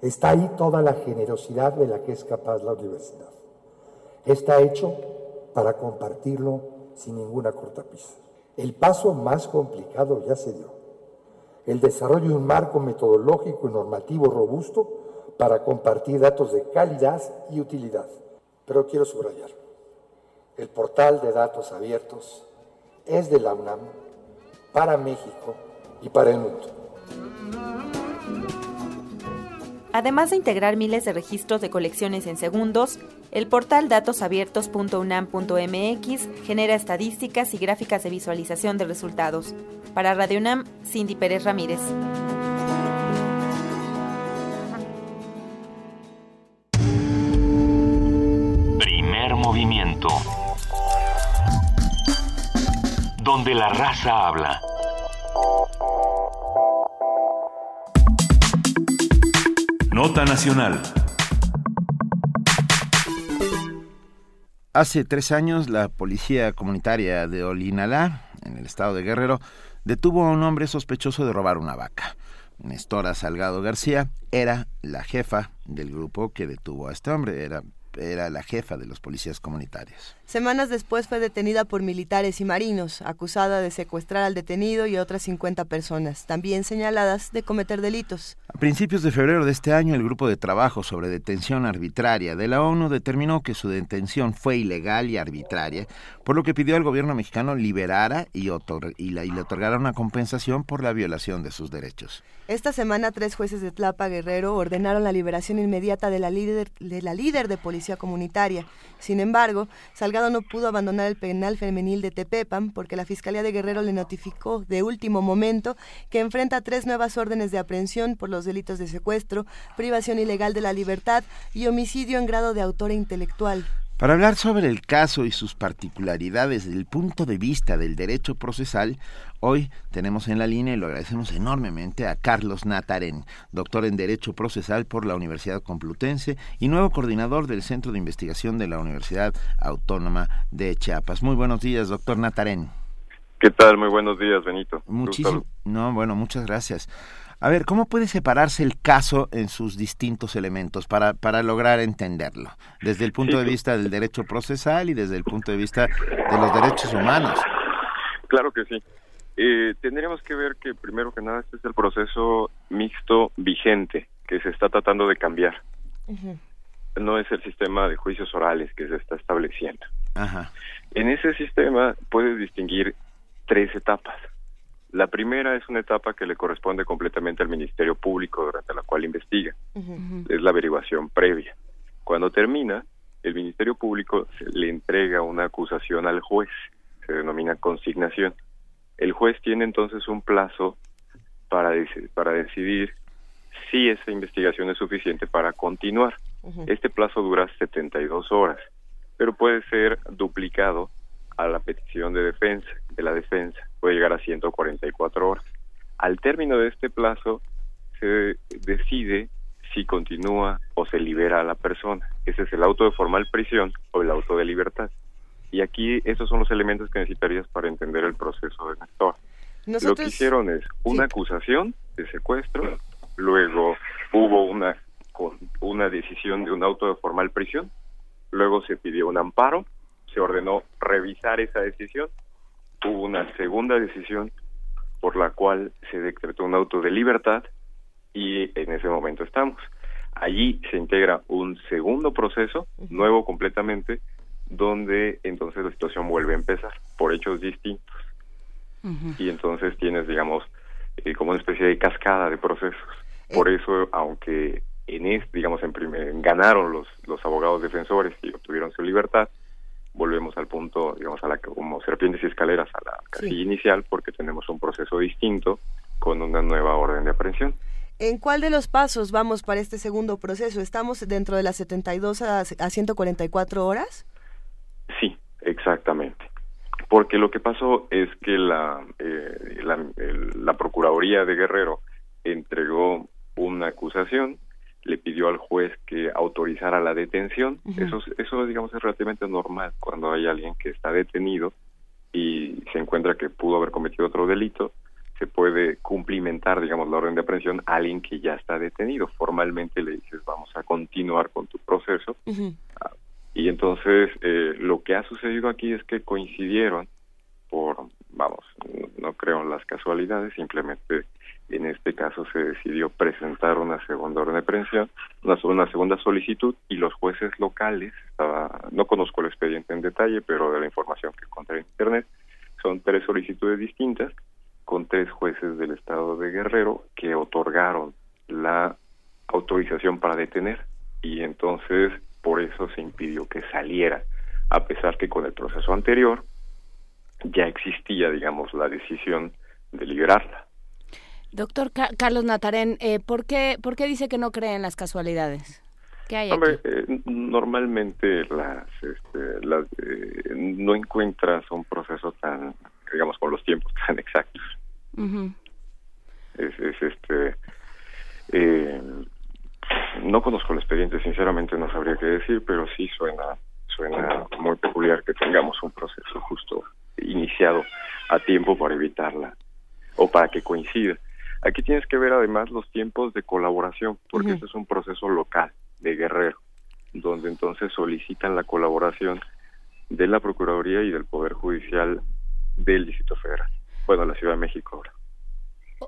Está ahí toda la generosidad de la que es capaz la universidad. Está hecho para compartirlo sin ninguna cortapisa. El paso más complicado ya se dio. El desarrollo de un marco metodológico y normativo robusto para compartir datos de calidad y utilidad. Pero quiero subrayar, el portal de datos abiertos es de la UNAM para México y para el mundo. Además de integrar miles de registros de colecciones en segundos, el portal datosabiertos.unam.mx genera estadísticas y gráficas de visualización de resultados. Para Radio UNAM, Cindy Pérez Ramírez. Primer movimiento. Donde la raza habla. Nota Nacional. Hace tres años, la policía comunitaria de Olinalá, en el estado de Guerrero, detuvo a un hombre sospechoso de robar una vaca. Nestora Salgado García era la jefa del grupo que detuvo a este hombre, era, era la jefa de los policías comunitarios. Semanas después fue detenida por militares y marinos, acusada de secuestrar al detenido y otras 50 personas, también señaladas de cometer delitos. A principios de febrero de este año, el Grupo de Trabajo sobre Detención Arbitraria de la ONU determinó que su detención fue ilegal y arbitraria, por lo que pidió al gobierno mexicano liberara y, le otorgara una compensación por la violación de sus derechos. Esta semana, tres jueces de Tlapa Guerrero ordenaron la liberación inmediata de la líder de, la líder de policía comunitaria. Sin embargo, Salgado no pudo abandonar el penal femenil de Tepepan porque la Fiscalía de Guerrero le notificó de último momento que enfrenta tres nuevas órdenes de aprehensión por los delitos de secuestro, privación ilegal de la libertad y homicidio en grado de autora intelectual. Para hablar sobre el caso y sus particularidades desde el punto de vista del derecho procesal, hoy tenemos en la línea y lo agradecemos enormemente a Carlos Natarén, doctor en Derecho Procesal por la Universidad Complutense y nuevo coordinador del Centro de Investigación de la Universidad Autónoma de Chiapas. Muy buenos días, doctor Natarén. ¿Qué tal? Muy buenos días, Benito. Muchísimo. No, bueno, muchas gracias. A ver, ¿cómo puede separarse el caso en sus distintos elementos para, para lograr entenderlo? Desde el punto de vista del derecho procesal y desde el punto de vista de los derechos humanos. Claro que sí. Eh, tendríamos que ver que primero que nada este es el proceso mixto vigente que se está tratando de cambiar. Uh -huh. No es el sistema de juicios orales que se está estableciendo. Ajá. En ese sistema puedes distinguir tres etapas. La primera es una etapa que le corresponde completamente al Ministerio Público durante la cual investiga. Uh -huh. Es la averiguación previa. Cuando termina, el Ministerio Público le entrega una acusación al juez. Se denomina consignación. El juez tiene entonces un plazo para, para decidir si esa investigación es suficiente para continuar. Uh -huh. Este plazo dura 72 horas, pero puede ser duplicado a la petición de defensa, de la defensa, puede llegar a 144 horas. Al término de este plazo se decide si continúa o se libera a la persona. Ese es el auto de formal prisión o el auto de libertad. Y aquí esos son los elementos que necesitarías para entender el proceso de Néstor. Nosotros... Lo que hicieron es una acusación de secuestro, luego hubo una una decisión de un auto de formal prisión, luego se pidió un amparo, se ordenó revisar esa decisión, hubo una segunda decisión por la cual se decretó un auto de libertad y en ese momento estamos. Allí se integra un segundo proceso, nuevo completamente, donde entonces la situación vuelve a empezar por hechos distintos. Uh -huh. Y entonces tienes, digamos, eh, como una especie de cascada de procesos. Por eso, aunque en este, digamos, en primer, ganaron los, los abogados defensores y obtuvieron su libertad, volvemos al punto, digamos, a la como serpientes y escaleras a la casilla sí. inicial porque tenemos un proceso distinto con una nueva orden de aprehensión. ¿En cuál de los pasos vamos para este segundo proceso? ¿Estamos dentro de las 72 a, a 144 horas? Sí, exactamente. Porque lo que pasó es que la, eh, la, el- la Procuraduría de Guerrero entregó una acusación, le pidió al juez que autorizara la detención. Ujú. Eso, es- eso digamos, es relativamente normal cuando hay alguien que está detenido y se encuentra que pudo haber cometido otro delito, se puede cumplimentar, digamos, la orden de aprehensión a alguien que ya está detenido. Formalmente le dices, vamos a continuar con tu proceso. Y entonces eh, lo que ha sucedido aquí es que coincidieron por, vamos, no, no creo en las casualidades, simplemente en este caso se decidió presentar una segunda orden de aprehensión, una, segunda solicitud y los jueces locales, estaba, no conozco el expediente en detalle, pero de la información que encontré en internet, son tres solicitudes distintas con tres jueces del estado de Guerrero que otorgaron la autorización para detener y entonces por eso se impidió que saliera, a pesar que con el proceso anterior ya existía, digamos, la decisión de liberarla. Doctor Ca- Carlos Natarén, eh, ¿por, qué, ¿por qué dice que no cree en las casualidades? ¿Qué hay aquí? Hombre, eh, normalmente las, este, las eh, no encuentras un proceso tan, digamos, con los tiempos tan exactos. Ujú. Es, es este, eh, no conozco el expediente, sinceramente no sabría qué decir, pero sí suena, suena muy peculiar que tengamos un proceso justo iniciado a tiempo para evitarla o para que coincida. Aquí tienes que ver además los tiempos de colaboración, porque Ujú. este es un proceso local de Guerrero, donde entonces solicitan la colaboración de la Procuraduría y del Poder Judicial del Distrito Federal. Bueno, la Ciudad de México ahora.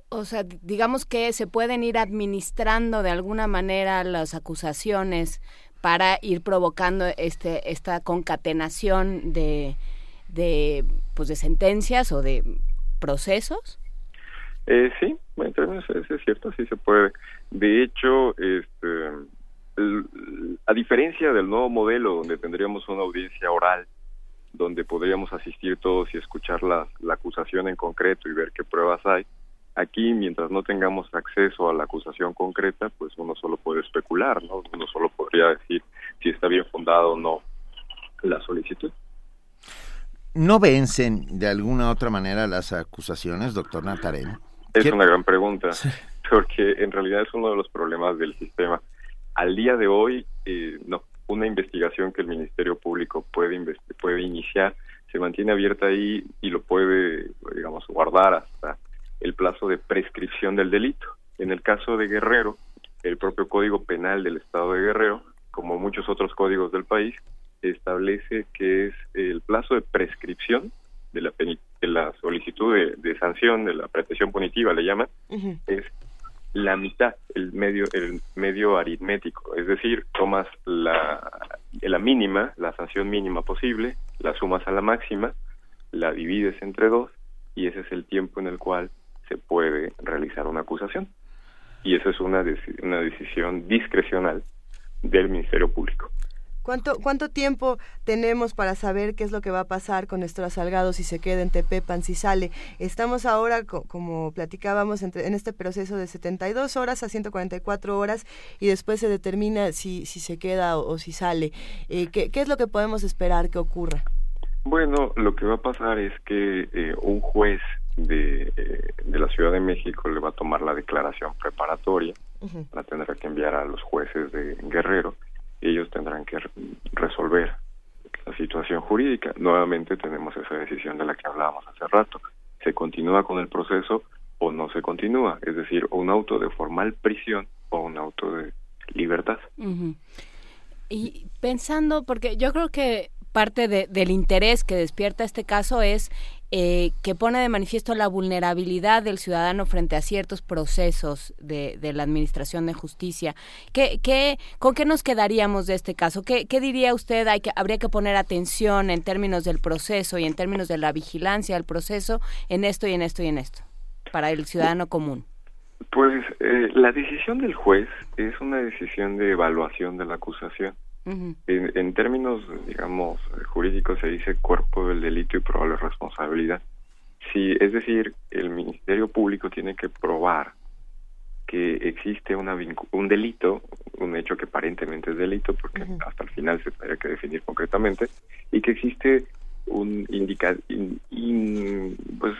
O sea, digamos que se pueden ir administrando de alguna manera las acusaciones para ir provocando este esta concatenación de de pues de sentencias o de procesos. Eh, sí, en es, cierto, sí se puede. De hecho, este, a diferencia del nuevo modelo donde tendríamos una audiencia oral, donde podríamos asistir todos y escuchar la, acusación en concreto y ver qué pruebas hay, aquí mientras no tengamos acceso a la acusación concreta, pues uno solo puede especular, ¿no? Uno solo podría decir si está bien fundado o no la solicitud. ¿No vencen de alguna otra manera las acusaciones, doctor Natarén? Es ¿Qué- una gran pregunta, porque en realidad es uno de los problemas del sistema. Al día de hoy, eh, no, una investigación que el Ministerio Público puede, puede iniciar se mantiene abierta ahí y lo puede, digamos, guardar hasta el plazo de prescripción del delito. En el caso de Guerrero, el propio Código Penal del Estado de Guerrero, como muchos otros códigos del país, establece que es el plazo de prescripción de la, de la solicitud de, de sanción, de la pretensión punitiva, le llaman, es la mitad, el medio, el medio aritmético, es decir, tomas la, la mínima, la sanción mínima posible, la sumas a la máxima, la divides entre dos y ese es el tiempo en el cual se puede realizar una acusación. Y eso es una, una decisión discrecional del Ministerio Público. ¿Cuánto, ¿Cuánto tiempo tenemos para saber qué es lo que va a pasar con Estrada Salgado si se queda en Tepepan, si sale? Estamos ahora, co- como platicábamos, entre- en este proceso de 72 horas a 144 horas y después se determina si, si se queda o, o si sale. Eh, ¿qué, ¿Qué es lo que podemos esperar que ocurra? Bueno, lo que va a pasar es que eh, un juez de, eh, de la Ciudad de México le va a tomar la declaración preparatoria, la tendrá que enviar a los jueces de Guerrero ellos tendrán que re- resolver la situación jurídica. Nuevamente tenemos esa decisión de la que hablábamos hace rato. ¿Se continúa con el proceso o no se continúa? Es decir, un auto de formal prisión o un auto de libertad. Y pensando, porque yo creo que parte de- del interés que despierta este caso es eh, que pone de manifiesto la vulnerabilidad del ciudadano frente a ciertos procesos de, de la administración de justicia. ¿Qué, qué, ¿Con qué nos quedaríamos de este caso? ¿Qué, qué diría usted? Hay que, habría que poner atención en términos del proceso y en términos de la vigilancia del proceso en esto y en esto y en esto, para el ciudadano común. Pues eh, la decisión del juez es una decisión de evaluación de la acusación. En, en términos, digamos, jurídicos se dice cuerpo del delito y probable responsabilidad. Sí, es decir, el Ministerio Público tiene que probar que existe una un delito, un hecho que aparentemente es delito, porque hasta el final se tendría que definir concretamente, y que existe un indica, pues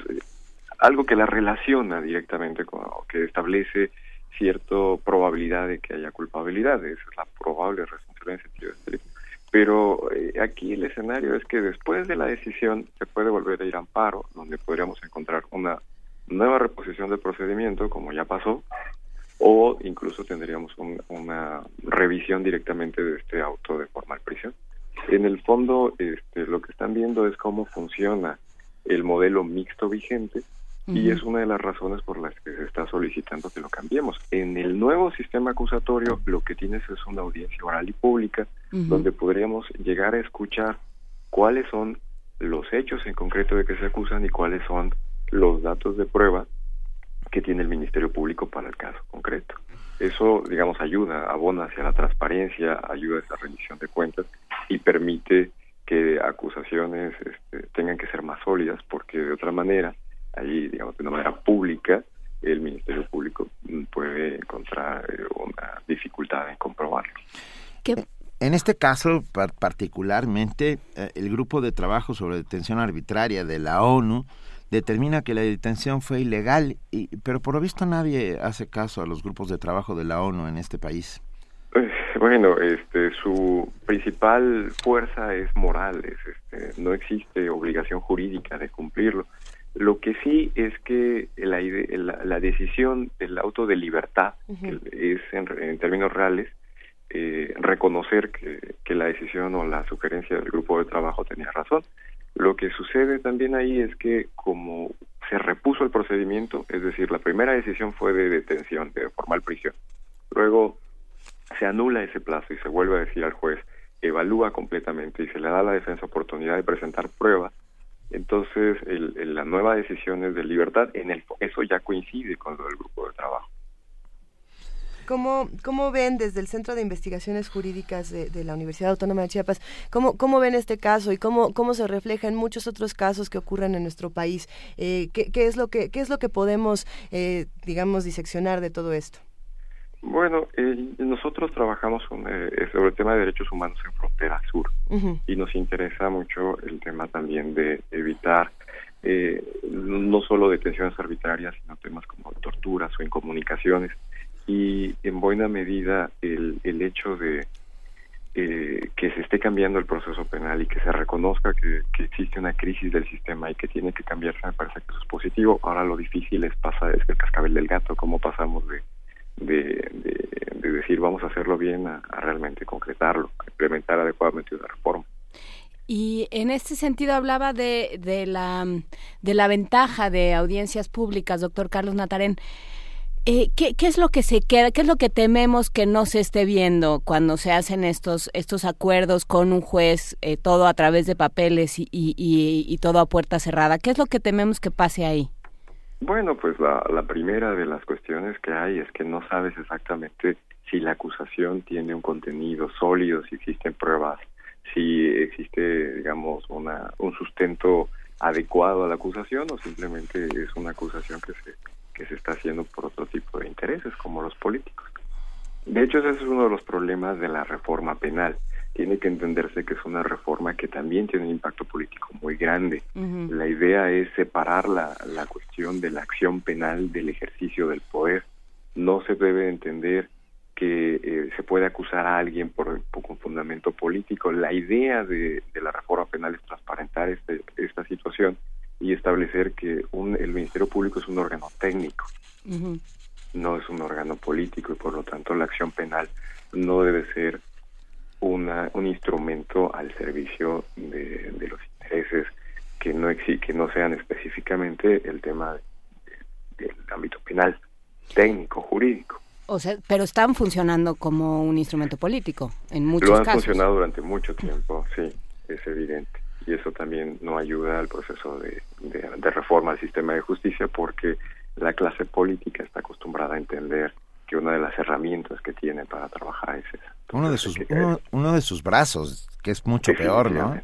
algo que la relaciona directamente con que establece cierta probabilidad de que haya culpabilidad, esa es la probable responsabilidad en sentido estricto. Pero eh, aquí el escenario es que después de la decisión se puede volver a ir a amparo, donde podríamos encontrar una nueva reposición del procedimiento, como ya pasó, o incluso tendríamos una revisión directamente de este auto de formal prisión. En el fondo, este, lo que están viendo es cómo funciona el modelo mixto vigente y es una de las razones por las que se está solicitando que lo cambiemos. En el nuevo sistema acusatorio lo que tienes es una audiencia oral y pública donde podríamos llegar a escuchar cuáles son los hechos en concreto de que se acusan y cuáles son los datos de prueba que tiene el Ministerio Público para el caso concreto. Eso, digamos, ayuda, abona hacia la transparencia, ayuda a esa rendición de cuentas y permite que acusaciones este, tengan que ser más sólidas, porque de otra manera, ahí, digamos, de una manera pública, el Ministerio Público puede encontrar eh, una dificultad en comprobarlo. En este caso, particularmente, eh, el grupo de trabajo sobre detención arbitraria de la ONU determina que la detención fue ilegal, y, pero por lo visto nadie hace caso a los grupos de trabajo de la ONU en este país. Pues, bueno, este, su principal fuerza es moral, este, no existe obligación jurídica de cumplirlo. Lo que sí es que la, la, decisión del auto de libertad, es en, términos reales, eh, reconocer que, que, la decisión o la sugerencia del grupo de trabajo tenía razón. Lo que sucede también ahí es que como se repuso el procedimiento, es decir, la primera decisión fue de detención, de formal prisión. Luego se anula ese plazo y se vuelve a decir al juez, evalúa completamente y se le da a la defensa oportunidad de presentar pruebas. Entonces, el, la nueva decisión es de libertad, en el, eso ya coincide con lo del grupo de trabajo. ¿Cómo, ¿Cómo ven desde el Centro de Investigaciones Jurídicas de, la Universidad Autónoma de Chiapas, cómo, cómo ven este caso y cómo, cómo se refleja en muchos otros casos que ocurren en nuestro país? Eh, ¿qué, ¿qué, es lo que, ¿Qué es lo que podemos, eh, digamos, diseccionar de todo esto? Bueno, eh, nosotros trabajamos eh, sobre el tema de derechos humanos en frontera sur. Y nos interesa mucho el tema también de evitar eh, no solo detenciones arbitrarias, sino temas como torturas o incomunicaciones. Y en buena medida el, el hecho de eh, que se esté cambiando el proceso penal y que se reconozca que, existe una crisis del sistema y que tiene que cambiarse, me parece que eso es positivo. Ahora lo difícil es pasar, es el cascabel del gato, cómo pasamos de, de, de, decir vamos a hacerlo bien a, realmente concretarlo, a implementar adecuadamente una reforma. Y en este sentido hablaba de, de, la, de la ventaja de audiencias públicas, doctor Carlos Natarén. Eh, ¿qué, ¿qué, es lo que se queda, qué es lo que tememos que no se esté viendo cuando se hacen estos estos acuerdos con un juez, eh, todo a través de papeles y, y, y, todo a puerta cerrada? ¿Qué es lo que tememos que pase ahí? Bueno, pues la, la primera de las cuestiones que hay es que no sabes exactamente si la acusación tiene un contenido sólido, si existen pruebas, si existe, digamos, una, un sustento adecuado a la acusación o simplemente es una acusación que se que se está haciendo por otro tipo de intereses, como los políticos. De hecho, ese es uno de los problemas de la reforma penal. Tiene que entenderse que es una reforma que también tiene un impacto político muy grande. La idea es separar la, la cuestión de la acción penal del ejercicio del poder. No se debe entender que eh, se puede acusar a alguien por, por, un fundamento político. La idea de, de la reforma penal es transparentar este, esta situación y establecer que un, el Ministerio Público es un órgano técnico, no es un órgano político y por lo tanto la acción penal no debe ser una, un instrumento al servicio de, de los intereses que no que no sean específicamente el tema del ámbito penal, técnico, jurídico. O sea, pero están funcionando como un instrumento político en muchos casos. Lo han funcionado durante mucho tiempo, sí, es evidente y eso también no ayuda al proceso de, de, reforma del sistema de justicia porque la clase política está acostumbrada a entender que una de las herramientas que tiene para trabajar es esa. uno de sus uno, de sus brazos, que es mucho peor, ¿no?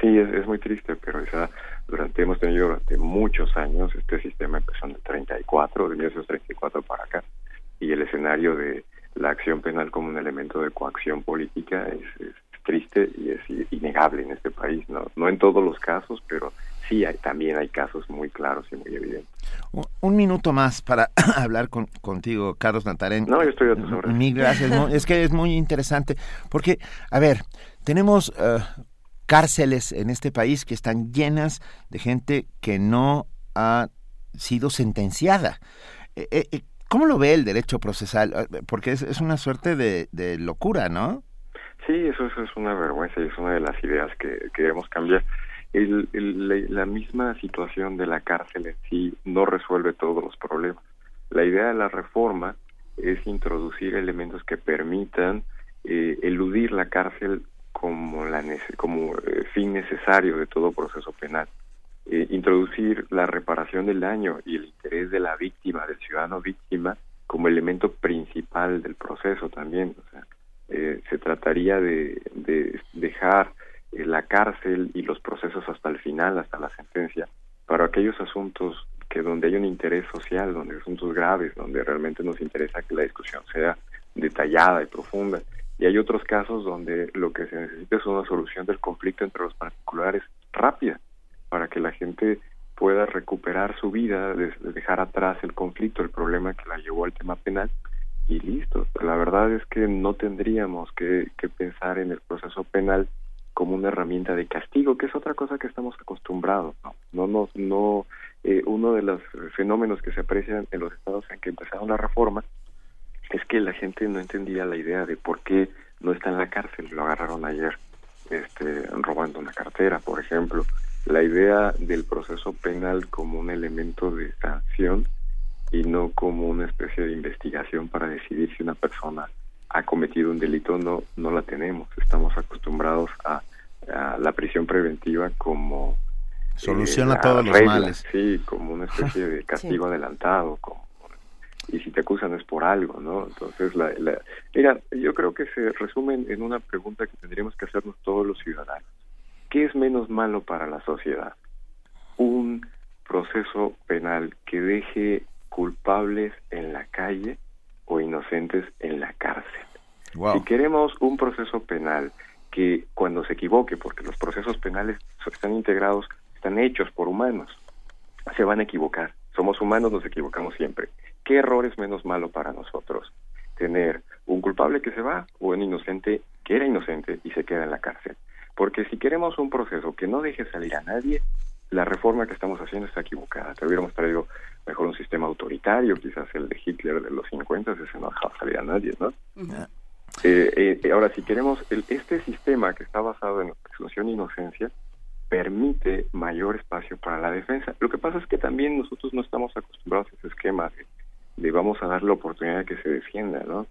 Sí, es, es muy triste, pero esa durante hemos tenido durante muchos años este sistema empezó en el 34, de 1934 para acá y el escenario de la acción penal como un elemento de coacción política es, es triste y es innegable en este país, no, no en todos los casos, pero sí hay, también hay casos muy claros y muy evidentes. Un, minuto más para hablar con, contigo, Carlos Natarén. No, yo estoy a tus órdenes. Mil gracias. es que es muy interesante porque, a ver, tenemos eh, cárceles en este país que están llenas de gente que no ha sido sentenciada. Eh, eh, ¿Cómo lo ve el derecho procesal? Porque es, es una suerte de, de locura, ¿no? Sí, eso, es una vergüenza y es una de las ideas que queremos cambiar. El, la misma situación de la cárcel en sí no resuelve todos los problemas. La idea de la reforma es introducir elementos que permitan eh, eludir la cárcel como, la, como eh, fin necesario de todo proceso penal. Eh, introducir la reparación del daño y el interés de la víctima, del ciudadano víctima, como elemento principal del proceso también. O sea, eh, se trataría de, dejar eh, la cárcel y los procesos hasta el final, hasta la sentencia, para aquellos asuntos que donde hay un interés social, donde hay asuntos graves, donde realmente nos interesa que la discusión sea detallada y profunda. Y hay otros casos donde lo que se necesita es una solución del conflicto entre los particulares rápida, para que la gente pueda recuperar su vida, dejar atrás el conflicto, el problema que la llevó al tema penal y listo. La verdad es que no tendríamos que, pensar en el proceso penal como una herramienta de castigo, que es otra cosa que estamos acostumbrados. No, no, no, eh, uno de los fenómenos que se aprecian en los estados en que empezaron la reforma es que la gente no entendía la idea de por qué no está en la cárcel. Lo agarraron ayer, este, robando una cartera, por ejemplo. La idea del proceso penal como un elemento de sanción y no como una especie de investigación para decidir si una persona ha cometido un delito no no la tenemos. Estamos acostumbrados a, la prisión preventiva como soluciona eh, todos los males. sí como una especie de castigo adelantado como y si te acusan es por algo no entonces la, la mira yo creo que se resume en una pregunta que tendríamos que hacernos todos los ciudadanos. Qué es menos malo para la sociedad un proceso penal que deje culpables en la calle o inocentes en la cárcel. Si queremos un proceso penal que cuando se equivoque, porque los procesos penales están integrados, están hechos por humanos, se van a equivocar. Somos humanos, nos equivocamos siempre. ¿Qué error es menos malo para nosotros? Tener un culpable que se va o un inocente que era inocente y se queda en la cárcel. Porque si queremos un proceso que no deje salir a nadie, la reforma que estamos haciendo está equivocada. Te hubiéramos traído mejor un sistema autoritario, quizás el de Hitler de los 50, ese no dejaba salir a nadie, ¿no? Eh, eh, ahora, si queremos, el, este sistema que está basado en presunción e inocencia permite mayor espacio para la defensa. Lo que pasa es que también nosotros no estamos acostumbrados a ese esquema de, de vamos a dar la oportunidad de que se defienda, ¿no?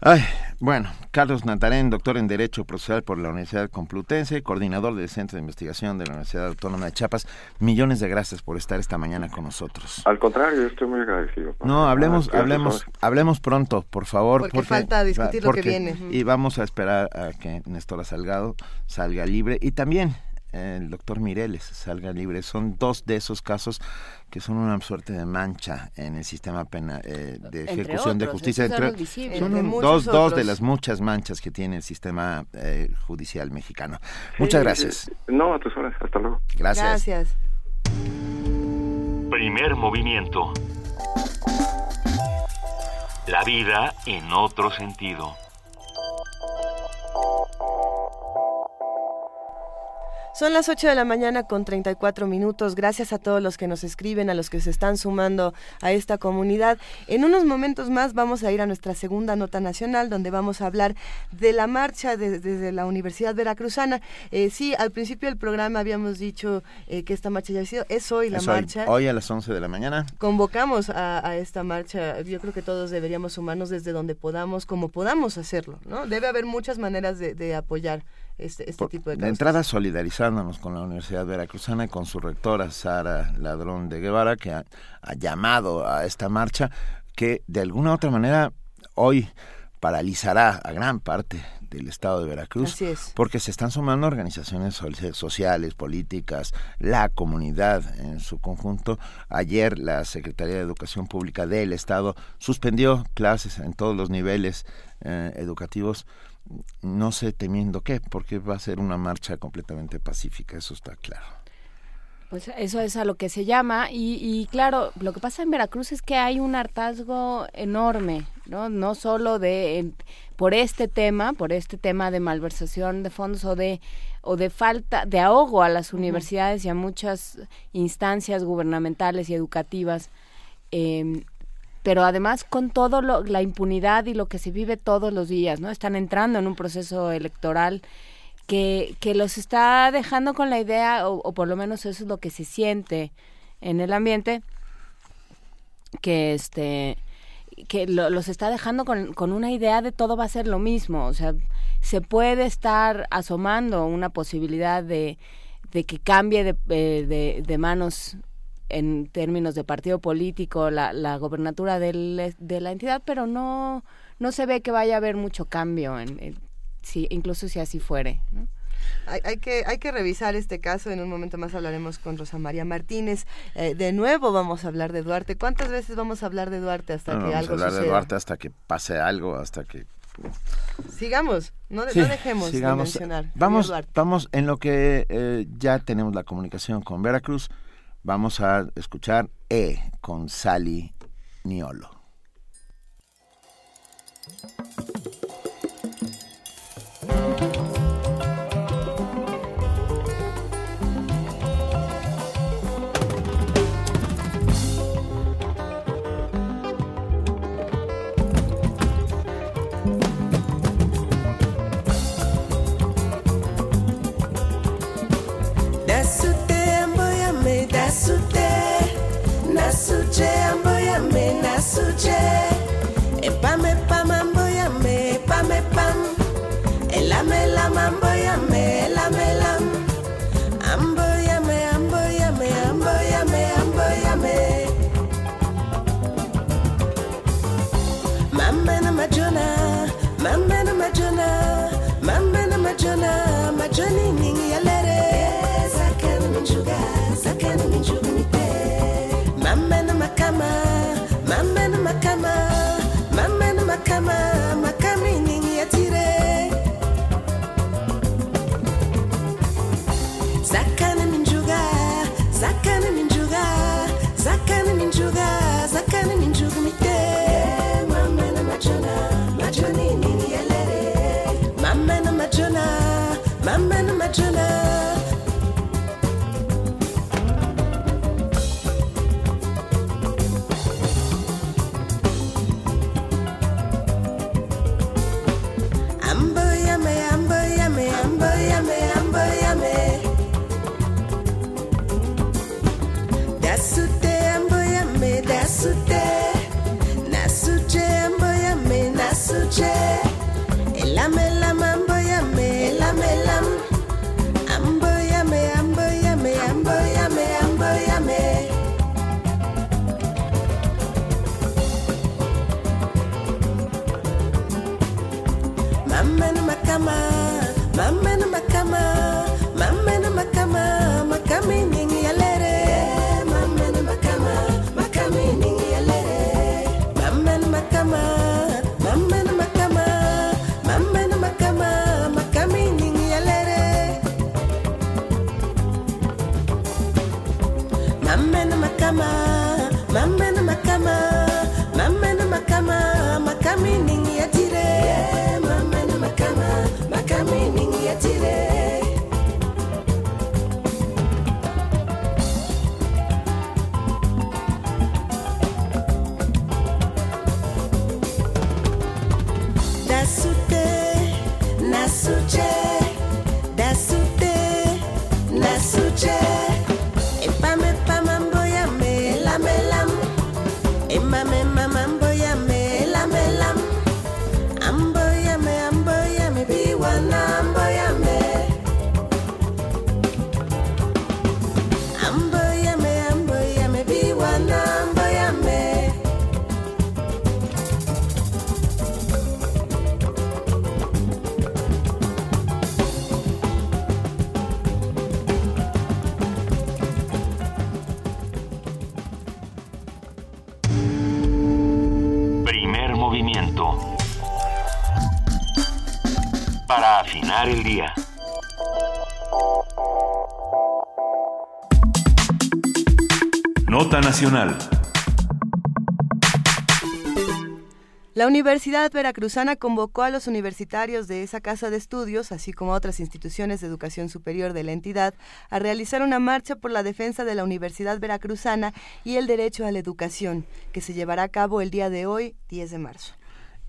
Ay, bueno, Carlos Natarén, doctor en Derecho Procesal por la Universidad Complutense, coordinador del Centro de Investigación de la Universidad Autónoma de Chiapas. Millones de gracias por estar esta mañana con nosotros. Al contrario, estoy muy agradecido. No, hablemos, hablemos, hablemos pronto, por favor. Porque, falta discutir lo que viene. Y vamos a esperar a que Néstor Salgado salga libre y también el doctor Mireles salga libre. Son dos de esos casos que son una suerte de mancha en el sistema penal eh, de ejecución de justicia. Entre, son dos, dos de las muchas manchas que tiene el sistema eh, judicial mexicano. Muchas gracias. no, a tus horas. Hasta luego. Gracias. Gracias. Primer movimiento. La vida en otro sentido. Son las 8 de la mañana con 34 minutos. Gracias a todos los que nos escriben, a los que se están sumando a esta comunidad. En unos momentos más vamos a ir a nuestra segunda nota nacional, donde vamos a hablar de la marcha desde la Universidad Veracruzana. Eh, sí, al principio del programa habíamos dicho eh, que esta marcha ya ha sido. Es hoy la marcha. Hoy, a las 11 de la mañana. Convocamos a, esta marcha. Yo creo que todos deberíamos sumarnos desde donde podamos, como podamos hacerlo. ¿no? Debe haber muchas maneras de apoyar este, este tipo de De entrada, solidarizándonos con la Universidad Veracruzana y con su rectora, Sara Ladrón de Guevara, que ha, llamado a esta marcha, que de alguna u otra manera hoy paralizará a gran parte del estado de Veracruz Así es. porque se están sumando organizaciones so- sociales, políticas, la comunidad en su conjunto. Ayer la Secretaría de Educación Pública del estado suspendió clases en todos los niveles eh, educativos no sé temiendo qué, porque va a ser una marcha completamente pacífica, eso está claro. Pues eso es a lo que se llama y, y claro, lo que pasa en Veracruz es que hay un hartazgo enorme, ¿no? No solo de por este tema, por este tema de malversación de fondos o de o de falta de ahogo a las universidades y a muchas instancias gubernamentales y educativas. eh, pero además con todo lo, la impunidad y lo que se vive todos los días, ¿no? Están entrando en un proceso electoral que, que los está dejando con la idea, o, por lo menos eso es lo que se siente en el ambiente, que este que lo- los está dejando con, con una idea de todo va a ser lo mismo, o sea, se puede estar asomando una posibilidad de, de que cambie de, eh, de manos en términos de partido político la, la gobernatura del- de la entidad, pero no, no se ve que vaya a haber mucho cambio, en, en- si, incluso si así fuere. ¿no? Hay, hay que, hay que revisar este caso. En un momento más hablaremos con Rosa María Martínez. Eh, de nuevo vamos a hablar de Duarte. ¿Cuántas veces vamos a hablar de Duarte hasta No, que vamos a hablar de? Duarte hasta que pase algo, hasta que... Sigamos, no, de- Sí, no dejemos sigamos. de mencionar. Vamos, vamos en lo que eh, ya tenemos la comunicación con Veracruz. Vamos a escuchar E con Sally Niolo. I'm suje e pame pamambo ya me pame pam El día. Nota Nacional. La Universidad Veracruzana convocó a los universitarios de esa casa de estudios, así como a otras instituciones de educación superior de la entidad, a realizar una marcha por la defensa de la Universidad Veracruzana y el derecho a la educación, que se llevará a cabo el día de hoy, 10 de marzo.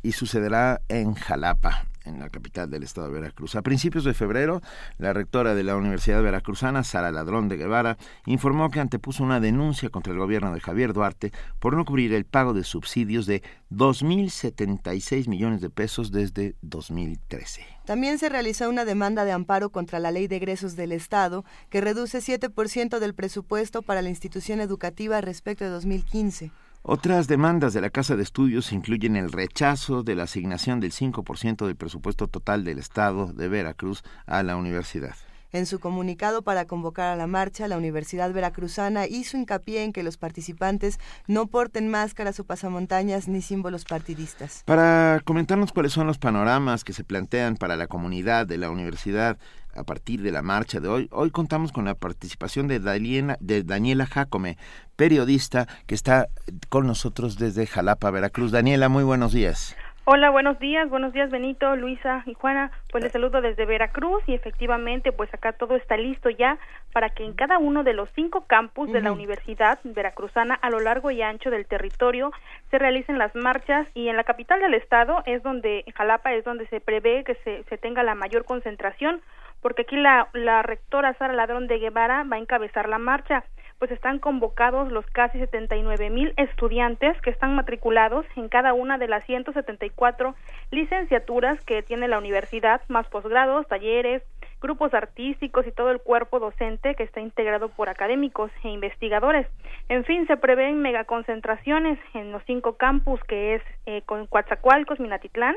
Y sucederá en Jalapa, en la capital del estado de Veracruz. A principios de febrero, la rectora de la Universidad Veracruzana, Sara Ladrón de Guevara, informó que antepuso una denuncia contra el gobierno de Javier Duarte por no cubrir el pago de subsidios de 2.076 millones de pesos desde 2013. También se realizó una demanda de amparo contra la Ley de Egresos del Estado, que reduce 7% del presupuesto para la institución educativa respecto de 2015. Otras demandas de la Casa de Estudios incluyen el rechazo de la asignación del 5% del presupuesto total del Estado de Veracruz a la universidad. En su comunicado para convocar a la marcha, la Universidad Veracruzana hizo hincapié en que los participantes no porten máscaras o pasamontañas ni símbolos partidistas. Para comentarnos cuáles son los panoramas que se plantean para la comunidad de la universidad a partir de la marcha de hoy, hoy contamos con la participación de Daniela, de Daniela Jacome, periodista que está con nosotros desde Jalapa, Veracruz. Daniela, muy buenos días. Hola, buenos días, buenos días Benito, Luisa y Juana. Pues les saludo desde Veracruz y efectivamente pues acá todo está listo ya para que en cada uno de los cinco campus de la Universidad Veracruzana a lo largo y ancho del territorio se realicen las marchas y en la capital del estado es donde, en Jalapa es donde se prevé que se, se tenga la mayor concentración porque aquí la, la rectora Sara Ladrón de Guevara va a encabezar la marcha pues están convocados los casi 79 mil estudiantes que están matriculados en cada una de las 174 licenciaturas que tiene la universidad, más posgrados, talleres, grupos artísticos y todo el cuerpo docente que está integrado por académicos e investigadores. En fin, se prevén megaconcentraciones en los cinco campus que es eh, con Coatzacoalcos, Minatitlán,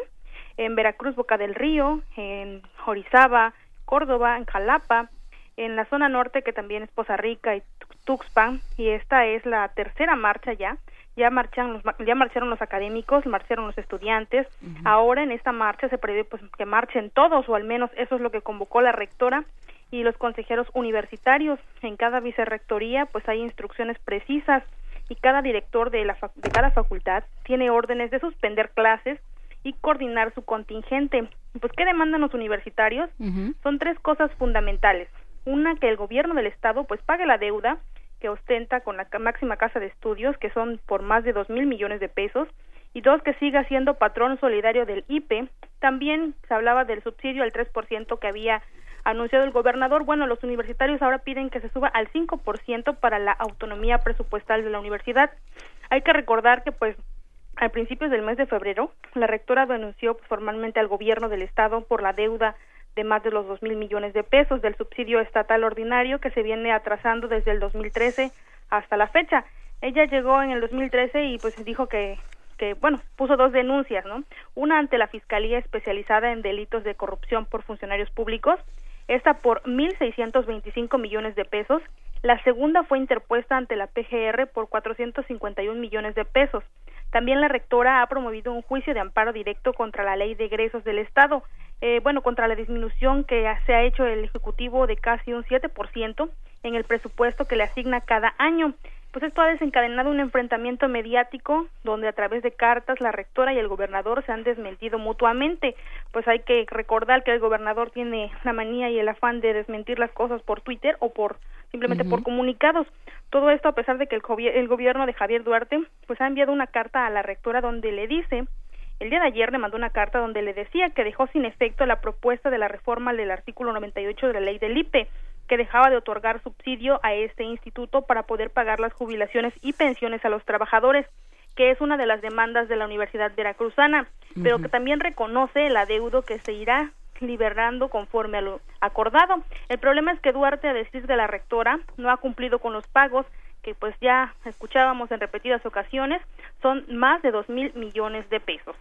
en Veracruz, Boca del Río, en Jorizaba, Córdoba, en Jalapa, en la zona norte que también es Poza Rica y Tuxpan y esta es la tercera marcha ya. Ya marchan los, ya marcharon los académicos marcharon los estudiantes. Ahora en esta marcha se prevé pues que marchen todos o al menos eso es lo que convocó la rectora y los consejeros universitarios. En cada vicerrectoría pues hay instrucciones precisas y cada director de la de cada facultad tiene órdenes de suspender clases y coordinar su contingente pues qué demandan los universitarios son tres cosas fundamentales. Una que el gobierno del estado pues pague la deuda que ostenta con la máxima casa de estudios que son por más de dos mil millones de pesos. Y dos que siga siendo patrón solidario del IPE también se hablaba del subsidio al 3% que había anunciado el gobernador. Bueno los universitarios ahora piden que se suba al 5% para la autonomía presupuestal de la universidad. Hay que recordar que pues al principios del mes de febrero la rectora denunció formalmente al gobierno del estado por la deuda de más de los dos mil millones de pesos del subsidio estatal ordinario que se viene atrasando desde el 2013 hasta la fecha. Ella llegó en el 2013 y pues dijo que que bueno, puso dos denuncias, ¿no? Una ante la Fiscalía especializada en delitos de corrupción por funcionarios públicos, esta por 1.625 millones de pesos. La segunda fue interpuesta ante la PGR por 451 millones de pesos. También la rectora ha promovido un juicio de amparo directo contra la ley de egresos del Estado, eh, bueno, contra la disminución que se ha hecho el Ejecutivo de casi un 7% en el presupuesto que le asigna cada año. Pues esto ha desencadenado un enfrentamiento mediático donde a través de cartas la rectora y el gobernador se han desmentido mutuamente. Pues hay que recordar que el gobernador tiene la manía y el afán de desmentir las cosas por Twitter o por simplemente por comunicados. Todo esto a pesar de que el, el gobierno de Javier Duarte pues ha enviado una carta a la rectora donde le dice el día de ayer le mandó una carta donde le decía que dejó sin efecto la propuesta de la reforma del artículo 98 de la ley del IPE, que dejaba de otorgar subsidio a este instituto para poder pagar las jubilaciones y pensiones a los trabajadores, que es una de las demandas de la Universidad Veracruzana, pero que también reconoce el adeudo que se irá liberando conforme a lo acordado. El problema es que Duarte, a decir de la rectora, no ha cumplido con los pagos que pues ya escuchábamos en repetidas ocasiones, son más de dos mil millones de pesos.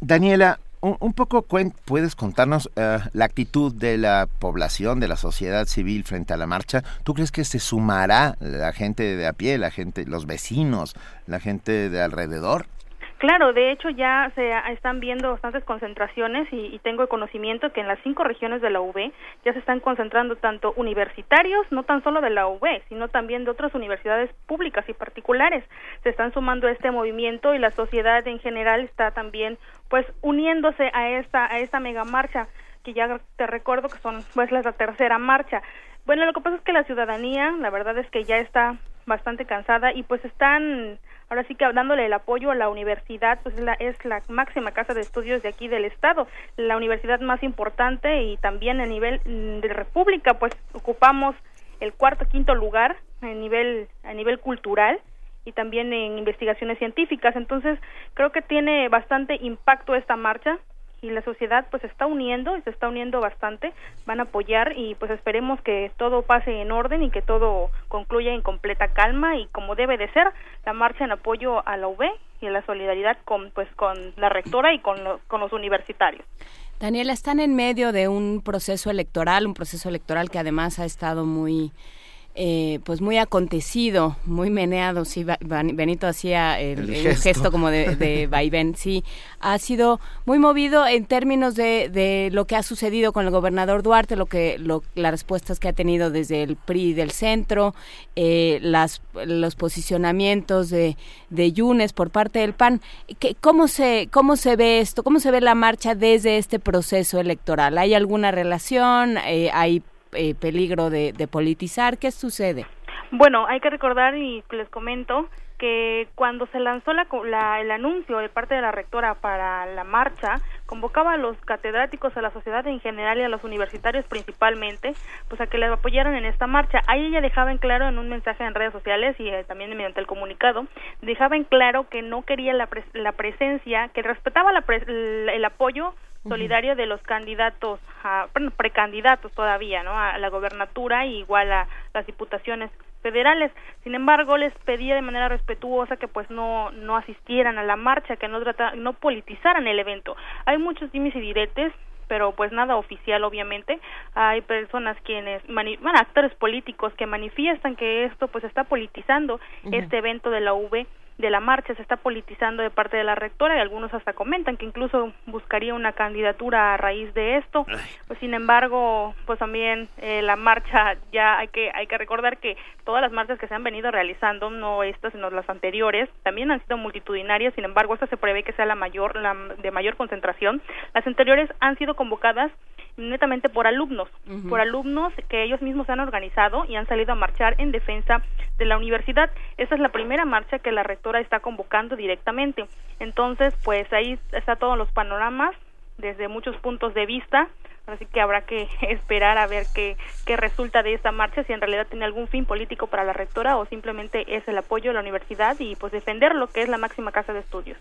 Daniela, un, poco puedes contarnos eh, la actitud de la población, de la sociedad civil frente a la marcha. ¿Tú crees que se sumará la gente de a pie, la gente, los vecinos, la gente de alrededor? Claro, de hecho ya se están viendo bastantes concentraciones y, y tengo el conocimiento que en las cinco regiones de la UB ya se están concentrando tanto universitarios, no tan solo de la UB, sino también de otras universidades públicas y particulares. Se están sumando a este movimiento y la sociedad en general está también pues uniéndose a esta a esta mega marcha que ya te recuerdo que son pues la tercera marcha. Bueno, lo que pasa es que la ciudadanía, la verdad es que ya está bastante cansada y pues están ahora sí que dándole el apoyo a la universidad, pues es la, es la máxima casa de estudios de aquí del estado, la universidad más importante y también a nivel mm, de república, pues ocupamos el cuarto quinto lugar a nivel a nivel cultural y también en investigaciones científicas, entonces creo que tiene bastante impacto esta marcha y la sociedad pues está uniendo y se está uniendo bastante, van a apoyar y pues esperemos que todo pase en orden y que todo concluya en completa calma y como debe de ser la marcha en apoyo a la UB y a la solidaridad con pues con la rectora y con, lo- con los universitarios. Daniela, están en medio de un proceso electoral, un proceso electoral que además ha estado muy eh, pues muy acontecido, muy meneado, sí, Benito hacía el, El el gesto. gesto. como de, de vaivén, sí, ha sido muy movido en términos de, de lo que ha sucedido con el gobernador Duarte, lo que lo, las respuestas que ha tenido desde el PRI del centro, eh, las, los posicionamientos de, de Yunes por parte del PAN. ¿Qué- ¿Cómo se, ¿Cómo se ve esto? ¿Cómo se ve la marcha desde este proceso electoral? ¿Hay alguna relación? Eh, ¿Hay eh, peligro de, de politizar? ¿Qué sucede? Bueno, hay que recordar y les comento que cuando se lanzó la, la- el anuncio de parte de la rectora para la marcha, convocaba a los catedráticos, a la sociedad en general y a los universitarios principalmente, pues a que les apoyaran en esta marcha. Ahí ella dejaba en claro en un mensaje en redes sociales y eh, también mediante el comunicado, dejaba en claro que no quería la, pres- la presencia, que respetaba la el, el apoyo solidario de los candidatos, a, precandidatos todavía, ¿no? A la gobernatura y igual a las diputaciones federales. Sin embargo, les pedía de manera respetuosa que pues no no asistieran a la marcha, que no trata, no politizaran el evento. Hay muchos dimes y diretes pero pues nada oficial obviamente hay personas quienes mani- bueno, actores políticos que manifiestan que esto pues está politizando este evento de la UV de la marcha se está politizando de parte de la rectora y algunos hasta comentan que incluso buscaría una candidatura a raíz de esto. Pues sin embargo pues también eh, la marcha ya hay que hay que recordar que todas las marchas que se han venido realizando no estas sino las anteriores también han sido multitudinarias. Sin embargo esta se prevé que sea la mayor la de mayor concentración. Las anteriores han sido convocadas netamente por alumnos, por alumnos que ellos mismos se han organizado y han salido a marchar en defensa de la universidad. Esta es la primera marcha que la rectora está convocando directamente. Entonces, pues ahí está todos los panoramas desde muchos puntos de vista. Así que habrá que esperar a ver qué, qué resulta de esta marcha, si en realidad tiene algún fin político para la rectora o simplemente es el apoyo a la universidad y pues defender lo que es la máxima casa de estudios.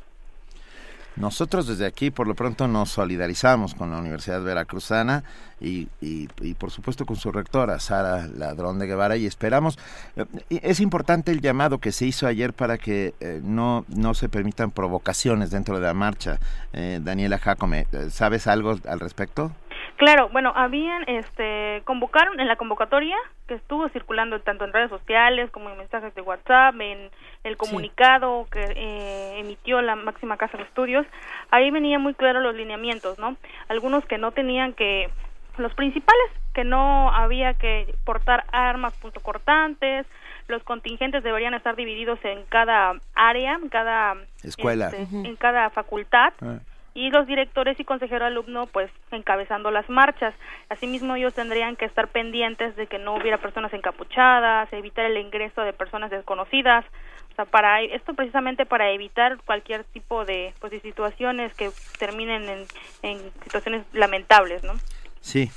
Nosotros desde aquí, por lo pronto, nos solidarizamos con la Universidad Veracruzana y, y, y, por supuesto, con su rectora, Sara Ladrón de Guevara, y esperamos. eh, es importante el llamado que se hizo ayer para que eh, no, no se permitan provocaciones dentro de la marcha. Eh, Daniela Jacome, eh, ¿sabes algo al respecto? Claro, bueno, habían, este, convocaron en la convocatoria que estuvo circulando tanto en redes sociales como en mensajes de WhatsApp, en el comunicado que eh, emitió la máxima casa de estudios, ahí venían muy claros los lineamientos, ¿no? Algunos que no tenían que, los principales, que no había que portar armas puntocortantes, los contingentes deberían estar divididos en cada área, en cada Escuela. este, en cada facultad Ah. Y los directores y consejero alumno pues encabezando las marchas. Asimismo ellos tendrían que estar pendientes de que no hubiera personas encapuchadas, evitar el ingreso de personas desconocidas, o sea, para esto precisamente para evitar cualquier tipo de pues de situaciones que terminen en, en situaciones lamentables, ¿no? Sí.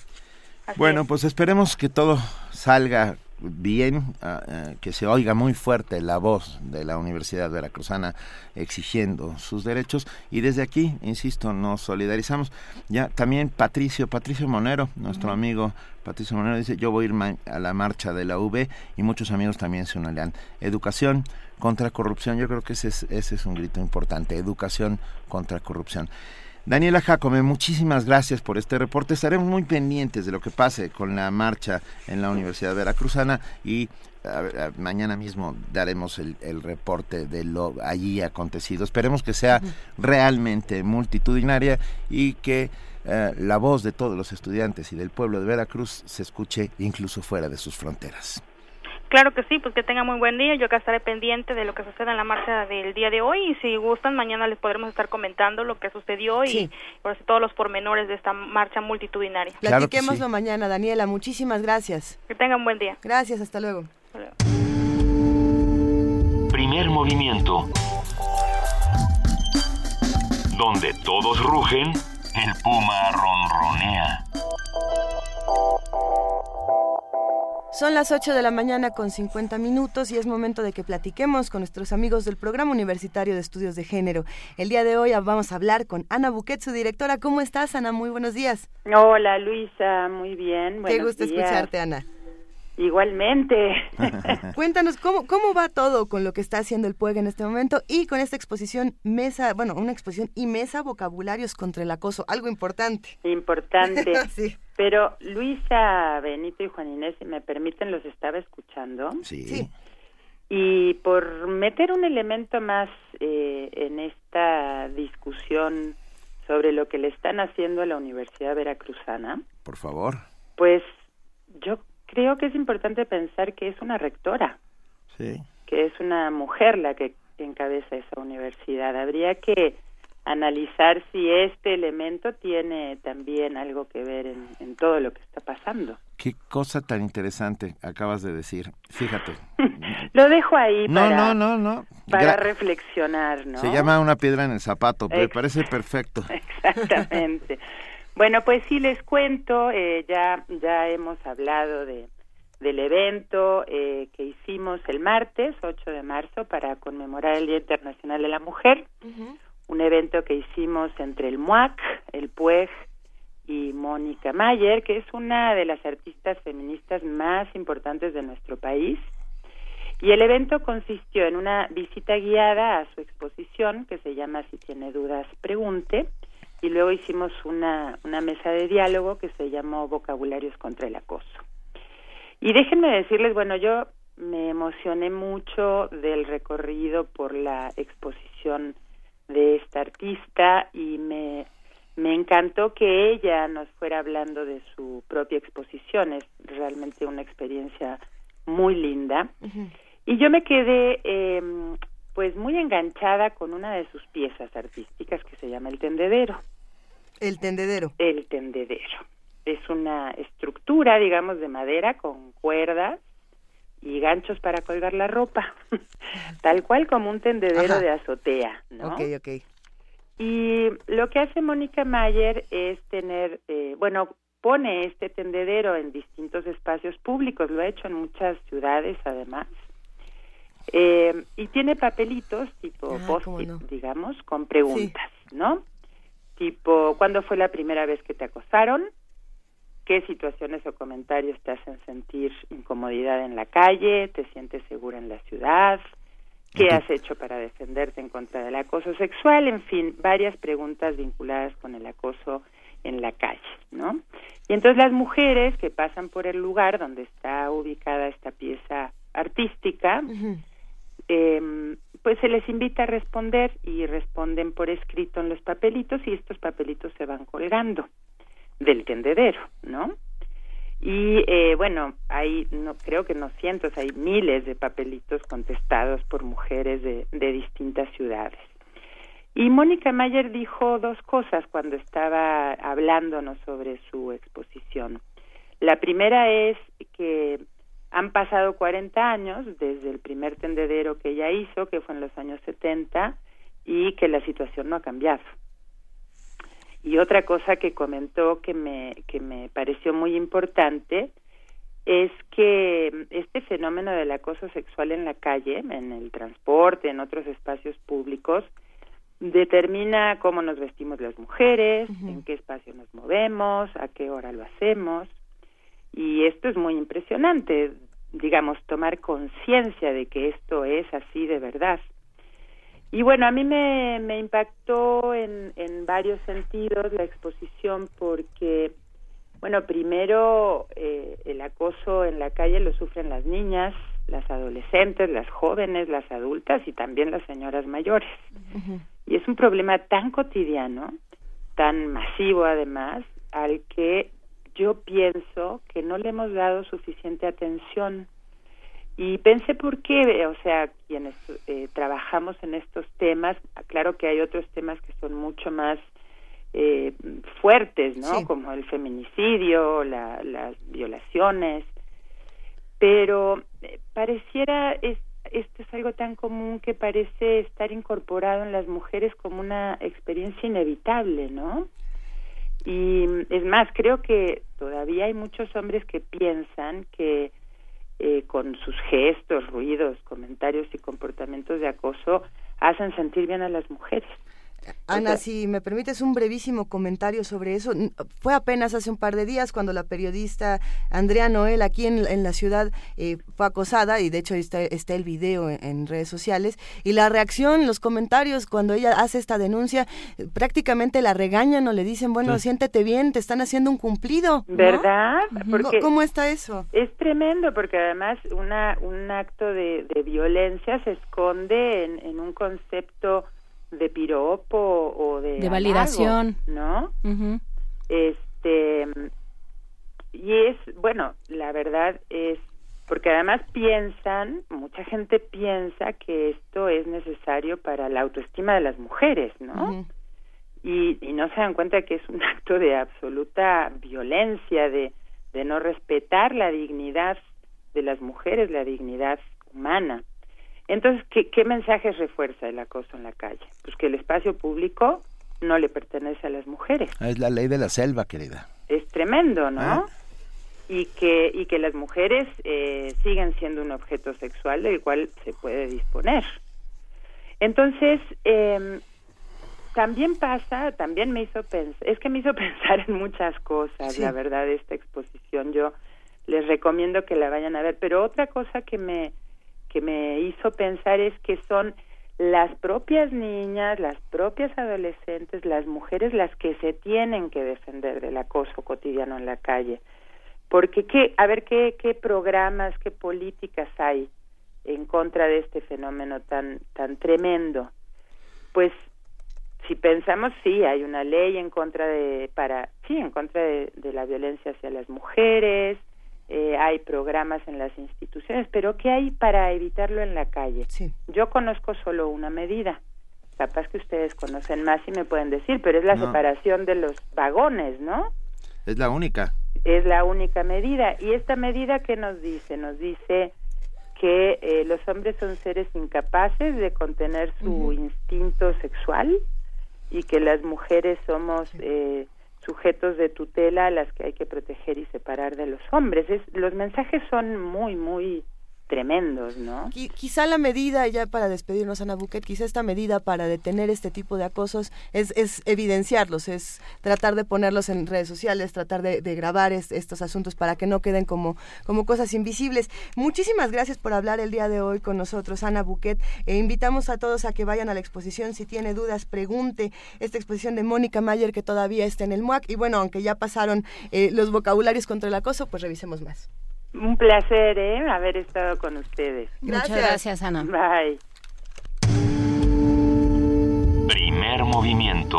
Así bueno, es. pues esperemos que todo salga bien, ah, que se oiga muy fuerte la voz de la Universidad Veracruzana exigiendo sus derechos y desde aquí, insisto, nos solidarizamos. Ya también Patricio, Patricio Monero, nuestro amigo Patricio Monero dice, yo voy a ir a la marcha de la UB y muchos amigos también se unirán. Educación contra corrupción, yo creo que ese es, ese es un grito importante, educación contra corrupción. Daniela Jacome, muchísimas gracias por este reporte. Estaremos muy pendientes de lo que pase con la marcha en la Universidad Veracruzana y mañana mismo daremos el, reporte de lo allí acontecido. Esperemos que sea realmente multitudinaria y que eh, la voz de todos los estudiantes y del pueblo de Veracruz se escuche incluso fuera de sus fronteras. Claro que sí, pues que tenga muy buen día. Yo acá estaré pendiente de lo que suceda en la marcha del día de hoy y si gustan mañana les podremos estar comentando lo que sucedió y por todos los pormenores de esta marcha multitudinaria. Platiquémoslo mañana, Daniela. Muchísimas gracias. Que tengan buen día. Gracias, hasta luego. Hasta luego. Primer movimiento. Donde todos rugen, el puma ronronea. Son las 8 de la mañana con 50 minutos y es momento de que platiquemos con nuestros amigos del Programa Universitario de Estudios de Género. El día de hoy vamos a hablar con Ana Buquet, su directora. ¿Cómo estás, Ana? Muy buenos días. Hola, Luisa. Muy bien. Qué gusto escucharte, Ana. Igualmente. Cuéntanos cómo, cómo va todo con lo que está haciendo el PUEG en este momento y con esta exposición mesa, bueno, una exposición y mesa vocabularios contra el acoso, algo importante. Importante. sí. Pero Luisa, Benito y Juan Inés, si me permiten, los estaba escuchando. Sí. Y por meter un elemento más eh, en esta discusión sobre lo que le están haciendo a la Universidad Veracruzana. Por favor. Pues yo creo que es importante pensar que es una rectora, sí. que es una mujer la que encabeza esa universidad. Habría que analizar si este elemento tiene también algo que ver en, todo lo que está pasando. Qué cosa tan interesante acabas de decir. Fíjate. lo dejo ahí no, no, no, no. para reflexionar, ¿no? Se llama una piedra en el zapato, me parece perfecto. Exactamente. Bueno, pues sí les cuento, eh, ya, ya hemos hablado de, del evento eh, que hicimos el martes 8 de marzo para conmemorar el Día Internacional de la Mujer, un evento que hicimos entre el MUAC, el PUEG y Mónica Mayer, que es una de las artistas feministas más importantes de nuestro país. Y el evento consistió en una visita guiada a su exposición que se llama Si tiene dudas, pregunte, y luego hicimos una, una mesa de diálogo que se llamó Vocabularios contra el Acoso. Y déjenme decirles, bueno, yo me emocioné mucho del recorrido por la exposición de esta artista y me, me encantó que ella nos fuera hablando de su propia exposición. Es realmente una experiencia muy linda. Y yo me quedé eh, pues muy enganchada con una de sus piezas artísticas que se llama El Tendedero. El Tendedero. El Tendedero. Es una estructura, digamos, de madera con cuerdas y ganchos para colgar la ropa, tal cual como un tendedero de azotea, ¿no? Ok, ok. Y lo que hace Mónica Mayer es tener, eh, bueno, pone este tendedero en distintos espacios públicos, lo ha hecho en muchas ciudades además, eh, y tiene papelitos tipo Ah, post no. digamos, con preguntas, ¿no? Tipo, ¿cuándo fue la primera vez que te acosaron? ¿Qué situaciones o comentarios te hacen sentir incomodidad en la calle? ¿Te sientes segura en la ciudad? ¿Qué has hecho para defenderte en contra del acoso sexual? En fin, varias preguntas vinculadas con el acoso en la calle, ¿no? Y entonces las mujeres que pasan por el lugar donde está ubicada esta pieza artística, eh, pues se les invita a responder y responden por escrito en los papelitos y estos papelitos se van colgando del tendedero, ¿no? Y eh, bueno, hay, no creo que no cientos, hay miles de papelitos contestados por mujeres de, de distintas ciudades. Y Mónica Mayer dijo dos cosas cuando estaba hablándonos sobre su exposición. La primera es que han pasado 40 años desde el primer tendedero que ella hizo, que fue en los años 70, y que la situación no ha cambiado. Y otra cosa que comentó que me, que me pareció muy importante es que este fenómeno del acoso sexual en la calle, en el transporte, en otros espacios públicos, determina cómo nos vestimos las mujeres, en qué espacio nos movemos, a qué hora lo hacemos. Y esto es muy impresionante, digamos, tomar conciencia de que esto es así de verdad. Y bueno, a mí me, me impactó en, en varios sentidos la exposición porque, bueno, primero eh, el acoso en la calle lo sufren las niñas, las adolescentes, las jóvenes, las adultas y también las señoras mayores. Y es un problema tan cotidiano, tan masivo además, al que yo pienso que no le hemos dado suficiente atención. Y pensé por qué, o sea, quienes eh, trabajamos en estos temas, claro que hay otros temas que son mucho más eh, fuertes, ¿no? Como el feminicidio, la, las violaciones, pero eh, pareciera es, esto es algo tan común que parece estar incorporado en las mujeres como una experiencia inevitable, ¿no? Y es más, creo que todavía hay muchos hombres que piensan que eh, con sus gestos, ruidos, comentarios y comportamientos de acoso hacen sentir bien a las mujeres. Ana, si me permites un brevísimo comentario sobre eso. Fue apenas hace un par de días cuando la periodista Andrea Noel aquí en, la ciudad eh, fue acosada y de hecho está, está el video en, redes sociales y la reacción, los comentarios cuando ella hace esta denuncia, prácticamente la regañan o le dicen, bueno, siéntete bien, te están haciendo un cumplido. ¿Verdad? Porque ¿Cómo está eso? Es tremendo porque además una, un acto de, violencia se esconde en, en un concepto de piropo o de de validación. no este y es bueno la verdad es porque además piensan mucha gente piensa que esto es necesario para la autoestima de las mujeres no y, y no se dan cuenta que es un acto de absoluta violencia de de no respetar la dignidad de las mujeres la dignidad humana entonces, ¿qué, ¿qué mensajes refuerza el acoso en la calle? Pues que el espacio público no le pertenece a las mujeres. Es la ley de la selva, querida. Es tremendo, ¿no? Ah. Y que, y que las mujeres eh, siguen siendo un objeto sexual del cual se puede disponer. Entonces, eh, también pasa, también me hizo pensar, es que me hizo pensar en muchas cosas, la verdad, esta exposición. Yo les recomiendo que la vayan a ver, pero otra cosa que me, que me hizo pensar es que son las propias niñas, las propias adolescentes, las mujeres las que se tienen que defender del acoso cotidiano en la calle. Porque qué, a ver qué qué programas, qué políticas hay en contra de este fenómeno tan tan tremendo. Pues si pensamos sí hay una ley en contra de para sí en contra de la violencia hacia las mujeres, eh, hay programas en las instituciones, pero ¿qué hay para evitarlo en la calle? Yo conozco solo una medida. Capaz que ustedes conocen más y me pueden decir, pero es la separación de los vagones, ¿no? Es la única. Es la única medida. ¿Y esta medida qué nos dice? Nos dice que eh, los hombres son seres incapaces de contener su instinto sexual y que las mujeres somos eh, sujetos de tutela a las que hay que proteger y separar de los hombres. Es, los mensajes son muy, muy tremendos, ¿no? Quizá la medida, ya para despedirnos, Ana Buquet, quizá esta medida para detener este tipo de acosos es, evidenciarlos, es tratar de ponerlos en redes sociales, tratar de, grabar estos asuntos para que no queden como, como cosas invisibles. Muchísimas gracias por hablar el día de hoy con nosotros, Ana Buquet. E invitamos a todos a que vayan a la exposición. Si tiene dudas, pregunte. Esta exposición de Mónica Mayer que todavía está en el MUAC. Y bueno, aunque ya pasaron eh, los vocabularios contra el acoso, pues revisemos más. Un placer, ¿eh? Haber estado con ustedes. Muchas gracias, Ana. Bye. Primer movimiento.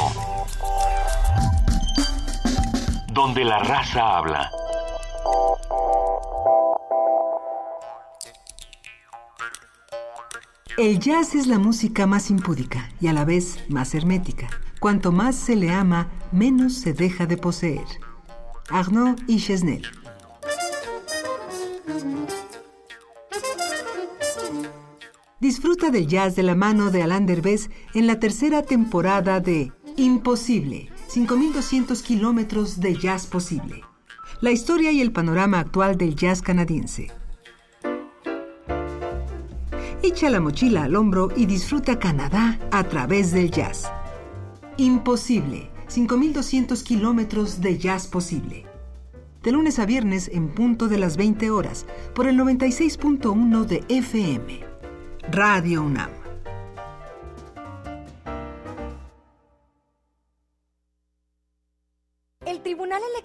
Donde la raza habla. El jazz es la música más impúdica y a la vez más hermética. Cuanto más se le ama, menos se deja de poseer. Arnaud y Chesnel. Disfruta del jazz de la mano de Alain Derbez en la tercera temporada de Imposible, 5200 kilómetros de jazz posible. La historia y el panorama actual del jazz canadiense. Echa la mochila al hombro y disfruta Canadá a través del jazz. Imposible, 5200 kilómetros de jazz posible. De lunes a viernes en punto de las 20 horas por el 96.1 de FM. Radio UNAM.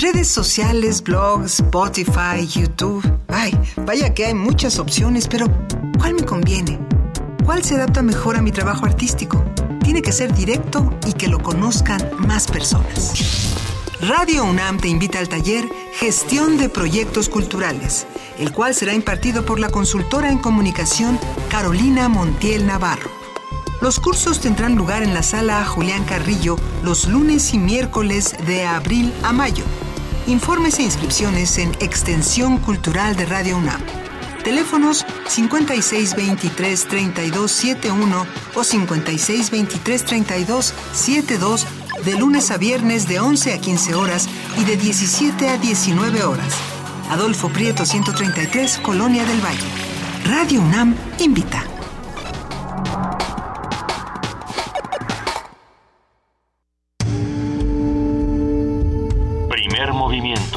Redes sociales, blogs, Spotify, YouTube. Ay, vaya que hay muchas opciones, pero ¿cuál me conviene? ¿Cuál se adapta mejor a mi trabajo artístico? Tiene que ser directo y que lo conozcan más personas. Radio UNAM te invita al taller Gestión de Proyectos Culturales, el cual será impartido por la consultora en comunicación Carolina Montiel Navarro. Los cursos tendrán lugar en la sala Julián Carrillo los lunes y miércoles de abril a mayo. Informes e inscripciones en Extensión Cultural de Radio UNAM. Teléfonos 5623-3271 o 5623-3272 de lunes a viernes de 11 a 15 horas y de 17 a 19 horas. Adolfo Prieto 133, Colonia del Valle. Radio UNAM invita.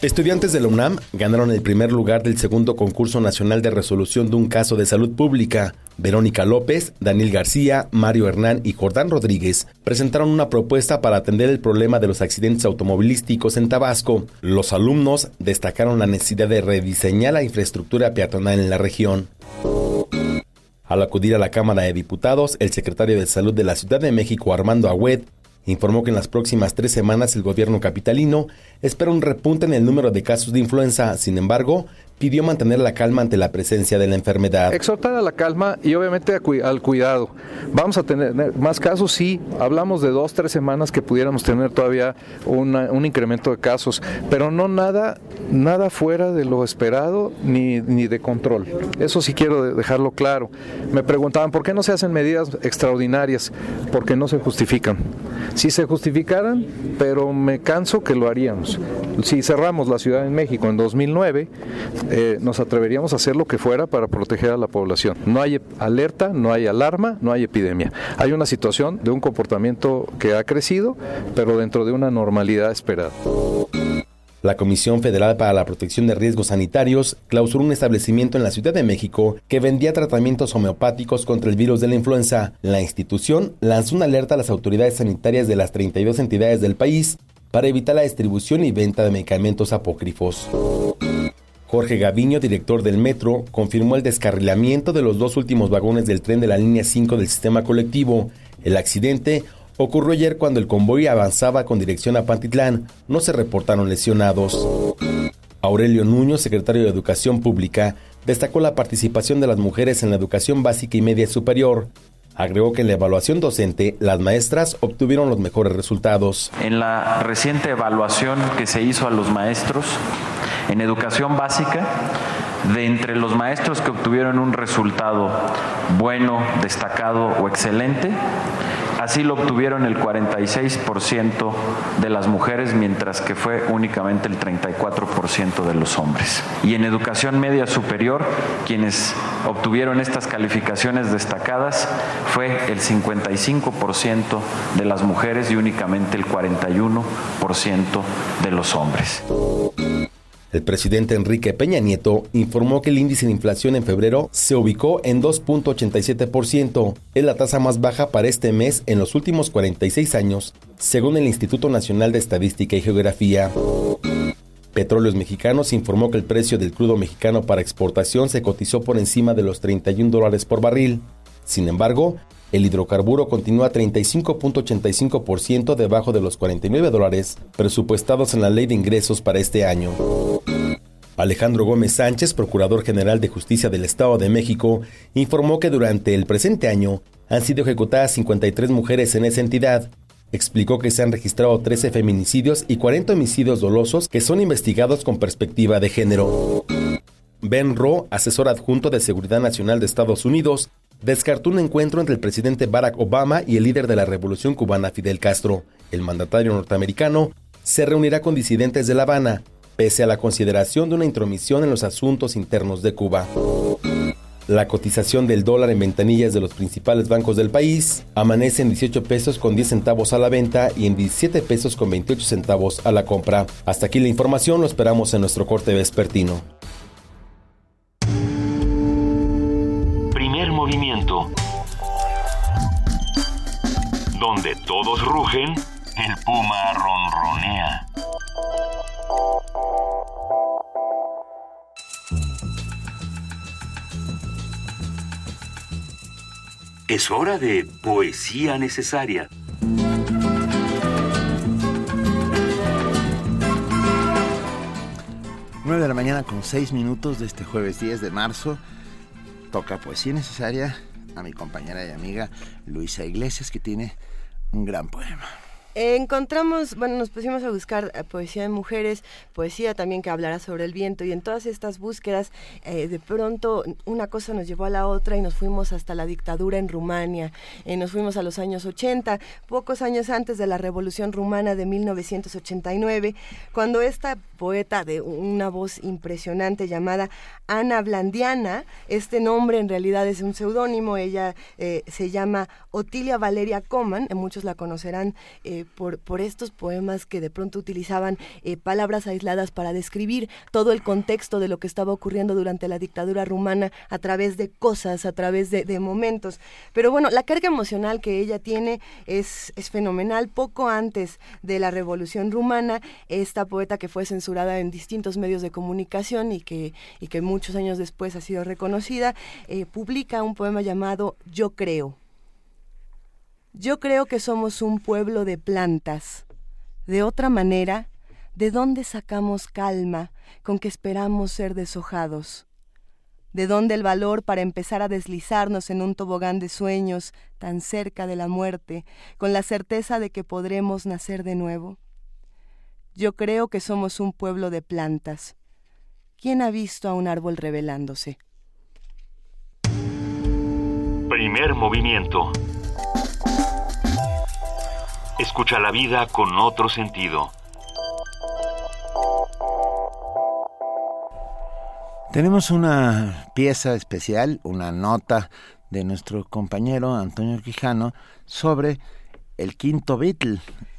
Estudiantes de la UNAM ganaron el primer lugar del segundo concurso nacional de resolución de un caso de salud pública. Verónica López, Daniel García, Mario Hernán y Jordán Rodríguez presentaron una propuesta para atender el problema de los accidentes automovilísticos en Tabasco. Los alumnos destacaron la necesidad de rediseñar la infraestructura peatonal en la región. Al acudir a la Cámara de Diputados, el secretario de Salud de la Ciudad de México, Armando Agüed, informó que en las próximas tres semanas el gobierno capitalino espera un repunte en el número de casos de influenza. Sin embargo, pidió mantener la calma ante la presencia de la enfermedad. Exhortar a la calma y obviamente al cuidado. Vamos a tener más casos, sí, hablamos de dos, tres semanas que pudiéramos tener todavía un incremento de casos, pero no nada, nada fuera de lo esperado ni, ni de control. Eso sí quiero dejarlo claro. Me preguntaban, ¿por qué no se hacen medidas extraordinarias? Porque no se justifican. Si se justificaran, pero me canso que lo haríamos. Si cerramos la Ciudad de México en 2009, eh, nos atreveríamos a hacer lo que fuera para proteger a la población. No hay alerta, no hay alarma, no hay epidemia. Hay una situación de un comportamiento que ha crecido, pero dentro de una normalidad esperada. La Comisión Federal para la Protección de Riesgos Sanitarios clausuró un establecimiento en la Ciudad de México que vendía tratamientos homeopáticos contra el virus de la influenza. La institución lanzó una alerta a las autoridades sanitarias de las 32 entidades del país para evitar la distribución y venta de medicamentos apócrifos. Jorge Gaviño, director del metro, confirmó el descarrilamiento de los dos últimos vagones del tren de la línea 5 del sistema colectivo. El accidente ocurrió ayer cuando el convoy avanzaba con dirección a Pantitlán. No se reportaron lesionados. Aurelio Nuño, secretario de Educación Pública, destacó la participación de las mujeres en la educación básica y media superior. Agregó que en la evaluación docente las maestras obtuvieron los mejores resultados. En la reciente evaluación que se hizo a los maestros, en educación básica, de entre los maestros que obtuvieron un resultado bueno, destacado o excelente, así lo obtuvieron el 46% de las mujeres, mientras que fue únicamente el 34% de los hombres. Y en educación media superior, quienes obtuvieron estas calificaciones destacadas fue el 55% de las mujeres y únicamente el 41% de los hombres. El presidente Enrique Peña Nieto informó que el índice de inflación en febrero se ubicó en 2.87%, es la tasa más baja para este mes en los últimos 46 años, según el Instituto Nacional de Estadística y Geografía. Petróleos Mexicanos informó que el precio del crudo mexicano para exportación se cotizó por encima de los 31 dólares por barril. Sin embargo, el hidrocarburo continúa 35.85% debajo de los 49 dólares presupuestados en la ley de ingresos para este año. Alejandro Gómez Sánchez, Procurador General de Justicia del Estado de México, informó que durante el presente año han sido ejecutadas 53 mujeres en esa entidad. explicó que se han registrado 13 feminicidios y 40 homicidios dolosos que son investigados con perspectiva de género. Ben Rowe, asesor adjunto de Seguridad Nacional de Estados Unidos, descartó un encuentro entre el presidente Barack Obama y el líder de la Revolución cubana Fidel Castro. El mandatario norteamericano se reunirá con disidentes de La Habana, pese a la consideración de una intromisión en los asuntos internos de Cuba. La cotización del dólar en ventanillas de los principales bancos del país amanece en 18 pesos con 10 centavos a la venta y en 17 pesos con 28 centavos a la compra. Hasta aquí la información, lo esperamos en nuestro corte vespertino. Donde todos rugen, el puma ronronea. Es hora de poesía necesaria. Nueve de la mañana con seis minutos de este jueves 10 de marzo. Toca poesía necesaria a mi compañera y amiga Luisa Iglesias, que tiene un gran poema. Encontramos, bueno, nos pusimos a buscar eh, poesía de mujeres, poesía también que hablará sobre el viento y en todas estas búsquedas eh, de pronto una cosa nos llevó a la otra y nos fuimos hasta la dictadura en Rumania, eh, nos fuimos a los años 80, pocos años antes de la Revolución Rumana de 1989, cuando esta poeta de una voz impresionante llamada Ana Blandiana, este nombre en realidad es un seudónimo, ella se llama Otilia Valeria Coman, muchos la conocerán por, estos poemas que de pronto utilizaban eh, palabras aisladas para describir todo el contexto de lo que estaba ocurriendo durante la dictadura rumana a través de cosas, a través de, de momentos. Pero bueno, la carga emocional que ella tiene es, es fenomenal. Poco antes de la revolución rumana, esta poeta que fue censurada en distintos medios de comunicación y que, y que muchos años después ha sido reconocida, eh, publica un poema llamado Yo creo. Yo creo que somos un pueblo de plantas. De otra manera, ¿de dónde sacamos calma con que esperamos ser deshojados? ¿De dónde el valor para empezar a deslizarnos en un tobogán de sueños tan cerca de la muerte, con la certeza de que podremos nacer de nuevo? Yo creo que somos un pueblo de plantas. ¿Quién ha visto a un árbol revelándose? Primer movimiento. Escucha la vida con otro sentido. Tenemos una pieza especial, una nota de nuestro compañero Antonio Quijano sobre el quinto Beatle,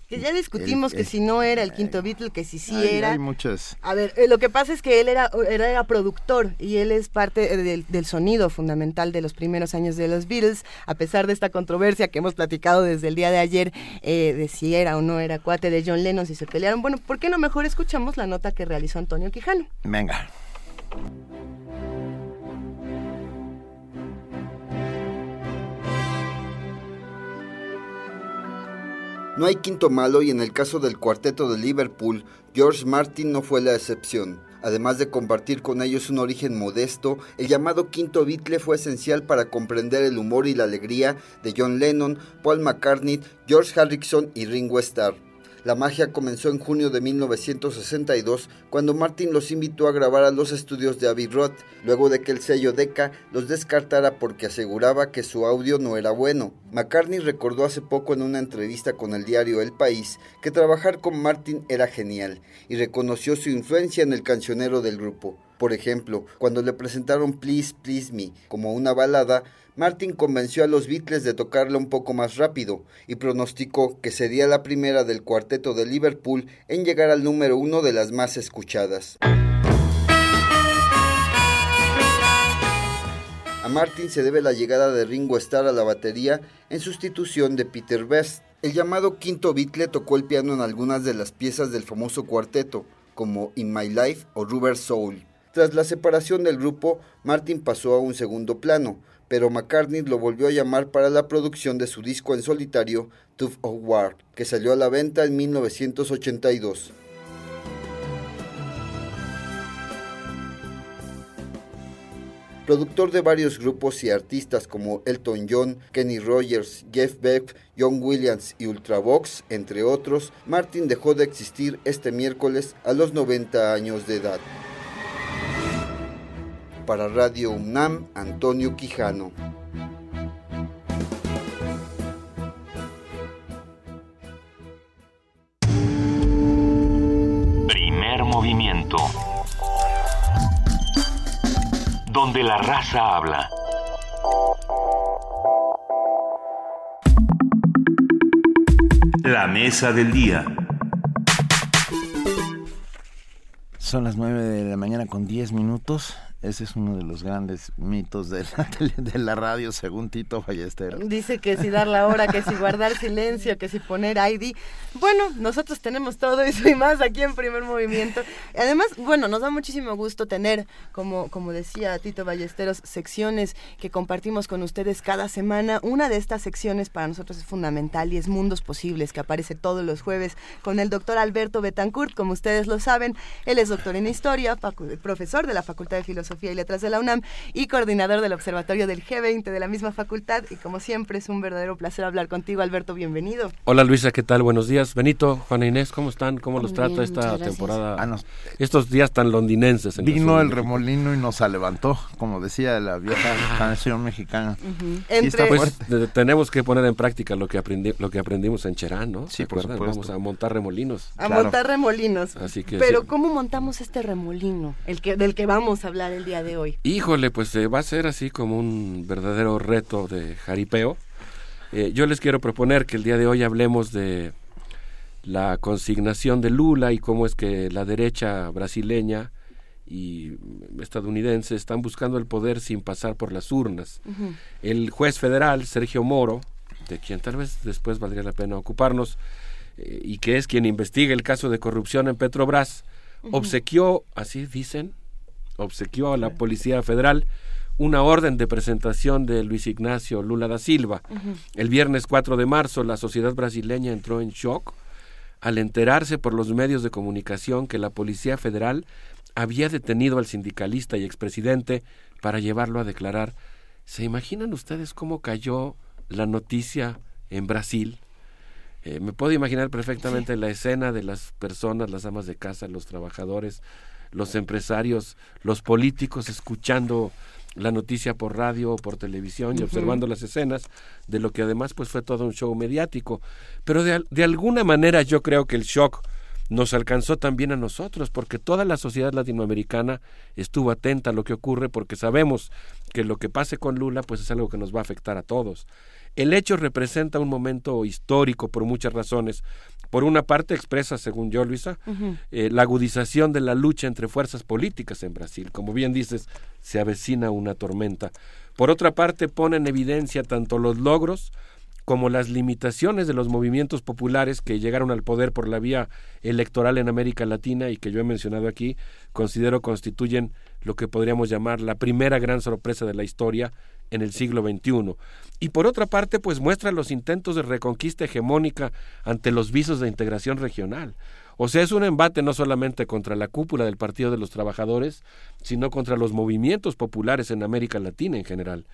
que ya discutimos El- que el- si no era el quinto Beatle, que si sí Hay- era. hay muchas. A ver, eh, lo que pasa es que él era, era, era productor y él es parte eh, del, del sonido fundamental de los primeros años de los Beatles, a pesar de esta controversia que hemos platicado desde el día de ayer eh, de si era o no era cuate de John Lennon, si se pelearon. Bueno, ¿por qué no mejor escuchamos la nota que realizó Antonio Quijano? Venga. No hay quinto malo y en el caso del cuarteto de Liverpool, George Martin no fue la excepción. Además de compartir con ellos un origen modesto, el llamado quinto Beatle fue esencial para comprender el humor y la alegría de John Lennon, Paul McCartney, George Harrison y Ringo Starr. La magia comenzó en junio de 1962 cuando Martin los invitó a grabar a los estudios de Abbey Road, luego de que el sello Decca los descartara porque aseguraba que su audio no era bueno. McCartney recordó hace poco en una entrevista con el diario El País que trabajar con Martin era genial y reconoció su influencia en el cancionero del grupo. Por ejemplo, cuando le presentaron Please Please Me como una balada, Martin convenció a los Beatles de tocarla un poco más rápido y pronosticó que sería la primera del cuarteto de Liverpool en llegar al número uno de las más escuchadas. A Martin se debe la llegada de Ringo Starr a la batería en sustitución de Peter Best. El llamado quinto Beatle tocó el piano en algunas de las piezas del famoso cuarteto, como In My Life o Rubber Soul. Tras la separación del grupo, Martin pasó a un segundo plano, pero McCartney lo volvió a llamar para la producción de su disco en solitario, Tooth of War, que salió a la venta en 1982. productor de varios grupos y artistas como Elton John, Kenny Rogers, Jeff Beck, John Williams y Ultravox, entre otros, Martin dejó de existir este miércoles a los 90 años de edad. Para Radio UNAM, Antonio Quijano. Primer movimiento. Donde la raza habla. La mesa del día. Son las 9 de la mañana con 10 minutos. Ese es uno de los grandes mitos de la, de la radio, según Tito Ballesteros. Dice que si dar la hora, que si guardar silencio, que si poner ID. Bueno, nosotros tenemos todo eso y más aquí en Primer Movimiento. Además, bueno, nos da muchísimo gusto tener, como, como decía Tito Ballesteros, secciones que compartimos con ustedes cada semana. Una de estas secciones para nosotros es fundamental y es Mundos Posibles, que aparece todos los jueves con el doctor Alberto Betancourt, como ustedes lo saben. Él es doctor en Historia, profesor de la Facultad de Filosofía y Letras de la UNAM y coordinador del Observatorio del G20 de la misma facultad. Y como siempre, es un verdadero placer hablar contigo, Alberto. Bienvenido. Hola Luisa, ¿qué tal? Buenos días. Benito, Juana Inés, ¿cómo están? ¿Cómo los trata esta temporada? Ah, nos- Estos días tan londinenses. en Vino el remolino y nos levantó, como decía la vieja canción mexicana. Pues tenemos que poner en práctica lo que, aprendi lo que aprendimos en Cherán, ¿no? Sí, ¿Se por supuesto. Vamos a montar remolinos. A montar remolinos. Así que Pero sí. ¿cómo montamos este remolino, el que del que vamos a hablar el día de hoy? Híjole, pues eh, va a ser así como un verdadero reto de jaripeo. Eh, yo les quiero proponer que el día de hoy hablemos de la consignación de Lula y cómo es que la derecha brasileña y estadounidense están buscando el poder sin pasar por las urnas. El juez federal, Sergio Moro, de quien tal vez después valdría la pena ocuparnos, eh, y que es quien investiga el caso de corrupción en Petrobras, obsequió, así dicen, obsequió a la Policía Federal una orden de presentación de Luis Ignacio Lula da Silva. El viernes 4 de marzo la sociedad brasileña entró en shock al enterarse por los medios de comunicación que la Policía Federal había detenido al sindicalista y expresidente para llevarlo a declarar. ¿Se imaginan ustedes cómo cayó la noticia en Brasil? Eh, me puedo imaginar perfectamente la escena de las personas, las amas de casa, los trabajadores, los empresarios, los políticos escuchando la noticia por radio o por televisión y observando las escenas de lo que además pues fue todo un show mediático. Pero de, de alguna manera yo creo que el shock nos alcanzó también a nosotros, porque toda la sociedad latinoamericana estuvo atenta a lo que ocurre, porque sabemos que lo que pase con Lula pues es algo que nos va a afectar a todos. El hecho representa un momento histórico por muchas razones. Por una parte expresa, según yo, Luisa, eh, la agudización de la lucha entre fuerzas políticas en Brasil. Como bien dices, se avecina una tormenta. Por otra parte, pone en evidencia tanto los logros como las limitaciones de los movimientos populares que llegaron al poder por la vía electoral en América Latina y que yo he mencionado aquí, considero constituyen lo que podríamos llamar la primera gran sorpresa de la historia en el siglo XXI. Y por otra parte, pues muestra los intentos de reconquista hegemónica ante los visos de integración regional. O sea, es un embate no solamente contra la cúpula del Partido de los Trabajadores, sino contra los movimientos populares en América Latina en general.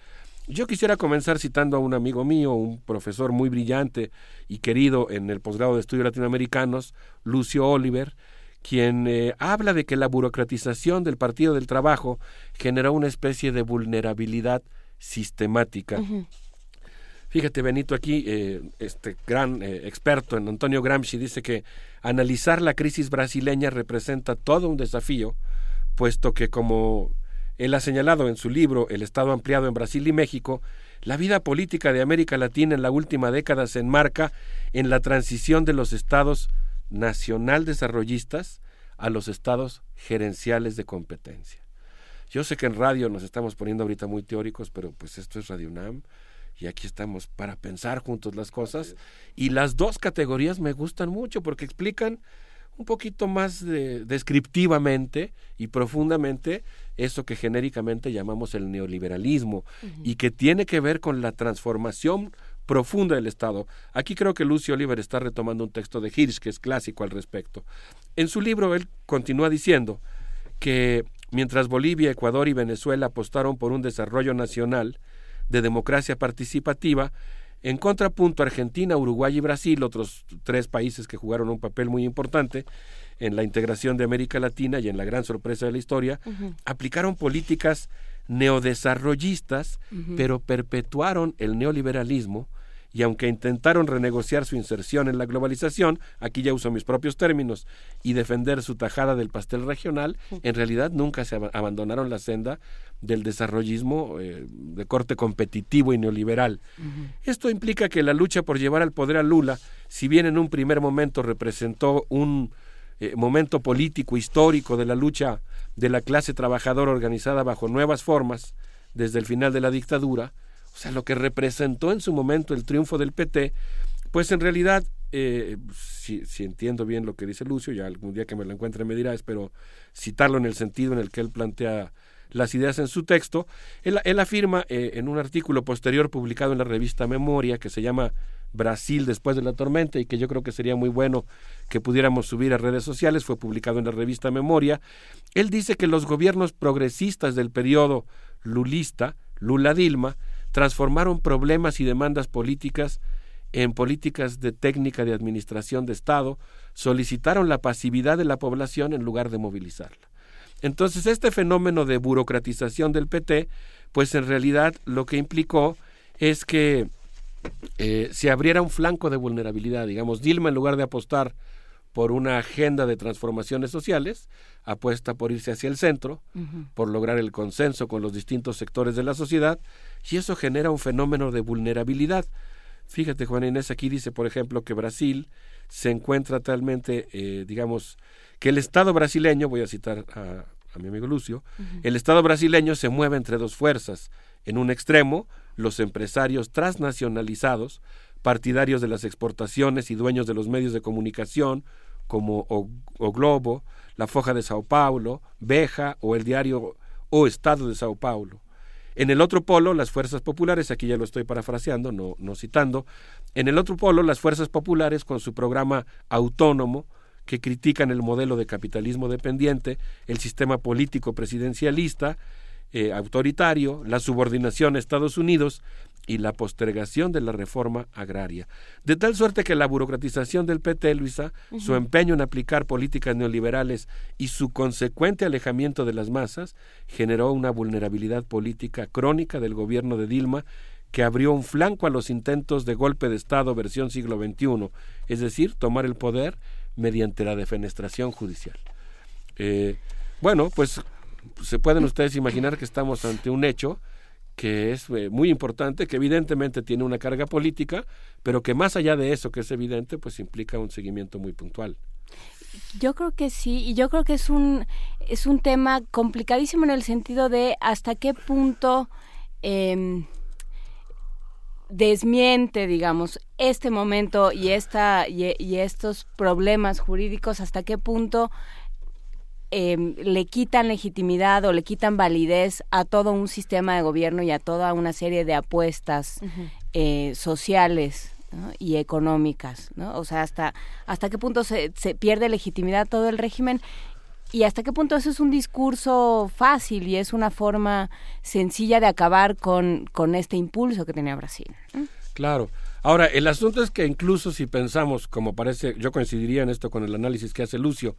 Yo quisiera comenzar citando a un amigo mío, un profesor muy brillante y querido en el posgrado de estudios latinoamericanos, Lucio Oliver, quien eh, habla de que la burocratización del Partido del Trabajo generó una especie de vulnerabilidad sistemática. Fíjate, Benito, aquí eh, este gran eh, experto en Antonio Gramsci dice que analizar la crisis brasileña representa todo un desafío, puesto que como él ha señalado en su libro El Estado ampliado en Brasil y México, la vida política de América Latina en la última década se enmarca en la transición de los estados nacional desarrollistas a los estados gerenciales de competencia. Yo sé que en radio nos estamos poniendo ahorita muy teóricos, pero pues esto es Radio UNAM y aquí estamos para pensar juntos las cosas. Y las dos categorías me gustan mucho porque explican un poquito más de- descriptivamente y profundamente eso que genéricamente llamamos el neoliberalismo y que tiene que ver con la transformación profunda del Estado. Aquí creo que Lucio Oliver está retomando un texto de Hirsch que es clásico al respecto. En su libro él continúa diciendo que mientras Bolivia, Ecuador y Venezuela apostaron por un desarrollo nacional de democracia participativa, en contrapunto Argentina, Uruguay y Brasil, otros tres países que jugaron un papel muy importante en la integración de América Latina y en la gran sorpresa de la historia, aplicaron políticas neodesarrollistas, pero perpetuaron el neoliberalismo y aunque intentaron renegociar su inserción en la globalización, aquí ya uso mis propios términos, y defender su tajada del pastel regional, en realidad nunca se ab abandonaron la senda del desarrollismo eh, de corte competitivo y neoliberal. Esto implica que la lucha por llevar al poder a Lula, si bien en un primer momento representó un eh, momento político histórico de la lucha de la clase trabajadora organizada bajo nuevas formas desde el final de la dictadura, o sea, lo que representó en su momento el triunfo del PT, pues en realidad, eh, si, entiendo bien lo que dice Lucio, ya algún día que me lo encuentre me dirá, espero citarlo en el sentido en el que él plantea las ideas en su texto, él, afirma eh, en un artículo posterior publicado en la revista Memoria, que se llama Brasil después de la tormenta y que yo creo que sería muy bueno que pudiéramos subir a redes sociales, fue publicado en la revista Memoria, él dice que los gobiernos progresistas del periodo lulista, Lula-Dilma, transformaron problemas y demandas políticas en políticas de técnica de administración de Estado, solicitaron la pasividad de la población en lugar de movilizarla. Entonces, este fenómeno de burocratización del PT, pues en realidad lo que implicó es que eh, se abriera un flanco de vulnerabilidad. Digamos, Dilma, en lugar de apostar por una agenda de transformaciones sociales, apuesta por irse hacia el centro, uh -huh. por lograr el consenso con los distintos sectores de la sociedad, y eso genera un fenómeno de vulnerabilidad. Fíjate, Juan Inés, aquí dice, por ejemplo, que Brasil se encuentra talmente, eh, digamos, que el Estado brasileño, voy a citar a, a mi amigo Lucio, uh -huh. el Estado brasileño se mueve entre dos fuerzas. En un extremo, los empresarios transnacionalizados, partidarios de las exportaciones y dueños de los medios de comunicación, como o, Globo, la Foja de Sao Paulo, Beja o el diario O Estado de Sao Paulo. En el otro polo, las fuerzas populares, aquí ya lo estoy parafraseando, no, no citando, en el otro polo, las fuerzas populares con su programa autónomo, que critican el modelo de capitalismo dependiente, el sistema político presidencialista, eh, autoritario, la subordinación a Estados Unidos y la postergación de la reforma agraria. De tal suerte que la burocratización del PT, Luisa, uh -huh. su empeño en aplicar políticas neoliberales y su consecuente alejamiento de las masas generó una vulnerabilidad política crónica del gobierno de Dilma que abrió un flanco a los intentos de golpe de Estado versión siglo XXI, es decir, tomar el poder mediante la defenestración judicial. Eh, bueno, pues se pueden ustedes imaginar que estamos ante un hecho que es eh, muy importante, que evidentemente tiene una carga política, pero que más allá de eso que es evidente, pues implica un seguimiento muy puntual. Yo creo que sí, y yo creo que es un es un tema complicadísimo en el sentido de hasta qué punto eh, desmiente, digamos, este momento y esta y, y estos problemas jurídicos, hasta qué punto eh, le quitan legitimidad o le quitan validez a todo un sistema de gobierno y a toda una serie de apuestas uh -huh. eh, sociales ¿no? y económicas, ¿no? O sea, hasta hasta qué punto se, se pierde legitimidad todo el régimen y hasta qué punto eso es un discurso fácil y es una forma sencilla de acabar con, con este impulso que tenía Brasil. Claro. Ahora, el asunto es que incluso si pensamos, como parece, yo coincidiría en esto con el análisis que hace Lucio,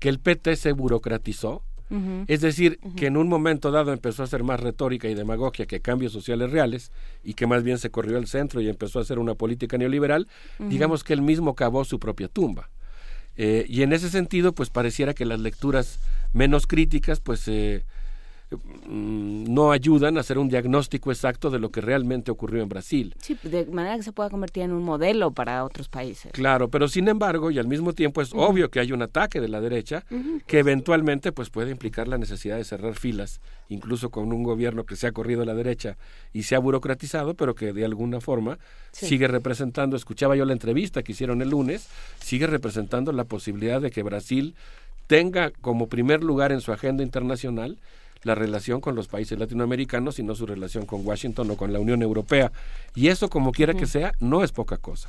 que el PT se burocratizó, uh -huh. es decir, uh -huh. que en un momento dado empezó a hacer más retórica y demagogia que cambios sociales reales y que más bien se corrió al centro y empezó a hacer una política neoliberal, uh -huh. digamos que él mismo cavó su propia tumba. Eh, y en ese sentido, pues pareciera que las lecturas menos críticas, pues eh, no ayudan a hacer un diagnóstico exacto de lo que realmente ocurrió en Brasil. Sí, de manera que se pueda convertir en un modelo para otros países. Claro, pero sin embargo, y al mismo tiempo es uh -huh. obvio que hay un ataque de la derecha uh -huh. que eventualmente pues puede implicar la necesidad de cerrar filas, incluso con un gobierno que se ha corrido a la derecha y se ha burocratizado, pero que de alguna forma sí. sigue representando, escuchaba yo la entrevista que hicieron el lunes, sigue representando la posibilidad de que Brasil tenga como primer lugar en su agenda internacional la relación con los países latinoamericanos, sino su relación con Washington o con la Unión Europea. Y eso, como quiera que sea, no es poca cosa.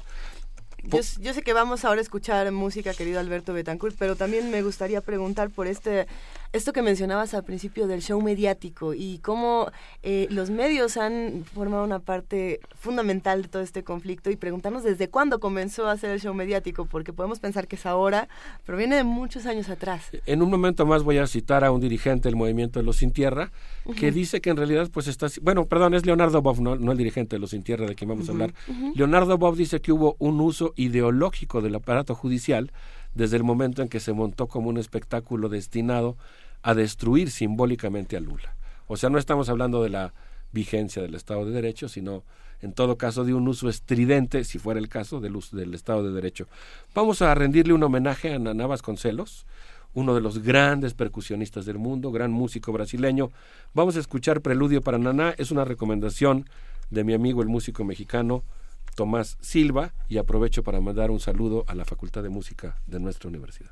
yo, yo, sé que vamos ahora a escuchar música, querido Alberto Betancourt, pero también me gustaría preguntar por este esto que mencionabas al principio del show mediático y cómo eh, los medios han formado una parte fundamental de todo este conflicto y preguntarnos desde cuándo comenzó a hacer el show mediático, porque podemos pensar que es ahora, pero viene de muchos años atrás. En un momento más voy a citar a un dirigente del movimiento de los Sin Tierra que dice que en realidad pues está, bueno, perdón, es Leonardo Bob, no, el dirigente de los Sin Tierra de quien vamos a hablar. Leonardo Bob dice que hubo un uso ideológico del aparato judicial desde el momento en que se montó como un espectáculo destinado a destruir simbólicamente a Lula. O sea, no estamos hablando de la vigencia del Estado de Derecho, sino en todo caso de un uso estridente, si fuera el caso, del, uso del Estado de Derecho. Vamos a rendirle un homenaje a Naná Vasconcelos, uno de los grandes percusionistas del mundo, gran músico brasileño. Vamos a escuchar Preludio para Naná, es una recomendación de mi amigo el músico mexicano Tomás Silva y aprovecho para mandar un saludo a la Facultad de Música de nuestra universidad.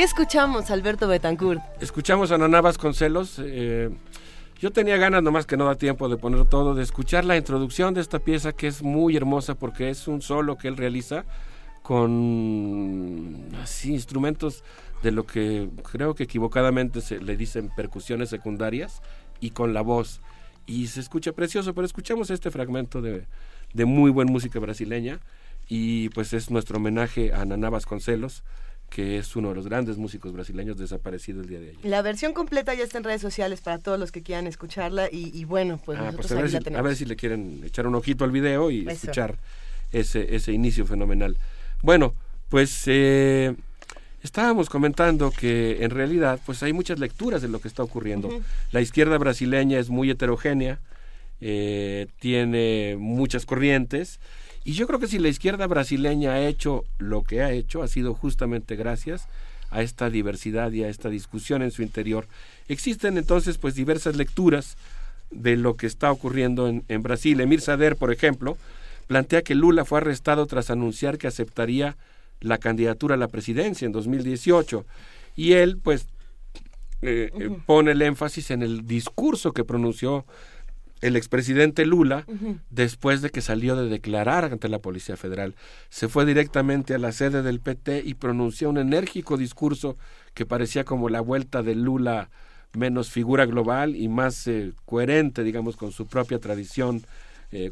¿Qué escuchamos, Alberto Betancourt? Escuchamos a Naná Vasconcelos. Eh, yo tenía ganas, nomás que no da tiempo de poner todo, de escuchar la introducción de esta pieza que es muy hermosa porque es un solo que él realiza con así instrumentos de lo que creo que equivocadamente se le dicen percusiones secundarias y con la voz. Y se escucha precioso, pero escuchamos este fragmento de, de muy buena música brasileña y pues es nuestro homenaje a Naná Vasconcelos que es uno de los grandes músicos brasileños desaparecido el día de ayer. La versión completa ya está en redes sociales para todos los que quieran escucharla y, bueno, pues ah, nosotros pues a, ver si, tenemos. a ver si le quieren echar un ojito al video y escuchar ese, ese inicio fenomenal. Bueno, pues eh, estábamos comentando que en realidad pues hay muchas lecturas de lo que está ocurriendo. La izquierda brasileña es muy heterogénea, eh, tiene muchas corrientes y yo creo que si la izquierda brasileña ha hecho lo que ha hecho, ha sido justamente gracias a esta diversidad y a esta discusión en su interior. Existen entonces pues diversas lecturas de lo que está ocurriendo en, en Brasil. Emir Sader, por ejemplo, plantea que Lula fue arrestado tras anunciar que aceptaría la candidatura a la presidencia en 2018 y él pues eh, eh, pone el énfasis en el discurso que pronunció el expresidente Lula después de que salió de declarar ante la Policía Federal. Se fue directamente a la sede del PT y pronunció un enérgico discurso que parecía como la vuelta de Lula menos figura global y más eh, coherente, digamos, con su propia tradición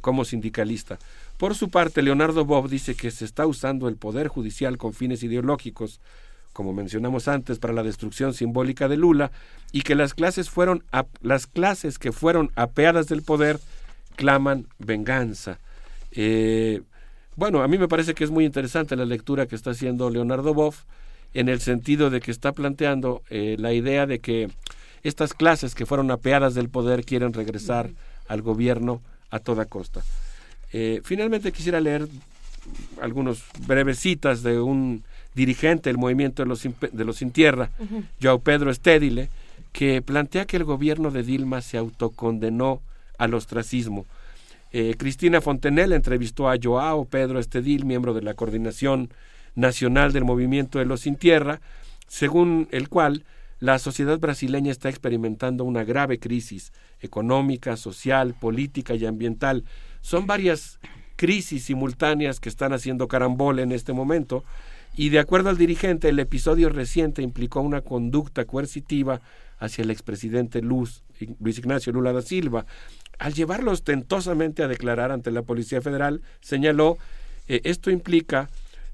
como sindicalista. Por su parte, Leonardo Bob dice que se está usando el poder judicial con fines ideológicos como mencionamos antes, para la destrucción simbólica de Lula, y que las clases fueron las clases que fueron apeadas del poder claman venganza. Eh, bueno, a mí me parece que es muy interesante la lectura que está haciendo Leonardo Boff, en el sentido de que está planteando eh, la idea de que estas clases que fueron apeadas del poder quieren regresar al gobierno a toda costa. Eh, finalmente quisiera leer algunos breves citas de un dirigente del movimiento de los, de los Sin Tierra, Joao Pedro Estédile, que plantea que el gobierno de Dilma se autocondenó al ostracismo. Eh, Cristina Fontenelle entrevistó a Joao Pedro Estedil, miembro de la Coordinación Nacional del Movimiento de los Sin Tierra, según el cual la sociedad brasileña está experimentando una grave crisis económica, social, política y ambiental. Son varias crisis simultáneas que están haciendo carambola en este momento y de acuerdo al dirigente, el episodio reciente implicó una conducta coercitiva hacia el expresidente Luz, Luis Ignacio Lula da Silva. Al llevarlo ostentosamente a declarar ante la Policía Federal, señaló, eh, esto implica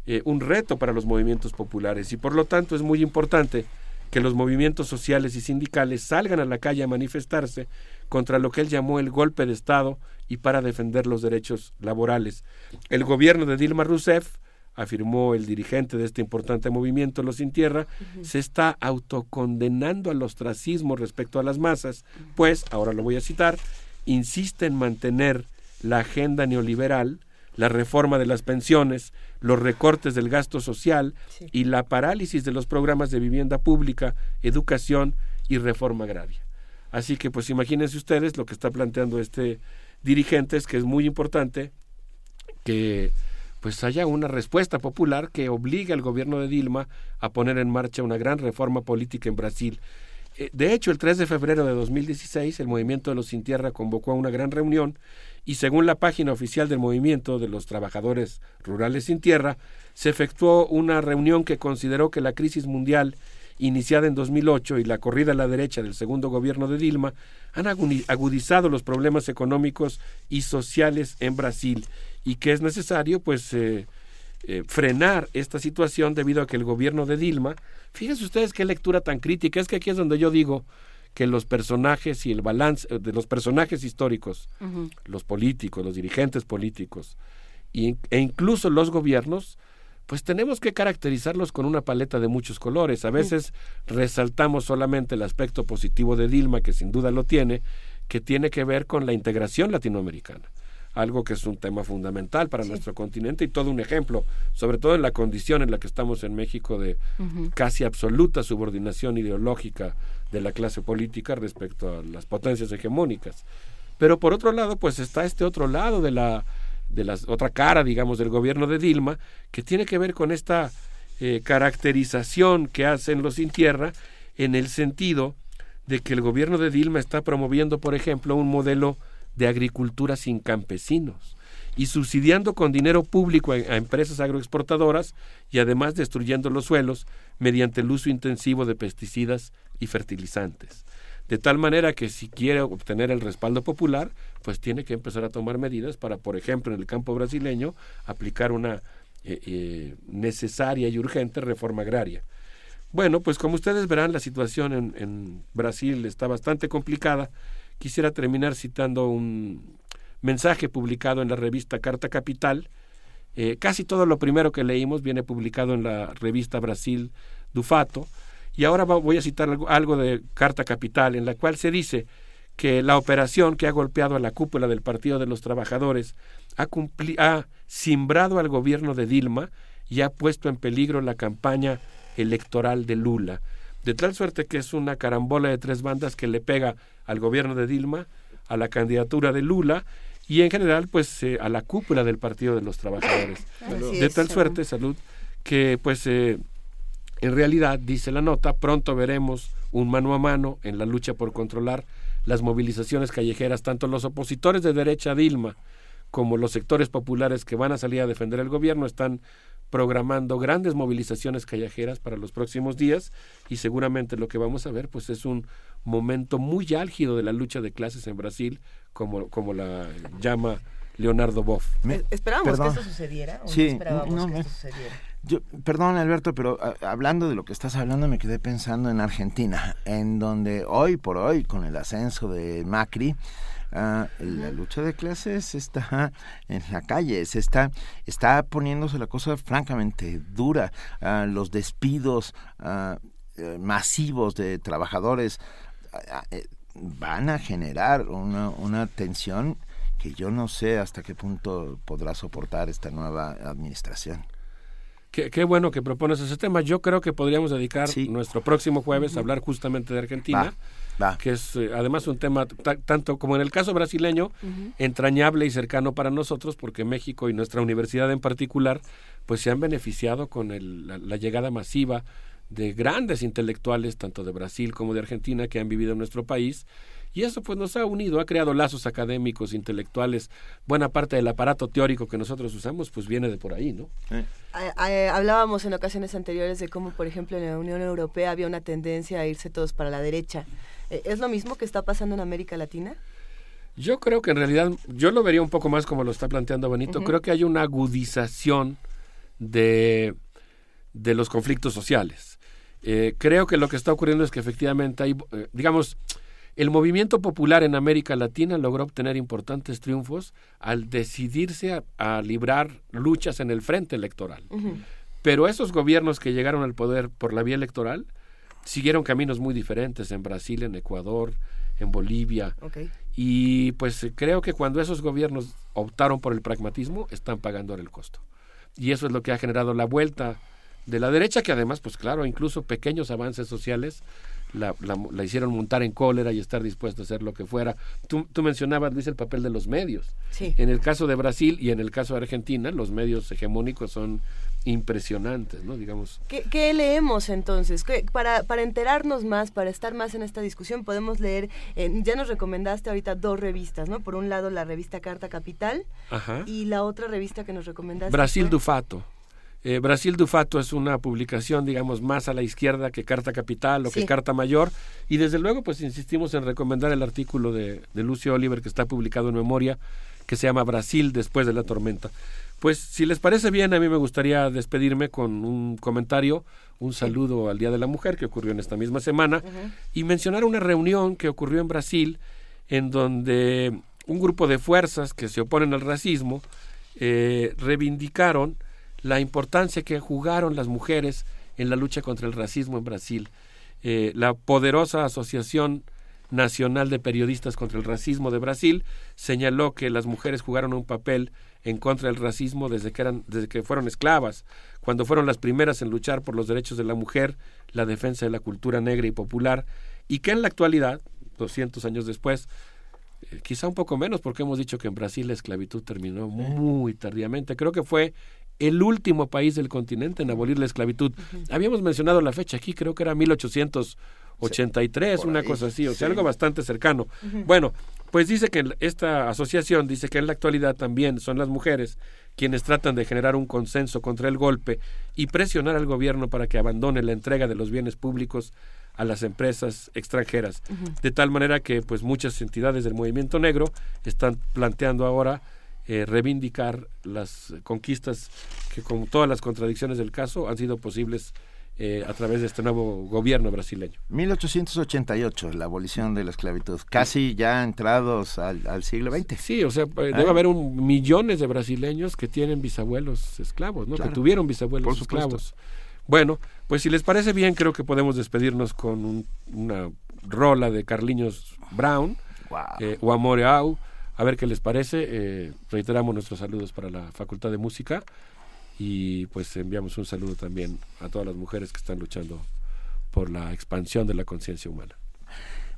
eh, un reto para los movimientos populares y por lo tanto es muy importante que los movimientos sociales y sindicales salgan a la calle a manifestarse contra lo que él llamó el golpe de Estado y para defender los derechos laborales. El gobierno de Dilma Rousseff afirmó el dirigente de este importante movimiento Los Sin Tierra, se está autocondenando al ostracismo respecto a las masas, pues, ahora lo voy a citar, insiste en mantener la agenda neoliberal, la reforma de las pensiones, los recortes del gasto social y la parálisis de los programas de vivienda pública, educación y reforma agraria. Así que pues imagínense ustedes lo que está planteando este dirigente es que es muy importante que pues haya una respuesta popular que obligue al gobierno de Dilma a poner en marcha una gran reforma política en Brasil. Eh, de hecho, el 3 de febrero de 2016, el movimiento de los Sin Tierra convocó a una gran reunión y según la página oficial del movimiento de los trabajadores rurales sin tierra, se efectuó una reunión que consideró que la crisis mundial iniciada en 2008 y la corrida a la derecha del segundo gobierno de Dilma han agudizado los problemas económicos y sociales en Brasil y que es necesario pues eh, eh, frenar esta situación debido a que el gobierno de Dilma, fíjense ustedes qué lectura tan crítica, es que aquí es donde yo digo que los personajes y el balance eh, de los personajes históricos, los políticos, los dirigentes políticos y, e incluso los gobiernos, pues tenemos que caracterizarlos con una paleta de muchos colores. A veces resaltamos solamente el aspecto positivo de Dilma, que sin duda lo tiene, que tiene que ver con la integración latinoamericana algo que es un tema fundamental para nuestro continente y todo un ejemplo, sobre todo en la condición en la que estamos en México de casi absoluta subordinación ideológica de la clase política respecto a las potencias hegemónicas. Pero por otro lado, pues está este otro lado de la de la otra cara, digamos, del gobierno de Dilma, que tiene que ver con esta eh, caracterización que hacen los sin tierra en el sentido de que el gobierno de Dilma está promoviendo, por ejemplo, un modelo de agricultura sin campesinos y subsidiando con dinero público a, empresas agroexportadoras y además destruyendo los suelos mediante el uso intensivo de pesticidas y fertilizantes. De tal manera que si quiere obtener el respaldo popular, pues tiene que empezar a tomar medidas para, por ejemplo, en el campo brasileño, aplicar una eh, eh, necesaria y urgente reforma agraria. Bueno, pues como ustedes verán, la situación en, Brasil está bastante complicada quisiera terminar citando un mensaje publicado en la revista Carta Capital. Eh, casi todo lo primero que leímos viene publicado en la revista Brasil Dufato. Y ahora voy a citar algo, de Carta Capital, en la cual se dice que la operación que ha golpeado a la cúpula del Partido de los Trabajadores ha, ha simbrado al gobierno de Dilma y ha puesto en peligro la campaña electoral de Lula de tal suerte que es una carambola de tres bandas que le pega al gobierno de Dilma, a la candidatura de Lula y en general pues eh, a la cúpula del Partido de los Trabajadores. Así de tal suerte, salud, que pues eh, en realidad, dice la nota, pronto veremos un mano a mano en la lucha por controlar las movilizaciones callejeras, tanto los opositores de derecha a Dilma como los sectores populares que van a salir a defender el gobierno están programando grandes movilizaciones callejeras para los próximos días y seguramente lo que vamos a ver pues es un momento muy álgido de la lucha de clases en Brasil como, como la llama Leonardo Boff. ¿Esperábamos Perdón. que esto sucediera o Sí, no esperábamos no, que esto sucediera? Yo, perdón, Alberto, pero a- hablando de lo que estás hablando, me quedé pensando en Argentina, en donde hoy por hoy, con el ascenso de Macri, ah, la lucha de clases está en la calle, se está, está poniéndose la cosa francamente dura. Ah, los despidos ah, eh, masivos de trabajadores ah, ah, eh, van a generar una, una tensión que yo no sé hasta qué punto podrá soportar esta nueva administración. Qué, qué bueno que propones ese tema. Yo creo que podríamos dedicar nuestro próximo jueves a hablar justamente de Argentina, Va, va. que es eh, además un tema ta- tanto como en el caso brasileño, entrañable y cercano para nosotros, porque México y nuestra universidad en particular, pues se han beneficiado con el- la, la llegada masiva de grandes intelectuales, tanto de Brasil como de Argentina, que han vivido en nuestro país. Y eso pues nos ha unido, ha creado lazos académicos, intelectuales. Buena parte del aparato teórico que nosotros usamos pues viene de por ahí, ¿no? Hablábamos en ocasiones anteriores de cómo, por ejemplo, en la Unión Europea había una tendencia a irse todos para la derecha. Eh, ¿Es lo mismo que está pasando en América Latina? Yo creo que en realidad, yo lo vería un poco más como lo está planteando Benito. Creo que hay una agudización de, de los conflictos sociales. Eh, creo que lo que está ocurriendo es que efectivamente hay, eh, digamos, el movimiento popular en América Latina logró obtener importantes triunfos al decidirse a, a librar luchas en el frente electoral. Pero esos gobiernos que llegaron al poder por la vía electoral siguieron caminos muy diferentes en Brasil, en Ecuador, en Bolivia. Ok. Y pues creo que cuando esos gobiernos optaron por el pragmatismo, están pagando ahora el costo. Y eso es lo que ha generado la vuelta de la derecha, que además, pues claro, incluso pequeños avances sociales la, la- la hicieron montar en cólera y estar dispuesto a hacer lo que fuera. Tú, tú mencionabas, Luis, el papel de los medios. Sí. En el caso de Brasil y en el caso de Argentina, los medios hegemónicos son impresionantes, ¿no? Digamos. ¿Qué, qué leemos entonces? ¿Qué- para, para enterarnos más, para estar más en esta discusión, podemos leer, eh, ya nos recomendaste ahorita dos revistas, ¿no? Por un lado la revista Carta Capital Ajá. y la otra revista que nos recomendaste. Brasil fue- Dufato. Eh, Brasil Dufato es una publicación, digamos, más a la izquierda que Carta Capital o Sí. que Carta Mayor. Y desde luego, pues insistimos en recomendar el artículo de, de Lucio Oliver que está publicado en memoria, que se llama Brasil después de la tormenta. Pues si les parece bien, a mí me gustaría despedirme con un comentario, un saludo al Día de la Mujer que ocurrió en esta misma semana y mencionar una reunión que ocurrió en Brasil en donde un grupo de fuerzas que se oponen al racismo eh, reivindicaron la importancia que jugaron las mujeres en la lucha contra el racismo en Brasil. Eh, la poderosa Asociación Nacional de Periodistas contra el Racismo de Brasil señaló que las mujeres jugaron un papel en contra del racismo desde que, eran, desde que fueron esclavas, cuando fueron las primeras en luchar por los derechos de la mujer, la defensa de la cultura negra y popular, y que en la actualidad, 200 años después, eh, quizá un poco menos, porque hemos dicho que en Brasil la esclavitud terminó muy tardíamente. Creo que fue el último país del continente en abolir la esclavitud. Habíamos mencionado la fecha aquí, creo que era 1883, por una ahí, cosa así, o sea, sí. algo bastante cercano. Bueno, pues dice que esta asociación dice que en la actualidad también son las mujeres quienes tratan de generar un consenso contra el golpe y presionar al gobierno para que abandone la entrega de los bienes públicos a las empresas extranjeras. De tal manera que pues muchas entidades del movimiento negro están planteando ahora eh, reivindicar las conquistas que con todas las contradicciones del caso han sido posibles eh, a través de este nuevo gobierno brasileño. 1888, la abolición de la esclavitud, casi ya entrados al, al siglo XX. Sí, o sea, eh, debe ¿Eh? haber un, millones de brasileños que tienen bisabuelos esclavos, ¿no? Claro. Que tuvieron bisabuelos esclavos. Bueno, pues si les parece bien, creo que podemos despedirnos con un- una rola de Carliños Brown, eh, o Amore Au. A ver qué les parece. Eh, reiteramos nuestros saludos para la Facultad de Música y pues enviamos un saludo también a todas las mujeres que están luchando por la expansión de la conciencia humana.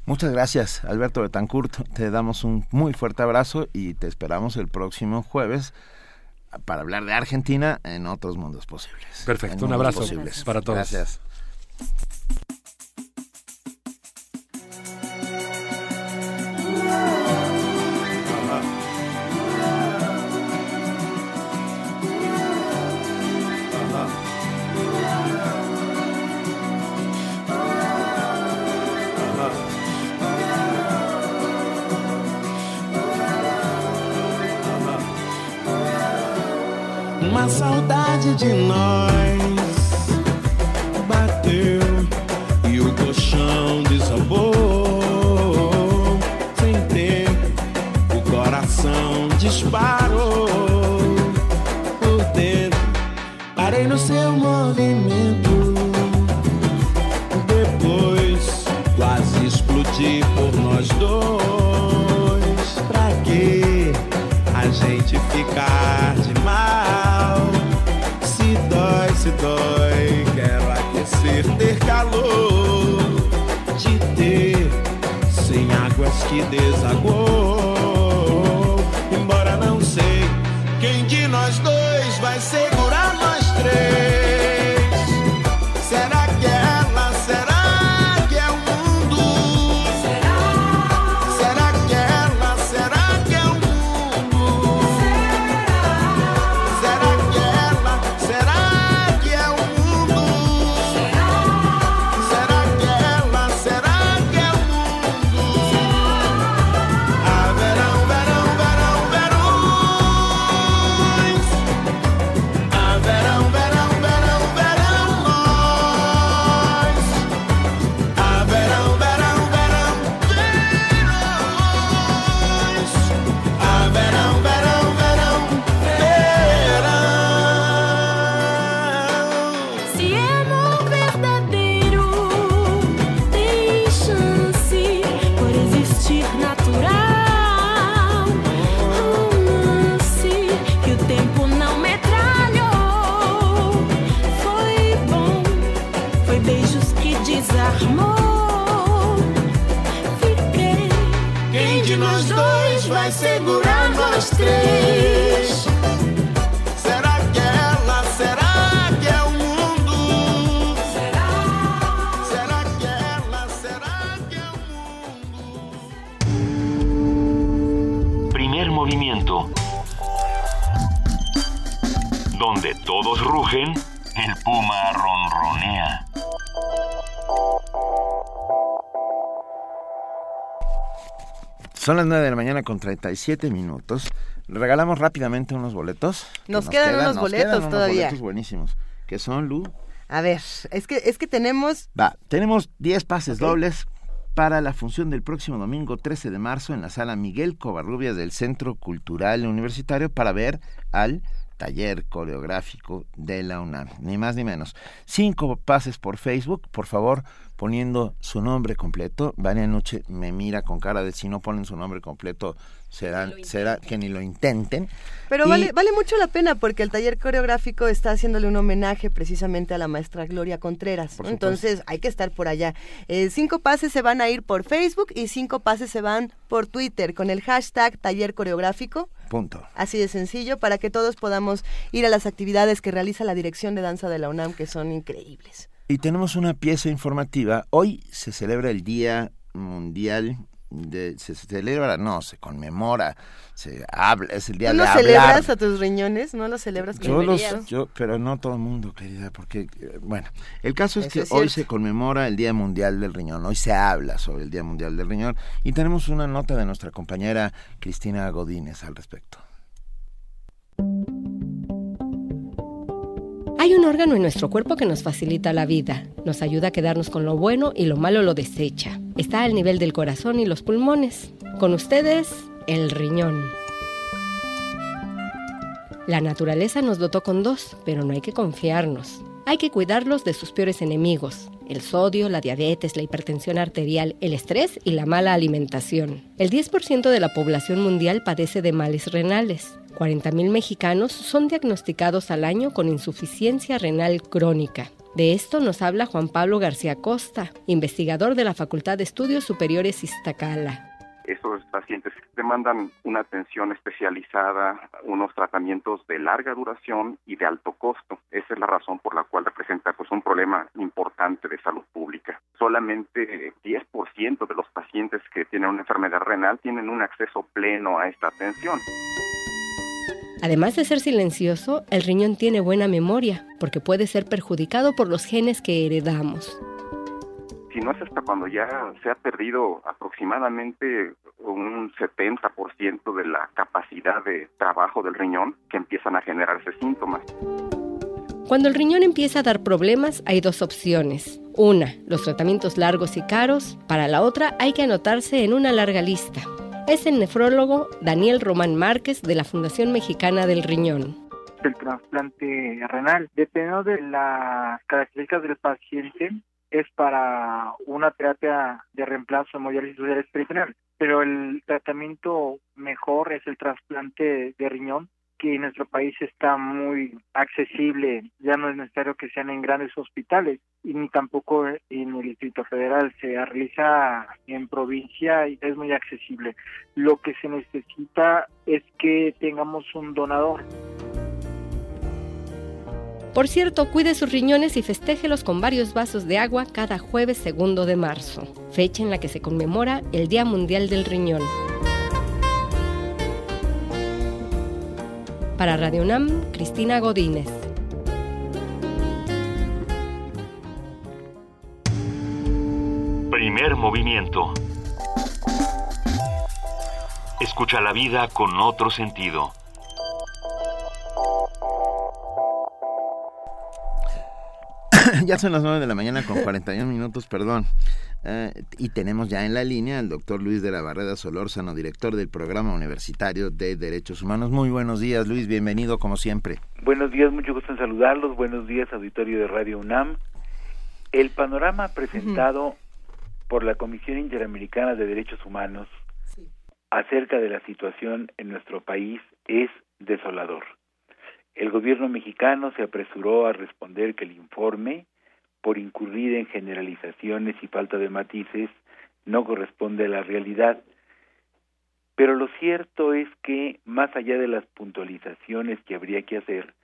Muchas gracias, Alberto Betancourt. Te damos un muy fuerte abrazo y te esperamos el próximo jueves para hablar de Argentina en otros mundos posibles. Perfecto, un abrazo posibles. para todos. Gracias. Uma saudade de nós bateu e o colchão desabou. Sem tempo, o coração disparou por dentro. Parei no seu movimento. Águas que desagou. Todos rugen, el puma ronronea. Son las 9 de la mañana con 37 minutos. Regalamos rápidamente unos boletos. Nos quedan unos nos boletos quedan unos todavía. boletos buenísimos. Que son, Lu. A ver, es que, es que tenemos... Va, tenemos 10 pases dobles para la función del próximo domingo 13 de marzo en la sala Miguel Covarrubias del Centro Cultural Universitario para ver al taller coreográfico de la UNAM, ni más ni menos. Cinco pases por Facebook, por favor, poniendo su nombre completo. Vania Noche me mira con cara de si no ponen su nombre completo, será, será que ni lo intenten. Pero Y- vale, vale mucho la pena porque el taller coreográfico está haciéndole un homenaje precisamente a la maestra Gloria Contreras. Entonces hay que estar por allá. Eh, cinco pases se van a ir por Facebook y cinco pases se van por Twitter con el hashtag taller coreográfico. Punto. Así de sencillo, para que todos podamos ir a las actividades que realiza la Dirección de Danza de la UNAM, que son increíbles. Y tenemos una pieza informativa. Hoy se celebra el Día Mundial de... Se celebra, no, se conmemora, se habla, es el día ¿Tú de no hablar. celebras a tus riñones? ¿No los celebras Yo los, deberías? yo, pero no todo el mundo, querida, porque, bueno, el caso es Eso que es hoy se conmemora el Día Mundial del Riñón, hoy se habla sobre el Día Mundial del Riñón y tenemos una nota de nuestra compañera Cristina Godínez al respecto. Hay un órgano en nuestro cuerpo que nos facilita la vida, nos ayuda a quedarnos con lo bueno y lo malo lo desecha. Está al nivel del corazón y los pulmones. Con ustedes, el riñón. La naturaleza nos dotó con dos, pero no hay que confiarnos. Hay que cuidarlos de sus peores enemigos, el sodio, la diabetes, la hipertensión arterial, el estrés y la mala alimentación. El 10% de la población mundial padece de males renales. 40.000 mexicanos son diagnosticados al año con insuficiencia renal crónica. De esto nos habla Juan Pablo García Costa, investigador de la Facultad de Estudios Superiores Iztacala. Estos pacientes demandan una atención especializada, unos tratamientos de larga duración y de alto costo. Esa es la razón por la cual representa pues, un problema importante de salud pública. Solamente 10% de los pacientes que tienen una enfermedad renal tienen un acceso pleno a esta atención. Además de ser silencioso, el riñón tiene buena memoria, porque puede ser perjudicado por los genes que heredamos si no es hasta cuando ya se ha perdido aproximadamente un 70% de la capacidad de trabajo del riñón que empiezan a generarse síntomas. Cuando el riñón empieza a dar problemas, hay dos opciones. Una, los tratamientos largos y caros. Para la otra, hay que anotarse en una larga lista. Es el nefrólogo Daniel Román Márquez de la Fundación Mexicana del Riñón. El trasplante renal, dependiendo de las características del paciente, es para una terapia de reemplazo hemodiálisis peritoneal, pero el tratamiento mejor es el trasplante de riñón que nuestro país está muy accesible, ya no es necesario que sean en grandes hospitales y ni tampoco en el Distrito Federal, se realiza en provincia y es muy accesible. Lo que se necesita es que tengamos un donador. Por cierto, cuide sus riñones y festéjelos con varios vasos de agua cada jueves segundo de marzo, fecha en la que se conmemora el Día Mundial del Riñón. Para Radio UNAM, Cristina Godínez. Primer movimiento. Escucha la vida con otro sentido. ya son las 9 de la mañana con 41 minutos, perdón. Eh, y tenemos ya en la línea al doctor Luis de la Barreda Solórzano, director del Programa Universitario de Derechos Humanos. Muy buenos días, Luis, bienvenido como siempre. Buenos días, mucho gusto en saludarlos. Buenos días, auditorio de Radio UNAM. El panorama presentado por la Comisión Interamericana de Derechos Humanos acerca de la situación en nuestro país es desolador. El gobierno mexicano se apresuró a responder que el informe, por incurrir en generalizaciones y falta de matices, no corresponde a la realidad. Pero lo cierto es que, más allá de las puntualizaciones que habría que hacer,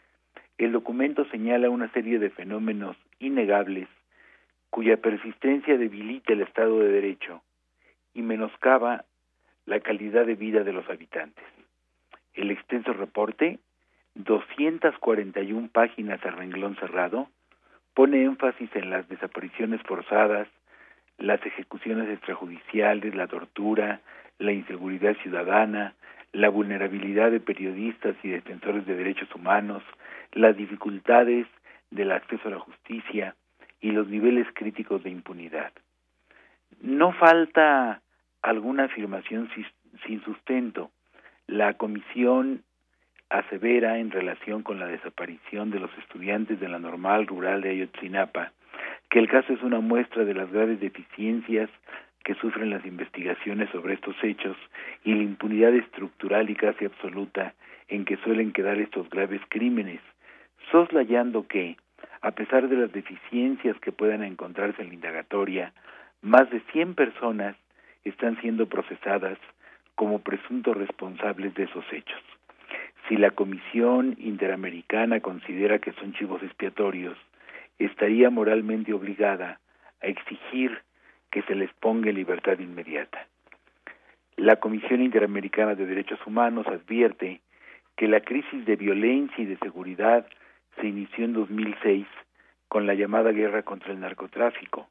el documento señala una serie de fenómenos innegables cuya persistencia debilita el Estado de Derecho y menoscaba la calidad de vida de los habitantes. El extenso reporte 241 páginas a renglón cerrado, pone énfasis en las desapariciones forzadas, las ejecuciones extrajudiciales, la tortura, la inseguridad ciudadana, la vulnerabilidad de periodistas y defensores de derechos humanos, las dificultades del acceso a la justicia y los niveles críticos de impunidad. No falta alguna afirmación sin sustento. La Comisión asevera en relación con la desaparición de los estudiantes de la normal rural de Ayotzinapa que el caso es una muestra de las graves deficiencias que sufren las investigaciones sobre estos hechos y la impunidad estructural y casi absoluta en que suelen quedar estos graves crímenes, soslayando que, a pesar de las deficiencias que puedan encontrarse en la indagatoria, más de 100 personas están siendo procesadas como presuntos responsables de esos hechos si la Comisión Interamericana considera que son chivos expiatorios, estaría moralmente obligada a exigir que se les ponga en libertad inmediata. La Comisión Interamericana de Derechos Humanos advierte que la crisis de violencia y de seguridad se inició en 2006 con la llamada guerra contra el narcotráfico,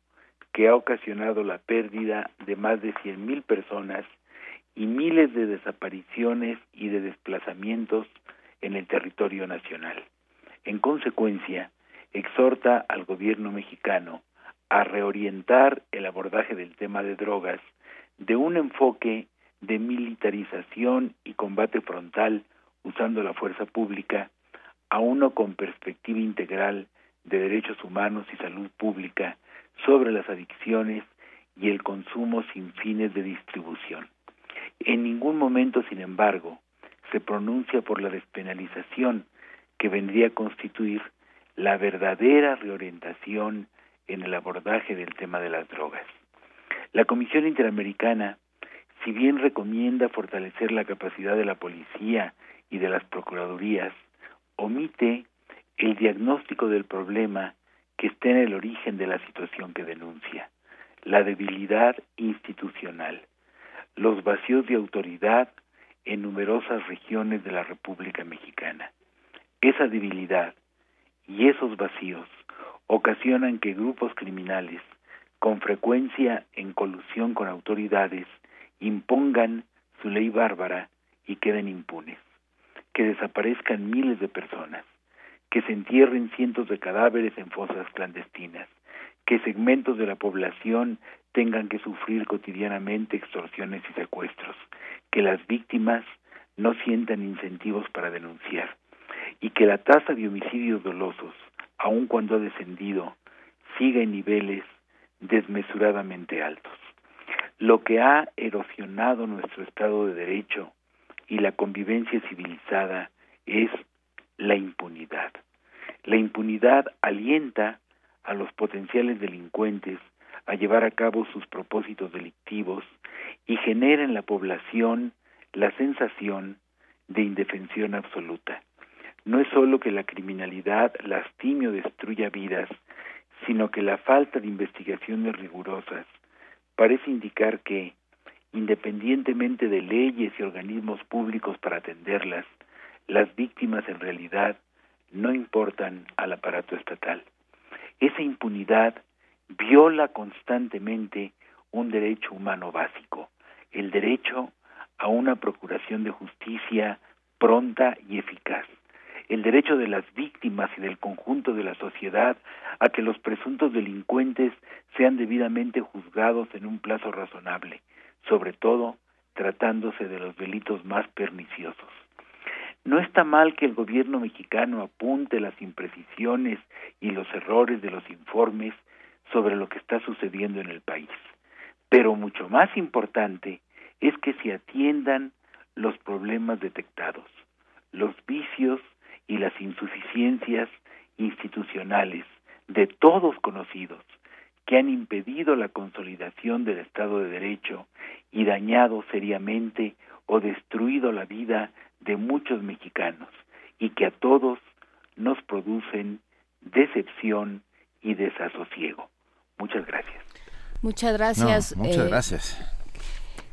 que ha ocasionado la pérdida de más de 100.000 personas y miles de desapariciones y de desplazamientos en el territorio nacional. En consecuencia, exhorta al gobierno mexicano a reorientar el abordaje del tema de drogas de un enfoque de militarización y combate frontal usando la fuerza pública a uno con perspectiva integral de derechos humanos y salud pública sobre las adicciones y el consumo sin fines de distribución. En ningún momento, sin embargo, se pronuncia por la despenalización que vendría a constituir la verdadera reorientación en el abordaje del tema de las drogas. La Comisión Interamericana, si bien recomienda fortalecer la capacidad de la policía y de las procuradurías, omite el diagnóstico del problema que está en el origen de la situación que denuncia, la debilidad institucional, los vacíos de autoridad en numerosas regiones de la República Mexicana. Esa debilidad y esos vacíos ocasionan que grupos criminales, con frecuencia en colusión con autoridades, impongan su ley bárbara y queden impunes, que desaparezcan miles de personas, que se entierren cientos de cadáveres en fosas clandestinas, que segmentos de la población tengan que sufrir cotidianamente extorsiones y secuestros, que las víctimas no sientan incentivos para denunciar y que la tasa de homicidios dolosos, aun cuando ha descendido, siga en niveles desmesuradamente altos. Lo que ha erosionado nuestro Estado de Derecho y la convivencia civilizada es la impunidad. La impunidad alienta a los potenciales delincuentes a llevar a cabo sus propósitos delictivos y genera en la población la sensación de indefensión absoluta. No es solo que la criminalidad lastime o destruya vidas, sino que la falta de investigaciones rigurosas parece indicar que, independientemente de leyes y organismos públicos para atenderlas, las víctimas en realidad no importan al aparato estatal. Esa impunidad viola constantemente un derecho humano básico, el derecho a una procuración de justicia pronta y eficaz, el derecho de las víctimas y del conjunto de la sociedad a que los presuntos delincuentes sean debidamente juzgados en un plazo razonable, sobre todo tratándose de los delitos más perniciosos. No está mal que el gobierno mexicano apunte las imprecisiones y los errores de los informes sobre lo que está sucediendo en el país, pero mucho más importante es que se atiendan los problemas detectados, los vicios y las insuficiencias institucionales de todos conocidos que han impedido la consolidación del Estado de Derecho y dañado seriamente o destruido la vida de muchos mexicanos y que a todos nos producen decepción y desasosiego. Muchas gracias. Muchas gracias. No, muchas eh, gracias.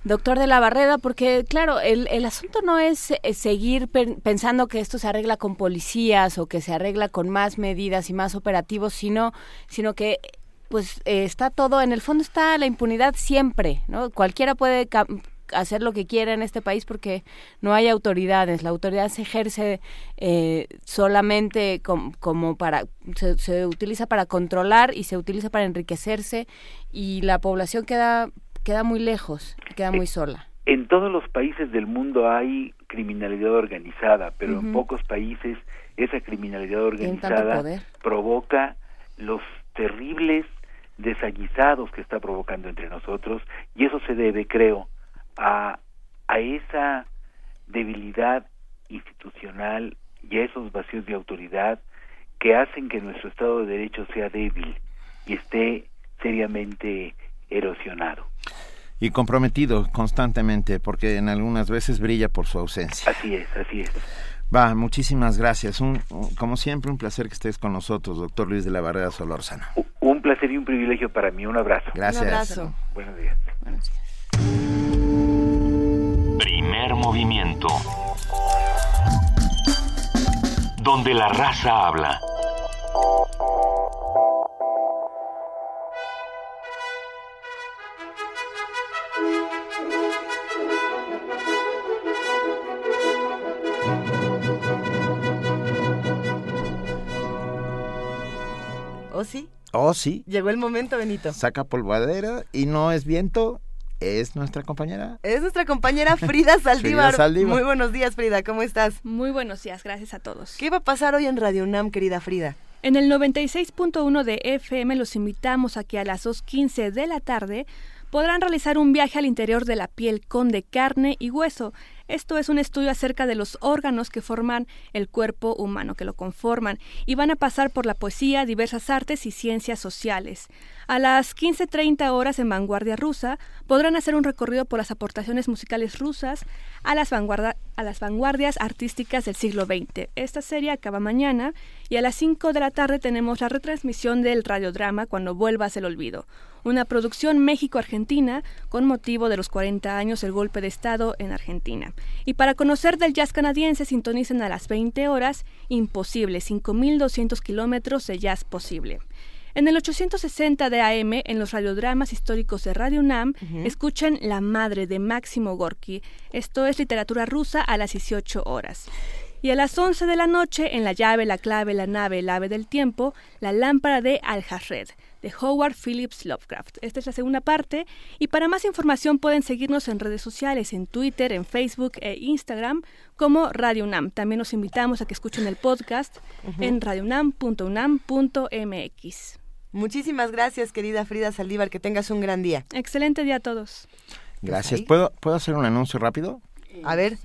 Doctor de la Barreda, porque claro, el, el asunto no es eh, seguir pen- pensando que esto se arregla con policías o que se arregla con más medidas y más operativos, sino, sino que pues eh, está todo, en el fondo está la impunidad siempre, ¿no? Cualquiera puede hacer lo que quiera en este país porque no hay autoridades. La autoridad se ejerce eh, solamente com- como para, se, se utiliza para controlar y se utiliza para enriquecerse y la población queda, queda muy lejos, queda muy sola. En todos los países del mundo hay criminalidad organizada, pero en pocos países esa criminalidad organizada provoca los terribles desaguisados que está provocando entre nosotros y eso se debe, creo, a, a esa debilidad institucional y a esos vacíos de autoridad que hacen que nuestro Estado de Derecho sea débil y esté seriamente erosionado. Y comprometido constantemente, porque en algunas veces brilla por su ausencia. Así es, así es. Va, muchísimas gracias. Un, un- como siempre, un placer que estés con nosotros, doctor Luis de la Barrera Solórzano. Un placer y un privilegio para mí. Un abrazo. Gracias. Un abrazo. Buenos días. Primer movimiento. Donde la raza habla. ¿O sí? Oh, sí. Llegó el momento, Benito. Saca polvadera y no es viento, es nuestra compañera. Es nuestra compañera Frida Saldívar. Saldívar. Muy buenos días, Frida. ¿Cómo estás? Muy buenos días, gracias a todos. ¿Qué va a pasar hoy en Radio UNAM, querida Frida? En el 96.1 de FM los invitamos a que a las 2.15 de la tarde podrán realizar un viaje al interior de la piel con de carne y hueso. Esto es un estudio acerca de los órganos que forman el cuerpo humano, que lo conforman, y van a pasar por la poesía, diversas artes y ciencias sociales. A las 15.30 horas en Vanguardia Rusa podrán hacer un recorrido por las aportaciones musicales rusas a las, vanguardias artísticas del siglo XX. Esta serie acaba mañana y a las 5 de la tarde tenemos la retransmisión del radiodrama Cuando vuelvas el olvido, una producción México-Argentina con motivo de los 40 años del golpe de Estado en Argentina. Y para conocer del jazz canadiense sintonicen a las 20 horas Imposible, 5.200 kilómetros de jazz posible. En el 860 de AM, en los radiodramas históricos de Radio UNAM, escuchen La Madre de Máximo Gorky. Esto es literatura rusa a las 18 horas. Y a las 11 de la noche, en La llave, la clave, la nave, el ave del tiempo, La lámpara de Al-Harred, de Howard Phillips Lovecraft. Esta es la segunda parte. Y para más información pueden seguirnos en redes sociales, en Twitter, en Facebook e Instagram, como Radio UNAM. También los invitamos a que escuchen el podcast Ujú. en radiounam.unam.mx. Muchísimas gracias, querida Frida Saldívar. Que tengas un gran día. Excelente día a todos. Gracias. ¿Puedo, ¿Puedo hacer un anuncio rápido? A ver.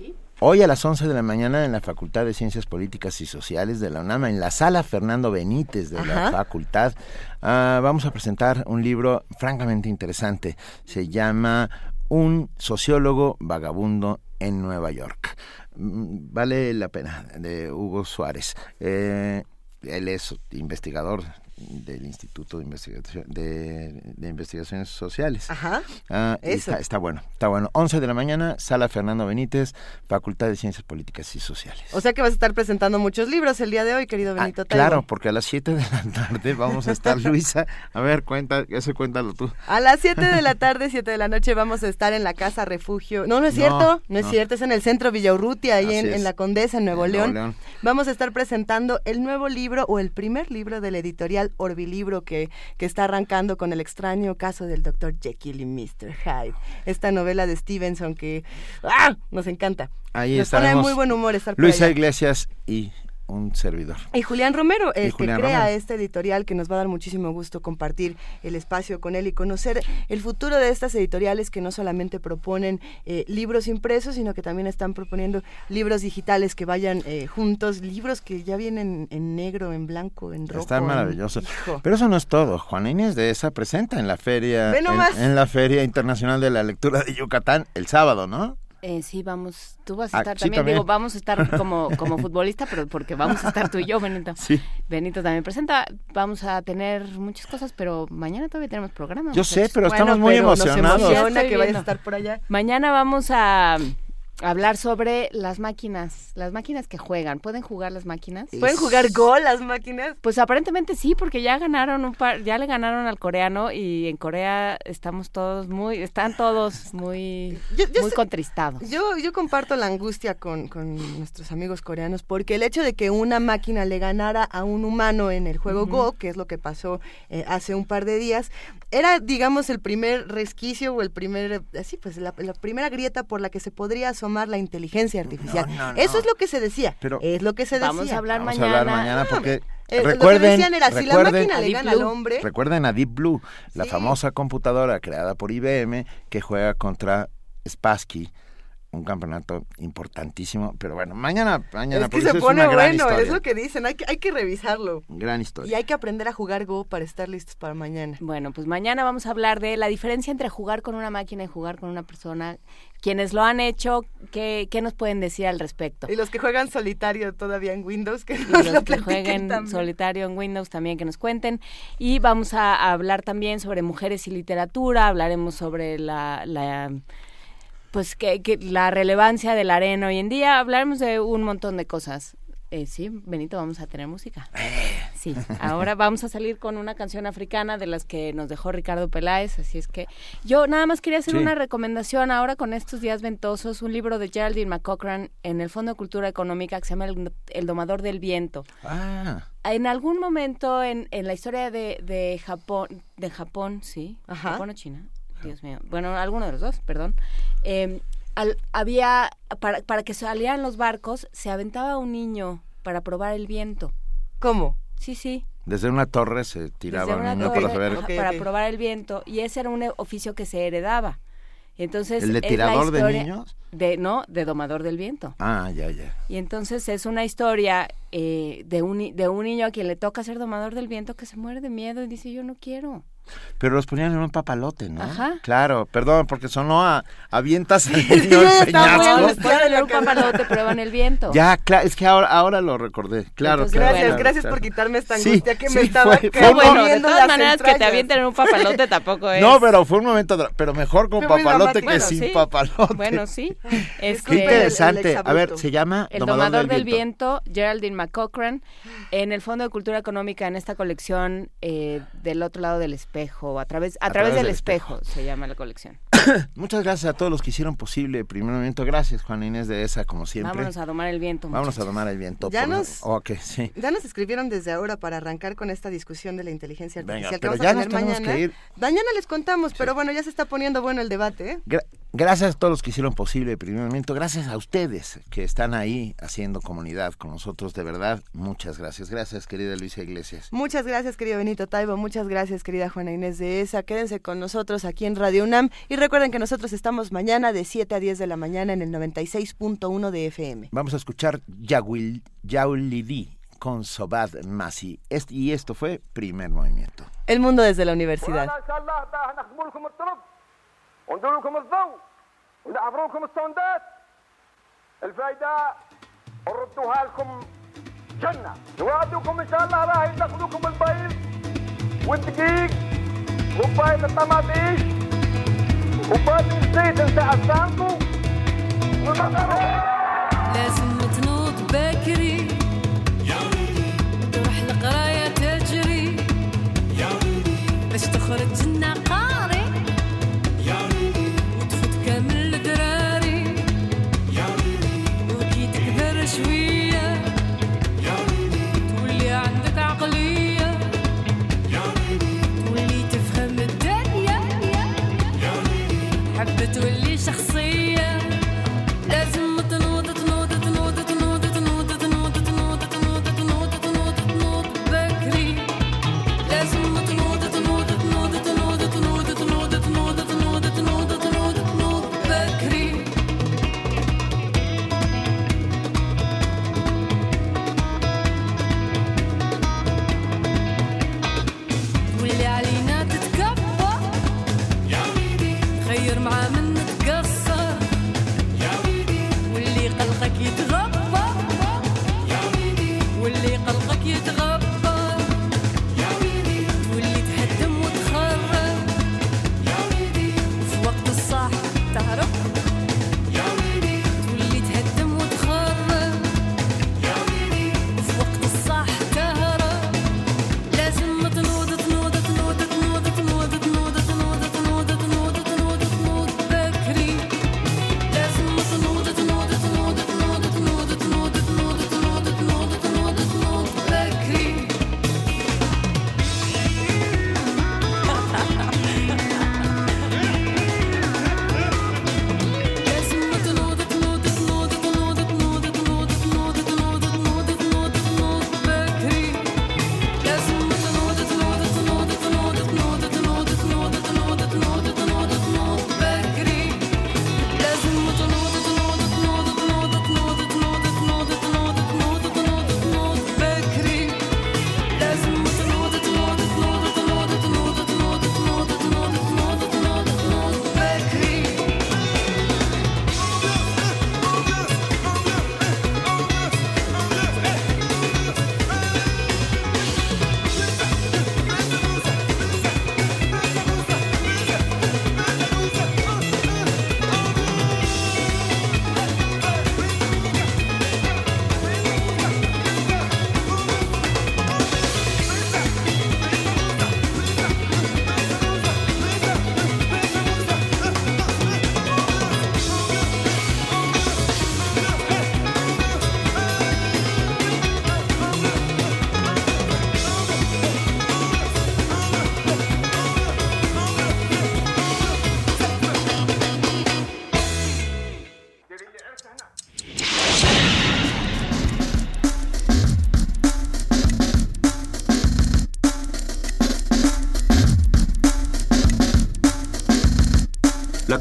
Hoy a las 11 de la mañana en la Facultad de Ciencias Políticas y Sociales de la UNAM, en la sala Fernando Benítez de la Ajá. facultad, ah, vamos a presentar un libro francamente interesante. Se llama Un sociólogo vagabundo en Nueva York. Mm, Vale la pena, de Hugo Suárez. Eh, él es investigador del Instituto de, Investigación, de, de Investigaciones Sociales. Ajá. Ah, Eso. está, está bueno, está bueno. 11 de la mañana, Sala Fernando Benítez, Facultad de Ciencias Políticas y Sociales. O sea que vas a estar presentando muchos libros el día de hoy, querido Benito Taibo. Ah, Claro, porque a las 7 de la tarde vamos a estar, Luisa. A ver, cuenta, eso cuéntalo tú. A las 7 de la tarde, 7 de la noche vamos a estar en la Casa Refugio. No, no es cierto, no, es no. cierto, es en el Centro Villaurrutia, ahí en, en La Condesa, en Nuevo En León. Nuevo León. Vamos a estar presentando el nuevo libro o el primer libro de la editorial Orbilibro que, que está arrancando con el extraño caso del Dr. Jekyll y Mr. Hyde. Esta novela de Stevenson que ¡ah! nos encanta. Ahí nos pone estaremos. muy buen humor estar Luisa. Iglesias y un servidor. Y Julián Romero, el Julián que crea Romero. este editorial, que nos va a dar muchísimo gusto compartir el espacio con él y conocer el futuro de estas editoriales que no solamente proponen eh, libros impresos, sino que también están proponiendo libros digitales que vayan eh, juntos, libros que ya vienen en negro, en blanco, en rojo. Está maravilloso. Pero eso no es todo. Juana Inés de esa presenta en la feria, en la Feria Internacional de la Lectura de Yucatán el sábado, ¿no? Eh, sí, vamos, tú vas a Ah, estar sí, también, digo, vamos a estar como, como futbolista, pero porque vamos a estar tú y yo, Benito. Sí. Benito también presenta, vamos a tener muchas cosas, pero mañana todavía tenemos programa. Yo sé, pero estamos muy pero nos emocionados. emociona Estoy que vayas a estar por allá. Mañana vamos a hablar sobre las máquinas, las máquinas que juegan. ¿Pueden jugar las máquinas? ¿Pueden jugar Go las máquinas? Pues aparentemente sí, porque ya ganaron un par, ya le ganaron al coreano y en Corea estamos todos muy, están todos muy, Yo- yo muy sé- contristados. Yo, yo comparto la angustia con, con nuestros amigos coreanos porque el hecho de que una máquina le ganara a un humano en el juego. Go, que es lo que pasó eh, hace un par de días, era, digamos, el primer resquicio o el primer, así pues, la, la primera grieta por la que se podría asomar la inteligencia artificial. no, no. Eso es lo que se decía. Pero- es lo que se decía. Vamos a hablar Vamos mañana. a hablar mañana porque Eh, lo que recuerden, decían era, si la recuerden- máquina le gana al hombre, Recuerden a Deep Blue, la famosa computadora creada por IBM que juega contra Spassky, un campeonato importantísimo. Pero bueno, mañana, mañana es que se pone es una bueno, es lo que dicen, hay que, hay que revisarlo. Gran historia. Y hay que aprender a jugar Go para estar listos para mañana. Bueno, pues mañana vamos a hablar de la diferencia entre jugar con una máquina y jugar con una persona. Quienes lo han hecho, ¿qué, qué nos pueden decir al respecto? Y los que juegan solitario todavía en Windows, que Y nos los lo que jueguen también. solitario en Windows también que nos cuenten. Y vamos a, a hablar también sobre mujeres y literatura, hablaremos sobre la, la pues que, que la relevancia del arena hoy en día, hablaremos de un montón de cosas. Eh, sí, Benito, vamos a tener música. Sí, ahora vamos a salir con una canción africana de las que nos dejó Ricardo Peláez, así es que yo nada más quería hacer Sí. una recomendación ahora con estos días ventosos, un libro de Geraldine McCochran en el Fondo de Cultura Económica que se llama El, El Domador del Viento. Ah, En algún momento en, en la historia de, de Japón, de Japón, sí, Ajá. Japón o China, Dios mío, bueno, alguno de los dos, perdón, eh, al- había, para, para que salieran los barcos, se aventaba un niño para probar el viento. ¿Cómo? Sí, sí. desde una torre se tiraba una niño torre, para saber. ajá, para probar el viento y ese era un oficio que se heredaba. Entonces, ¿El de es la tirador de historia- niños? de no de domador del viento. Ah, ya, ya. Y entonces es una historia eh, de un de un niño a quien le toca ser domador del viento que se muere de miedo y dice yo no quiero. Pero los ponían en un papalote, ¿no? Ajá. Claro, perdón, porque sonó a avientas al niño Sí, el peñasco. bueno, después de leer un papalote prueban el viento. Ya, claro, es que ahora, ahora lo recordé. Claro, Entonces, claro, gracias, claro, gracias claro. por quitarme esta Sí, angustia que sí, me estaba fue- fue No, bueno, de todas las maneras que te avienten en un papalote tampoco es. No, pero fue un momento, pero mejor con papalote que Bueno, sin sí. papalote. Bueno, sí. Qué interesante. A ver, se llama El Domador, del, viento. Geraldine McCochran, en el Fondo de Cultura Económica, en esta colección eh, del otro lado del espejo, a través, a, través, del, espejo, se llama la colección. Muchas gracias a todos los que hicieron posible el primer momento. Gracias, Juan Inés de esa, como siempre. Vámonos a domar el viento. Vámonos a muchachos. tomar el viento. Ya por- nos- sí. Ya nos escribieron desde ahora para arrancar con esta discusión de la inteligencia Venga, artificial pero que ya vamos a tener tenemos mañana. que ir. Mañana les contamos, pero bueno, ya se está poniendo bueno el debate. ¿eh? Gra- gracias a todos los que hicieron posible el primer momento. Gracias a ustedes que están ahí haciendo comunidad con nosotros. De verdad, muchas gracias. Gracias, querida Luisa Iglesias. Muchas gracias, querido Benito Taibo. Muchas gracias, querida Juana Inés de ESA. Quédense con nosotros aquí en Radio UNAM. Y recuerden que nosotros estamos mañana de 7 a 10 de la mañana en el 96.1 de FM. Vamos a escuchar Yawil, Yaulidi con Sobad Masi. Y esto fue primer movimiento. El mundo desde la universidad. نخدموا لكم الطرق وندور لكم الضوء ونعبروا لكم السوندات. الفايدة نردوها لكم جنة. نوعدوكم إن شاء الله راح يدخلوكم البيض والدقيق كوبايه الطماطيش. كوبايه الزيت نتاع السانكو لازم تنوض بكري. تروح القراية تجري. باش تخرج لنا